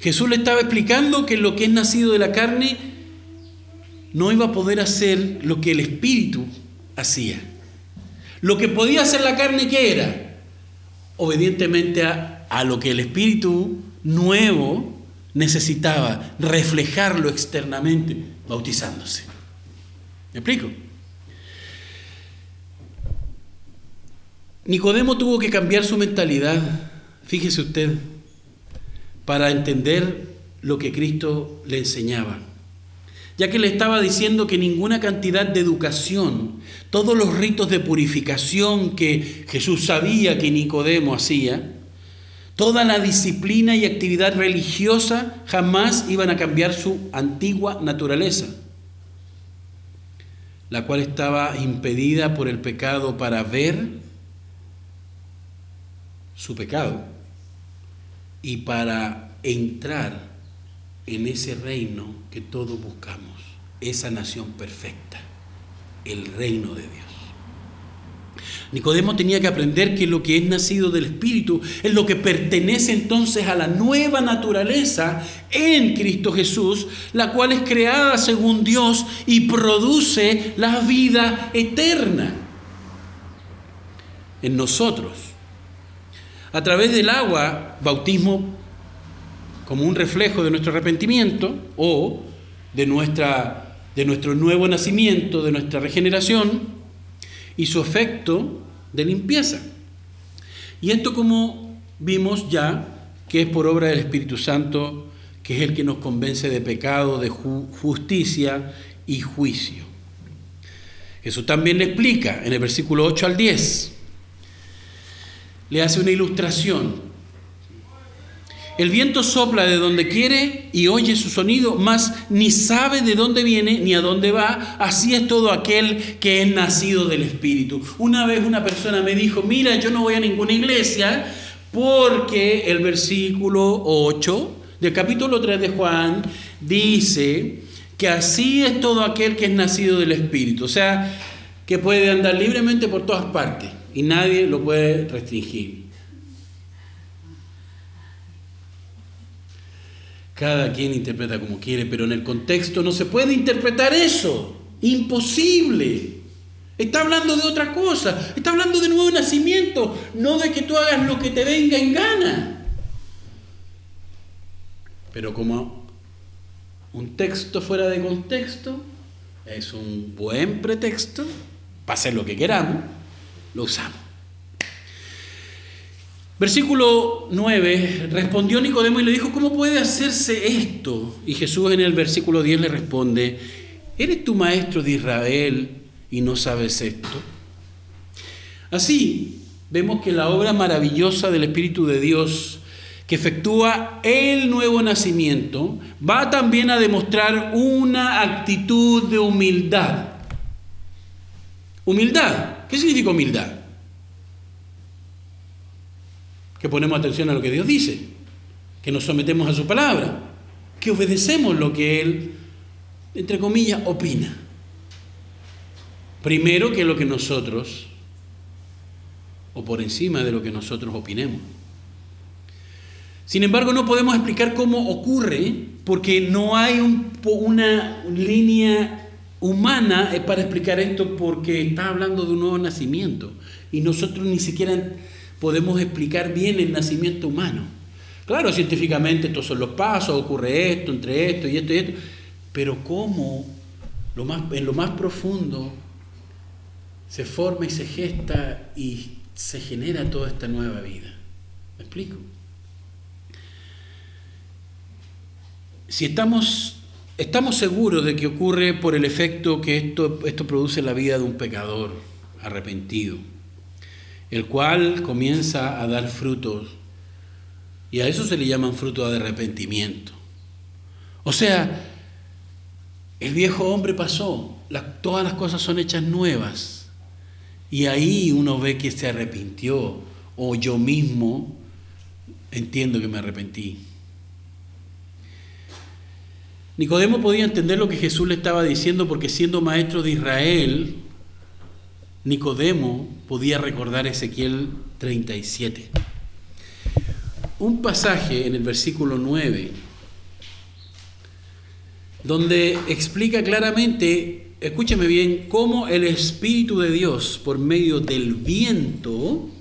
Jesús le estaba explicando que lo que es nacido de la carne no iba a poder hacer lo que el Espíritu hacía. Lo que podía hacer la carne, ¿qué era? Obedientemente a, a lo que el Espíritu nuevo necesitaba, reflejarlo externamente, bautizándose. ¿Me explico? Nicodemo tuvo que cambiar su mentalidad. Fíjese usted, para entender lo que Cristo le enseñaba. Ya que le estaba diciendo que ninguna cantidad de educación, todos los ritos de purificación que Jesús sabía que Nicodemo hacía, toda la disciplina y actividad religiosa jamás iban a cambiar su antigua naturaleza, la cual estaba impedida por el pecado para ver su pecado y para entrar en ese reino que todos buscamos, esa nación perfecta, el reino de Dios. Nicodemo tenía que aprender que lo que es nacido del Espíritu es lo que pertenece entonces a la nueva naturaleza en Cristo Jesús, la cual es creada según Dios y produce la vida eterna en nosotros. A través del agua, bautismo como un reflejo de nuestro arrepentimiento o de, nuestra, de nuestro nuevo nacimiento, de nuestra regeneración y su efecto de limpieza. Y esto como vimos ya que es por obra del Espíritu Santo, que es el que nos convence de pecado, de justicia y juicio. Jesús también le explica en el versículo 8 al 10. Le hace una ilustración. El viento sopla de donde quiere y oye su sonido, mas ni sabe de dónde viene ni a dónde va. Así es todo aquel que es nacido del Espíritu. Una vez una persona me dijo, mira, yo no voy a ninguna iglesia porque el versículo 8 del capítulo 3 de Juan dice que así es todo aquel que es nacido del Espíritu. O sea, que puede andar libremente por todas partes y nadie lo puede restringir. Cada quien interpreta como quiere, pero en el contexto no se puede interpretar eso. Imposible. Está hablando de otra cosa. Está hablando de nuevo nacimiento, no de que tú hagas lo que te venga en gana. Pero como un texto fuera de contexto es un buen pretexto para hacer lo que queramos, lo usamos. Versículo 9, respondió Nicodemo y le dijo, ¿cómo puede hacerse esto? Y Jesús en el versículo 10 le responde, ¿eres tu maestro de Israel y no sabes esto? Así vemos que la obra maravillosa del Espíritu de Dios que efectúa el nuevo nacimiento va también a demostrar una actitud de humildad. Humildad, ¿qué significa humildad? que ponemos atención a lo que Dios dice, que nos sometemos a su palabra, que obedecemos lo que Él, entre comillas, opina. Primero que lo que nosotros, o por encima de lo que nosotros opinemos. Sin embargo, no podemos explicar cómo ocurre porque no hay una línea humana para explicar esto porque está hablando de un nuevo nacimiento y nosotros ni siquiera podemos explicar bien el nacimiento humano. Claro, científicamente estos son los pasos, ocurre esto, entre esto y esto y esto, pero cómo en lo más profundo se forma y se gesta y se genera toda esta nueva vida. ¿Me explico? Si estamos, estamos seguros de que ocurre por el efecto que esto, esto produce en la vida de un pecador arrepentido, el cual comienza a dar frutos. Y a eso se le llaman frutos de arrepentimiento. O sea, el viejo hombre pasó, todas las cosas son hechas nuevas. Y ahí uno ve que se arrepintió, o yo mismo entiendo que me arrepentí. Nicodemo podía entender lo que Jesús le estaba diciendo porque siendo maestro de Israel, Nicodemo podía recordar Ezequiel 37. Un pasaje en el versículo 9 donde explica claramente, escúcheme bien, cómo el Espíritu de Dios por medio del viento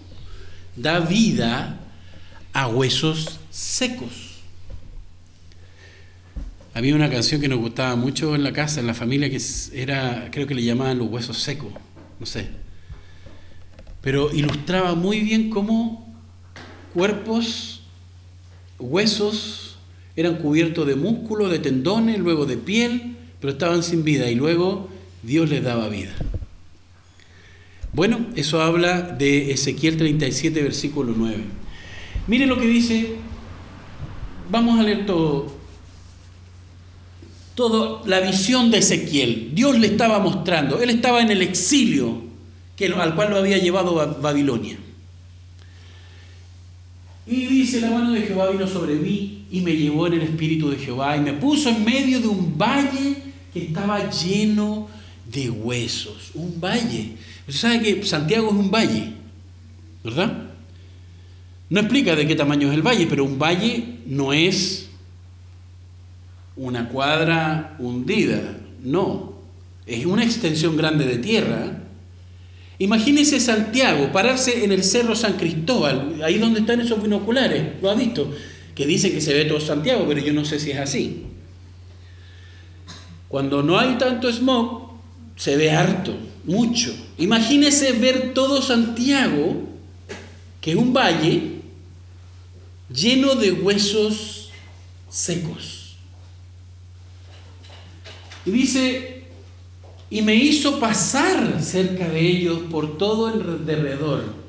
da vida a huesos secos. Había una canción que nos gustaba mucho en la casa, en la familia, que era, creo que le llamaban los huesos secos no sé. Pero ilustraba muy bien cómo cuerpos, huesos, eran cubiertos de músculos, de tendones, luego de piel, pero estaban sin vida y luego Dios les daba vida. Bueno, eso habla de Ezequiel 37, versículo 9. Mire lo que dice, vamos a leer todo, toda la visión de Ezequiel. Dios le estaba mostrando, él estaba en el exilio que, al cual lo había llevado Babilonia. Y dice, la mano de Jehová vino sobre mí y me llevó en el espíritu de Jehová y me puso en medio de un valle que estaba lleno de huesos. Un valle. Usted sabe que Santiago es un valle, ¿verdad? No explica de qué tamaño es el valle, pero un valle no es una cuadra hundida, no, es una extensión grande de tierra. Imagínese Santiago pararse en el Cerro San Cristóbal, ahí donde están esos binoculares, lo ha visto, que dicen que se ve todo Santiago, pero yo no sé si es así. Cuando no hay tanto smog, se ve harto, mucho. Imagínese ver todo Santiago, que es un valle lleno de huesos secos. Y dice, y me hizo pasar cerca de ellos por todo el derredor.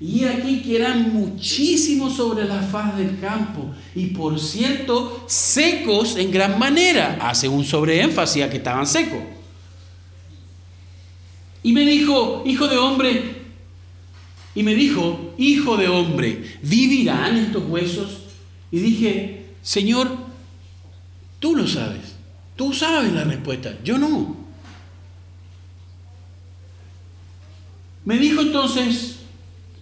Y aquí que eran muchísimos sobre la faz del campo, y por cierto, secos en gran manera. Hace un sobreénfasis a que estaban secos. Y me dijo, hijo de hombre, y me dijo, hijo de hombre, ¿vivirán estos huesos? Y dije, Señor, tú sabes la respuesta, yo no. Me dijo entonces,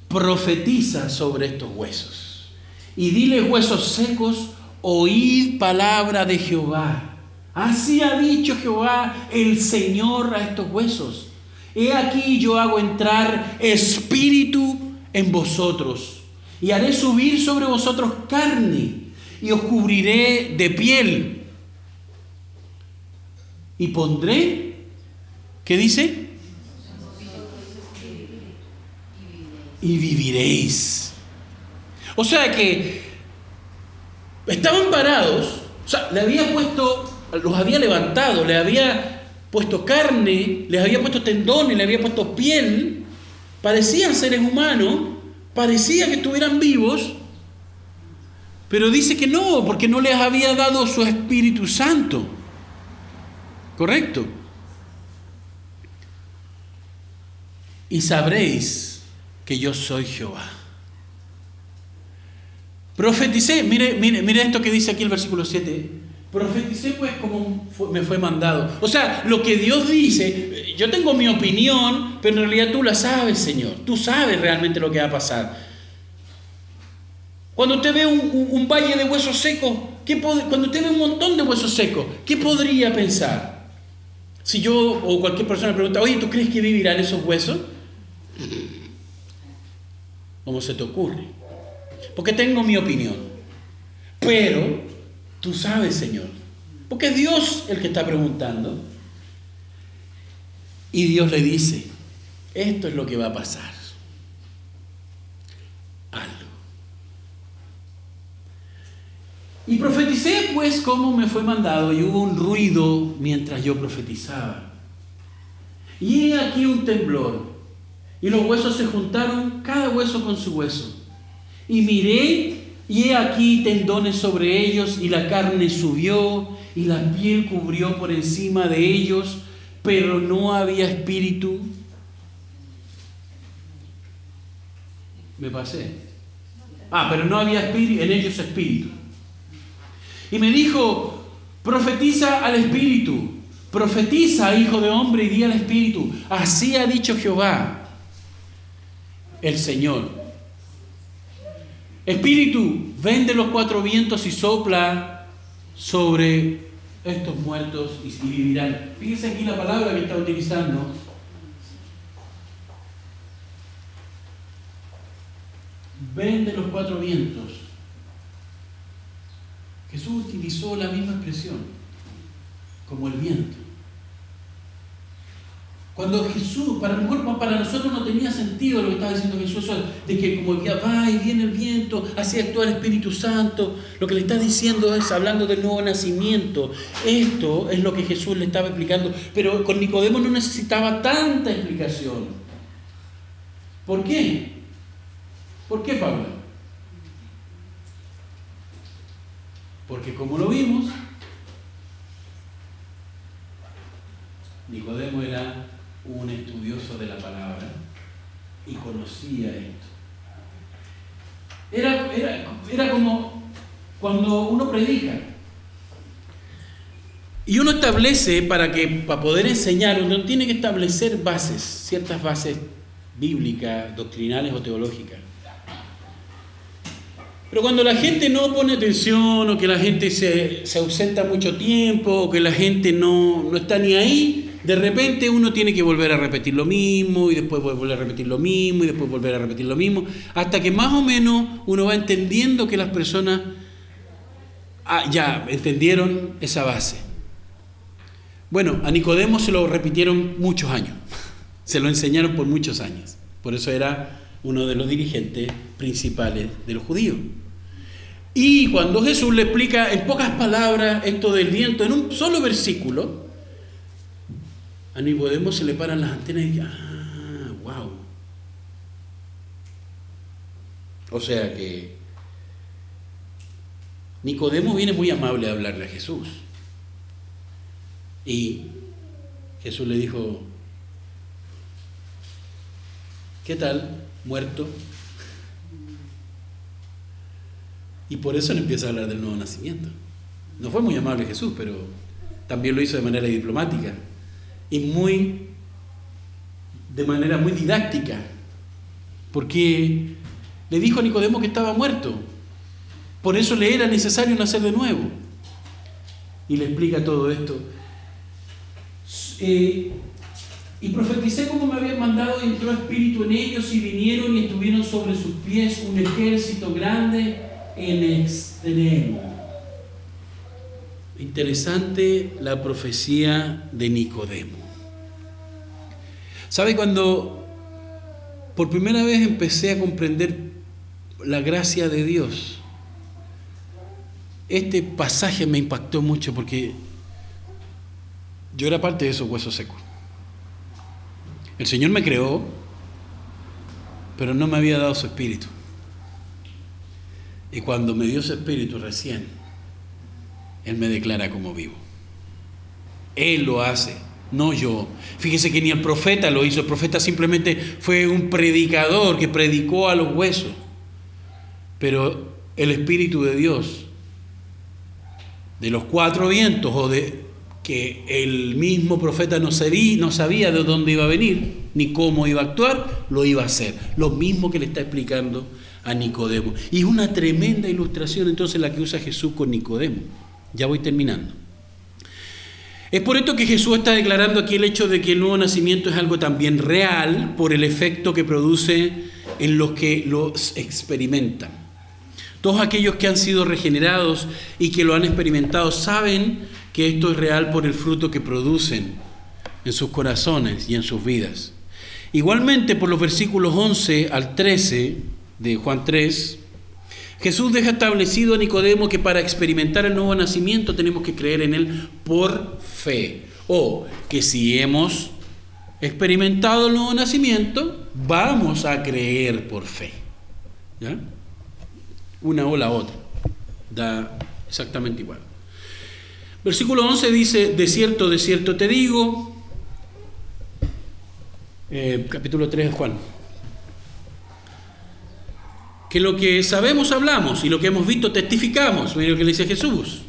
profetiza sobre estos huesos y dile huesos secos, oíd palabra de Jehová. Así ha dicho Jehová el Señor a estos huesos. He aquí yo hago entrar espíritu en vosotros y haré subir sobre vosotros carne y os cubriré de piel y pondré, ¿qué dice? Y viviréis. O sea que estaban parados, o sea, le había puesto, los había levantado, le había puesto carne, les había puesto tendones, le había puesto piel, parecían seres humanos, parecía que estuvieran vivos, pero dice que no, porque no les había dado su Espíritu Santo. ¿Correcto? Y sabréis que yo soy Jehová. Profeticé, mire, mire, mire esto que dice aquí el versículo 7. Profeticé pues como me fue mandado. O sea, lo que Dios dice, yo tengo mi opinión, pero en realidad tú la sabes, Señor. Tú sabes realmente lo que va a pasar. Cuando usted ve un, valle de huesos secos, cuando usted ve un montón de huesos secos, ¿qué podría pensar? Si yo o cualquier persona pregunta, oye, ¿tú crees que vivirán esos huesos? ¿Cómo se te ocurre? Porque tengo mi opinión. Pero Tú sabes, Señor. Porque es Dios el que está preguntando. Y Dios le dice, esto es lo que va a pasar. Y profeticé pues como me fue mandado y hubo un ruido mientras yo profetizaba. Y he aquí un temblor. Y los huesos se juntaron, cada hueso con su hueso. Y miré y he aquí tendones sobre ellos, y la carne subió, y la piel cubrió por encima de ellos, pero no había espíritu. Me pasé. Ah, pero no había espíritu, en ellos espíritu. Y me dijo, profetiza al espíritu, profetiza, hijo de hombre, y di al espíritu. Así ha dicho Jehová, el Señor Espíritu, ven de los cuatro vientos y sopla sobre estos muertos y vivirán. Fíjense aquí la palabra que está utilizando. Ven de los cuatro vientos. Jesús utilizó la misma expresión, como el viento. Cuando Jesús, para, nosotros no tenía sentido lo que estaba diciendo Jesús, de que como va y viene el viento, así actúa el Espíritu Santo, lo que le está diciendo es hablando del nuevo nacimiento. Esto es lo que Jesús le estaba explicando, pero con Nicodemo no necesitaba tanta explicación. ¿Por qué? ¿Por qué, Pablo? Porque como lo vimos, Nicodemo era un estudioso de la palabra y conocía esto. Era, era, como cuando uno predica. Y uno establece para que para poder enseñar, uno tiene que establecer bases, ciertas bases bíblicas, doctrinales o teológicas. Pero cuando la gente no pone atención o que la gente se, se ausenta mucho tiempo o que la gente no, no está ni ahí, de repente uno tiene que volver a repetir lo mismo y después volver a repetir lo mismo y después volver a repetir lo mismo, hasta que más o menos uno va entendiendo que las personas ah, ya entendieron esa base. Bueno, a Nicodemo se lo repitieron muchos años, se lo enseñaron por muchos años, por eso era uno de los dirigentes principales de los judíos. Y cuando Jesús le explica en pocas palabras esto del viento, en un solo versículo, a Nicodemo se le paran las antenas y ah, wow. O sea que Nicodemo viene muy amable a hablarle a Jesús. Y Jesús le dijo, ¿qué tal? Muerto. Y por eso le empieza a hablar del nuevo nacimiento. No fue muy amable Jesús, pero también lo hizo de manera diplomática y muy de manera muy didáctica, porque le dijo a Nicodemo que estaba muerto. Por eso le era necesario nacer de nuevo. Y le explica todo esto. Eh, y profeticé como me habían mandado y entró espíritu en ellos y vinieron y estuvieron sobre sus pies un ejército grande en extremo. Interesante la profecía de Nicodemo. ¿Sabe cuando por primera vez empecé a comprender la gracia de Dios? Este pasaje me impactó mucho porque yo era parte de esos huesos secos. El Señor me creó, pero no me había dado su espíritu. Y cuando me dio su espíritu recién, Él me declara como vivo. Él lo hace, no yo. Fíjese que ni el profeta lo hizo, el profeta simplemente fue un predicador que predicó a los huesos. Pero el Espíritu de Dios, de los cuatro vientos o de que el mismo profeta no no sabía de dónde iba a venir ni cómo iba a actuar, lo iba a hacer. Lo mismo que le está explicando a Nicodemo. Y es una tremenda ilustración entonces la que usa Jesús con Nicodemo. Ya voy terminando. Es por esto que Jesús está declarando aquí el hecho de que el nuevo nacimiento es algo también real por el efecto que produce en los que los experimentan. Todos aquellos que han sido regenerados y que lo han experimentado saben que esto es real por el fruto que producen en sus corazones y en sus vidas. Igualmente por los versículos 11 al 13 de Juan 3, Jesús deja establecido a Nicodemo que para experimentar el nuevo nacimiento tenemos que creer en él por fe. O que si hemos experimentado el nuevo nacimiento, vamos a creer por fe. ¿Ya? Una o la otra. Da exactamente igual. Versículo 11 dice, de cierto, de cierto te digo, eh, capítulo 3 de Juan, que lo que sabemos hablamos y lo que hemos visto testificamos, mira lo que le dice Jesús,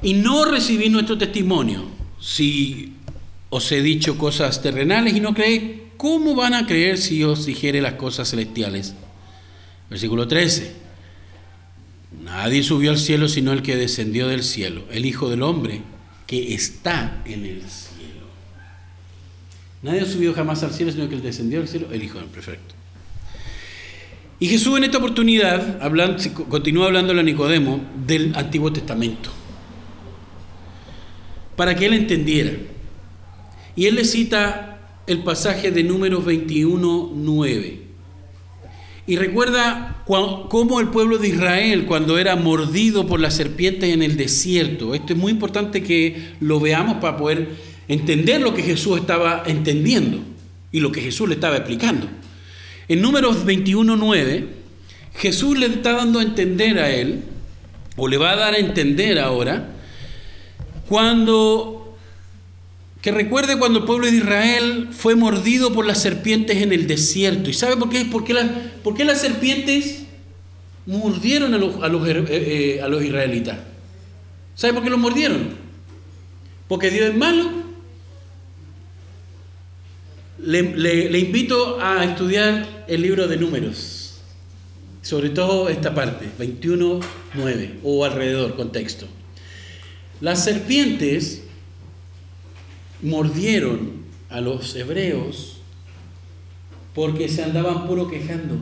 y no recibí nuestro testimonio. Si os he dicho cosas terrenales y no creéis, ¿cómo van a creer si os dijere las cosas celestiales? Versículo 13. Nadie subió al cielo sino el que descendió del cielo, el Hijo del Hombre que está en el cielo. Nadie ha subido jamás al cielo sino el que descendió del cielo, el Hijo del. Perfecto. Y Jesús en esta oportunidad hablando, continúa hablando a Nicodemo del Antiguo Testamento, para que él entendiera. Y él le cita el pasaje de números 21, 9. Y recuerda cómo el pueblo de Israel, cuando era mordido por las serpientes en el desierto, esto es muy importante que lo veamos para poder entender lo que Jesús estaba entendiendo y lo que Jesús le estaba explicando. En números 21.9, Jesús le está dando a entender a él, o le va a dar a entender ahora, cuando que recuerde cuando el pueblo de Israel fue mordido por las serpientes en el desierto. ¿Y sabe por qué? ¿Por qué, las serpientes mordieron a los, a los, eh, eh, a los israelitas? ¿Sabe por qué los mordieron? Porque Dios es malo. Le, invito a estudiar el libro de números, sobre todo esta parte, 21.9 o alrededor, contexto. Las serpientes mordieron a los hebreos porque se andaban puro quejando.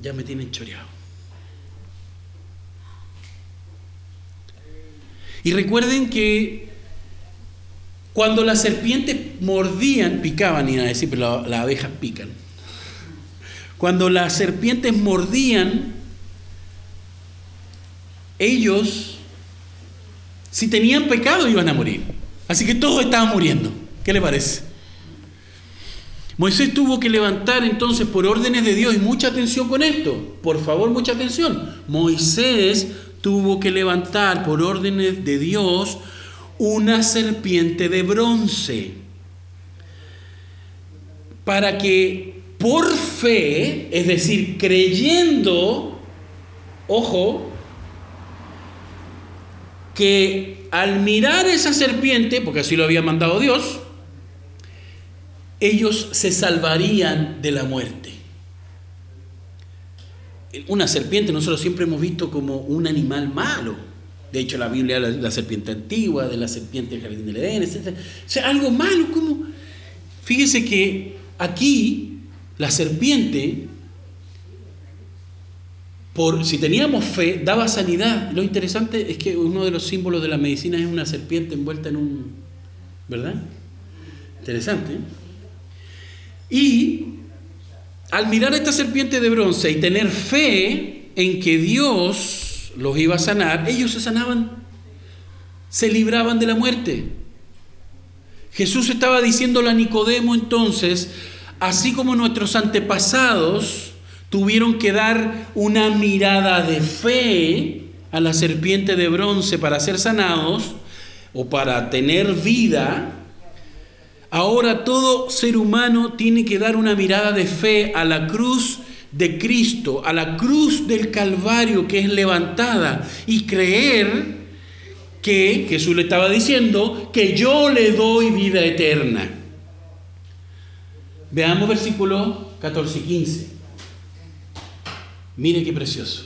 Ya me tienen choreado. Y recuerden que cuando las serpientes mordían, picaban, y a decir, pero las abejas pican. Cuando las serpientes mordían ellos, si tenían pecado, iban a morir. Así que todos estaban muriendo. ¿Qué le parece? Moisés tuvo que levantar entonces por órdenes de Dios, y mucha atención con esto, por favor, mucha atención. Moisés tuvo que levantar por órdenes de Dios una serpiente de bronce para que por fe, es decir, creyendo, ojo, que al mirar esa serpiente, porque así lo había mandado Dios, ellos se salvarían de la muerte. Una serpiente nosotros siempre hemos visto como un animal malo. De hecho, la Biblia habla de la serpiente antigua, de la serpiente del jardín del Edén, etc. O sea, algo malo, como... Fíjese que aquí la serpiente, por, si teníamos fe, daba sanidad. Lo interesante es que uno de los símbolos de la medicina es una serpiente envuelta en un... ¿Verdad? Interesante. ¿eh? Y al mirar a esta serpiente de bronce y tener fe en que Dios los iba a sanar, ellos se sanaban, se libraban de la muerte. Jesús estaba diciéndole a Nicodemo entonces, así como nuestros antepasados tuvieron que dar una mirada de fe a la serpiente de bronce para ser sanados o para tener vida, Ahora todo ser humano tiene que dar una mirada de fe a la cruz de Cristo, a la cruz del Calvario que es levantada y creer que Jesús le estaba diciendo que yo le doy vida eterna. Veamos versículo 14 y 15. Mire qué precioso.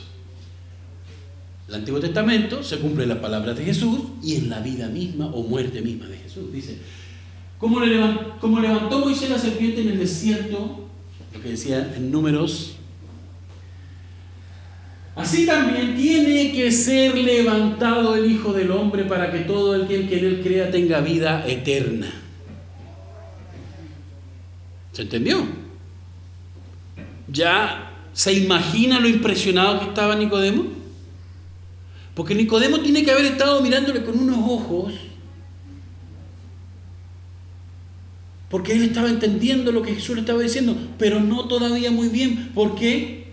El Antiguo Testamento se cumple las palabras de Jesús y en la vida misma o muerte misma de Jesús. Dice, como, levantó, Moisés la serpiente en el desierto, lo que decía en números, así también tiene que ser levantado el Hijo del Hombre para que todo el que en él crea tenga vida eterna. ¿Se entendió? ¿Ya se imagina lo impresionado que estaba Nicodemo? Porque Nicodemo tiene que haber estado mirándole con unos ojos Porque él estaba entendiendo lo que Jesús le estaba diciendo, pero no todavía muy bien. ¿Por qué?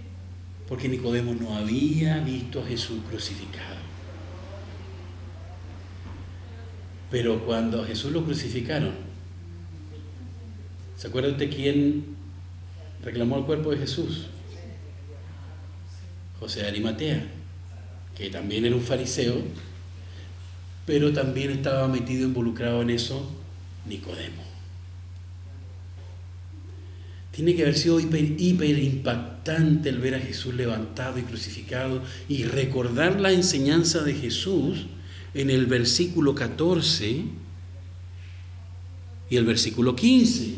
Porque Nicodemo no había visto a Jesús crucificado. Pero cuando a Jesús lo crucificaron, ¿se acuerda usted quién reclamó el cuerpo de Jesús? José de Arimatea, que también era un fariseo, pero también estaba metido, involucrado en eso Nicodemo. Tiene que haber sido hiper, impactante el ver a Jesús levantado y crucificado y recordar la enseñanza de Jesús en el versículo 14 y el versículo 15,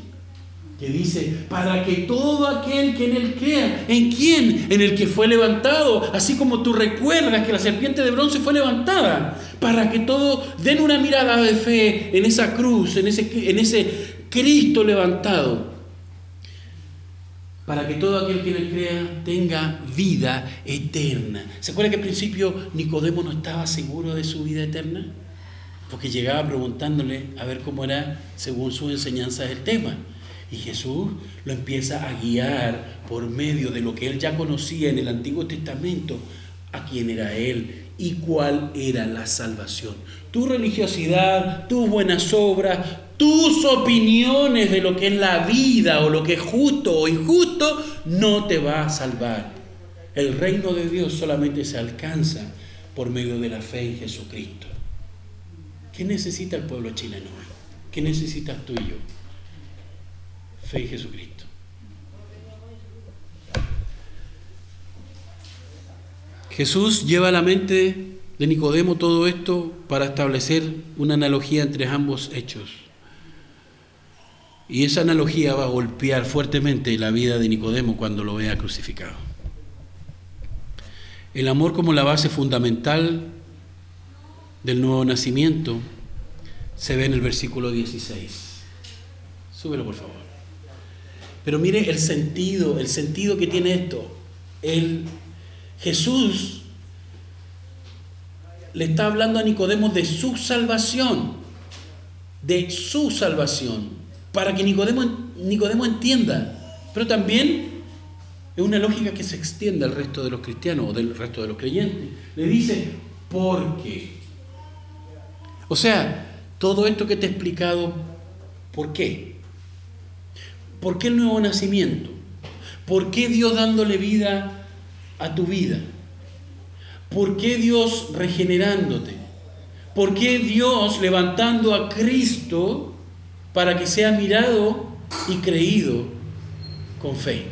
que dice, para que todo aquel que en él crea, ¿en quién? En el que fue levantado, así como tú recuerdas que la serpiente de bronce fue levantada, para que todos den una mirada de fe en esa cruz, en ese, en ese Cristo levantado para que todo aquel que le crea tenga vida eterna. ¿Se acuerda que al principio Nicodemo no estaba seguro de su vida eterna? Porque llegaba preguntándole a ver cómo era según su enseñanza el tema. Y Jesús lo empieza a guiar por medio de lo que él ya conocía en el Antiguo Testamento, a quién era él y cuál era la salvación. Tu religiosidad, tus buenas obras, tus opiniones de lo que es la vida o lo que es justo o injusto no te va a salvar. El reino de Dios solamente se alcanza por medio de la fe en Jesucristo. ¿Qué necesita el pueblo chileno? ¿Qué necesitas tú y yo? Fe en Jesucristo. Jesús lleva a la mente de Nicodemo todo esto para establecer una analogía entre ambos hechos. Y esa analogía va a golpear fuertemente la vida de Nicodemo cuando lo vea crucificado. El amor como la base fundamental del nuevo nacimiento se ve en el versículo 16. Súbelo, por favor. Pero mire el sentido, el sentido que tiene esto. El Jesús le está hablando a Nicodemo de su salvación, de su salvación, para que Nicodemo, Nicodemo entienda, pero también es una lógica que se extiende al resto de los cristianos o del resto de los creyentes. Le dice, ¿por qué? O sea, todo esto que te he explicado, ¿por qué? ¿Por qué el nuevo nacimiento? ¿Por qué Dios dándole vida a tu vida? ¿Por qué Dios regenerándote? ¿Por qué Dios levantando a Cristo para que sea mirado y creído con fe?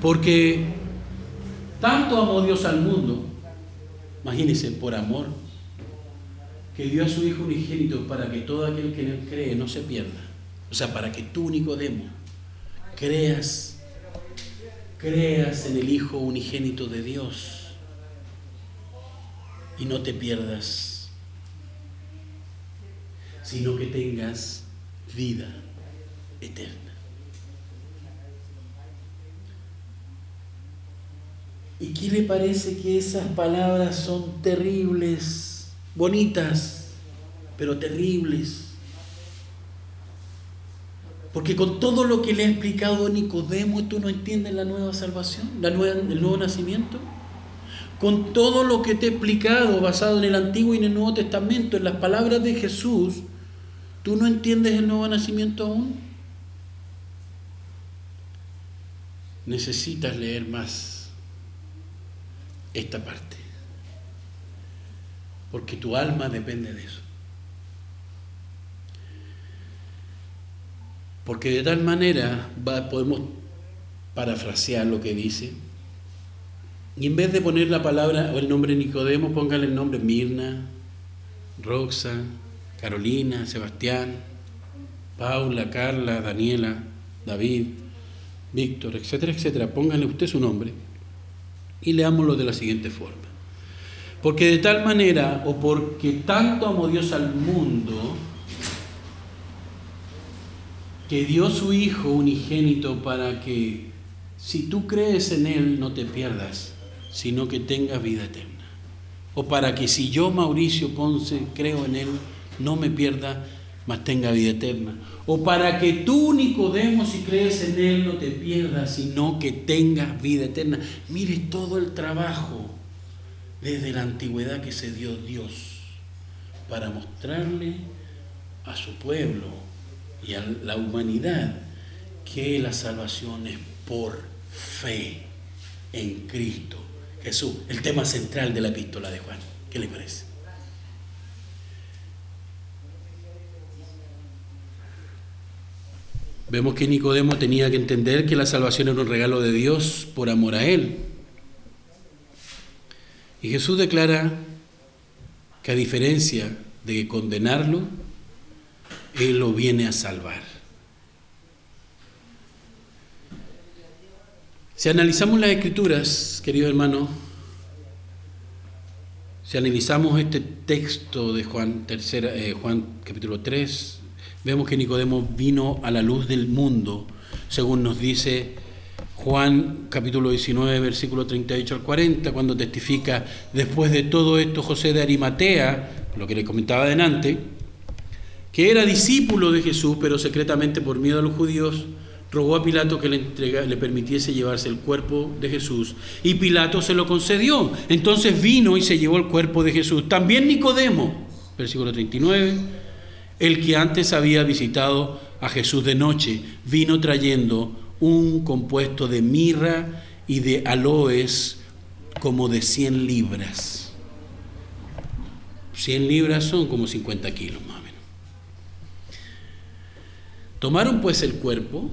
Porque tanto amó Dios al mundo, imagínense, por amor, que dio a su Hijo unigénito para que todo aquel que en él cree no se pierda. O sea, para que tú, Nicodemo, creas creas en el Hijo unigénito de Dios y no te pierdas, sino que tengas vida eterna. ¿Y qué le parece que esas palabras son terribles, bonitas, pero terribles? Porque con todo lo que le ha explicado Nicodemo, tú no entiendes la nueva salvación, la nueva, el nuevo nacimiento. Con todo lo que te he explicado basado en el Antiguo y en el Nuevo Testamento, en las palabras de Jesús, ¿tú no entiendes el nuevo nacimiento aún? Necesitas leer más esta parte. Porque tu alma depende de eso. Porque de tal manera podemos parafrasear lo que dice. Y en vez de poner la palabra o el nombre Nicodemo, póngale el nombre Mirna, Roxa, Carolina, Sebastián, Paula, Carla, Daniela, David, Víctor, etcétera, etcétera. Póngale usted su nombre y leámoslo de la siguiente forma. Porque de tal manera, o porque tanto amó Dios al mundo, que dio su Hijo unigénito para que si tú crees en Él no te pierdas, sino que tengas vida eterna. O para que si yo, Mauricio Ponce, creo en Él, no me pierda, mas tenga vida eterna. O para que tú, Nicodemo, si crees en Él, no te pierdas, sino que tengas vida eterna. Mire todo el trabajo desde la antigüedad que se dio Dios para mostrarle a su pueblo y a la humanidad que la salvación es por fe en Cristo Jesús. El tema central de la epístola de Juan. ¿Qué le parece? Vemos que Nicodemo tenía que entender que la salvación era un regalo de Dios por amor a Él. Y Jesús declara que a diferencia de condenarlo, él lo viene a salvar. Si analizamos las escrituras, queridos hermanos, si analizamos este texto de Juan, tercera, eh, Juan capítulo 3, vemos que Nicodemo vino a la luz del mundo, según nos dice Juan capítulo 19, versículo 38 al 40, cuando testifica, después de todo esto, José de Arimatea, lo que le comentaba adelante, que era discípulo de Jesús, pero secretamente por miedo a los judíos, rogó a Pilato que le, le permitiese llevarse el cuerpo de Jesús. Y Pilato se lo concedió. Entonces vino y se llevó el cuerpo de Jesús. También Nicodemo, versículo 39, el que antes había visitado a Jesús de noche, vino trayendo un compuesto de mirra y de aloes como de 100 libras. 100 libras son como 50 kilos más. Tomaron pues el cuerpo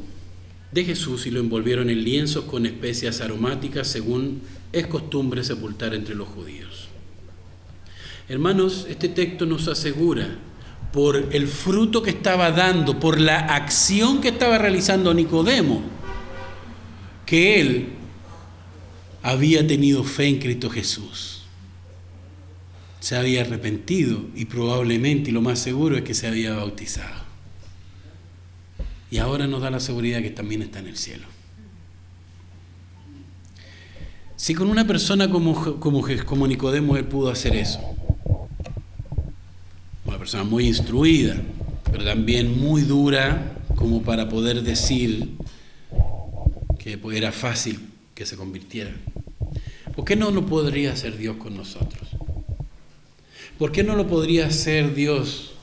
de Jesús y lo envolvieron en lienzos con especias aromáticas según es costumbre sepultar entre los judíos. Hermanos, este texto nos asegura por el fruto que estaba dando, por la acción que estaba realizando Nicodemo, que él había tenido fe en Cristo Jesús. Se había arrepentido y probablemente, y lo más seguro es que se había bautizado y ahora nos da la seguridad que también está en el cielo. Si con una persona como, como, como Nicodemo él pudo hacer eso, persona muy instruida, pero también muy dura como para poder decir que era fácil que se convirtiera. ¿Por qué no lo podría hacer Dios con nosotros? ¿Por qué no lo podría hacer Dios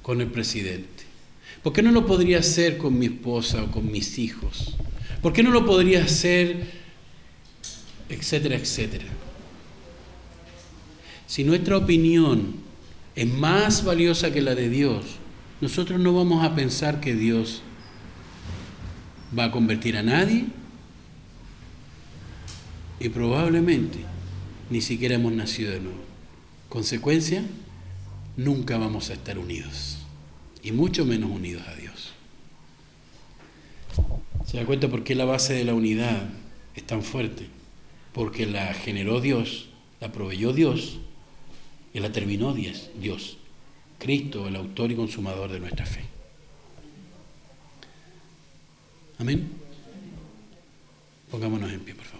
con el presidente? ¿Por qué no lo podría hacer con mi esposa o con mis hijos? ¿Por qué no lo podría hacer, etcétera, etcétera? Si nuestra opinión es más valiosa que la de Dios, nosotros no vamos a pensar que Dios va a convertir a nadie y probablemente ni siquiera hemos nacido de nuevo. Consecuencia, nunca vamos a estar unidos y mucho menos unidos a Dios. ¿Se da cuenta por qué la base de la unidad es tan fuerte? Porque la generó Dios, la proveyó Dios y la terminó Dios, Cristo, el autor y consumador de nuestra fe. Amén. Pongámonos en pie, por favor.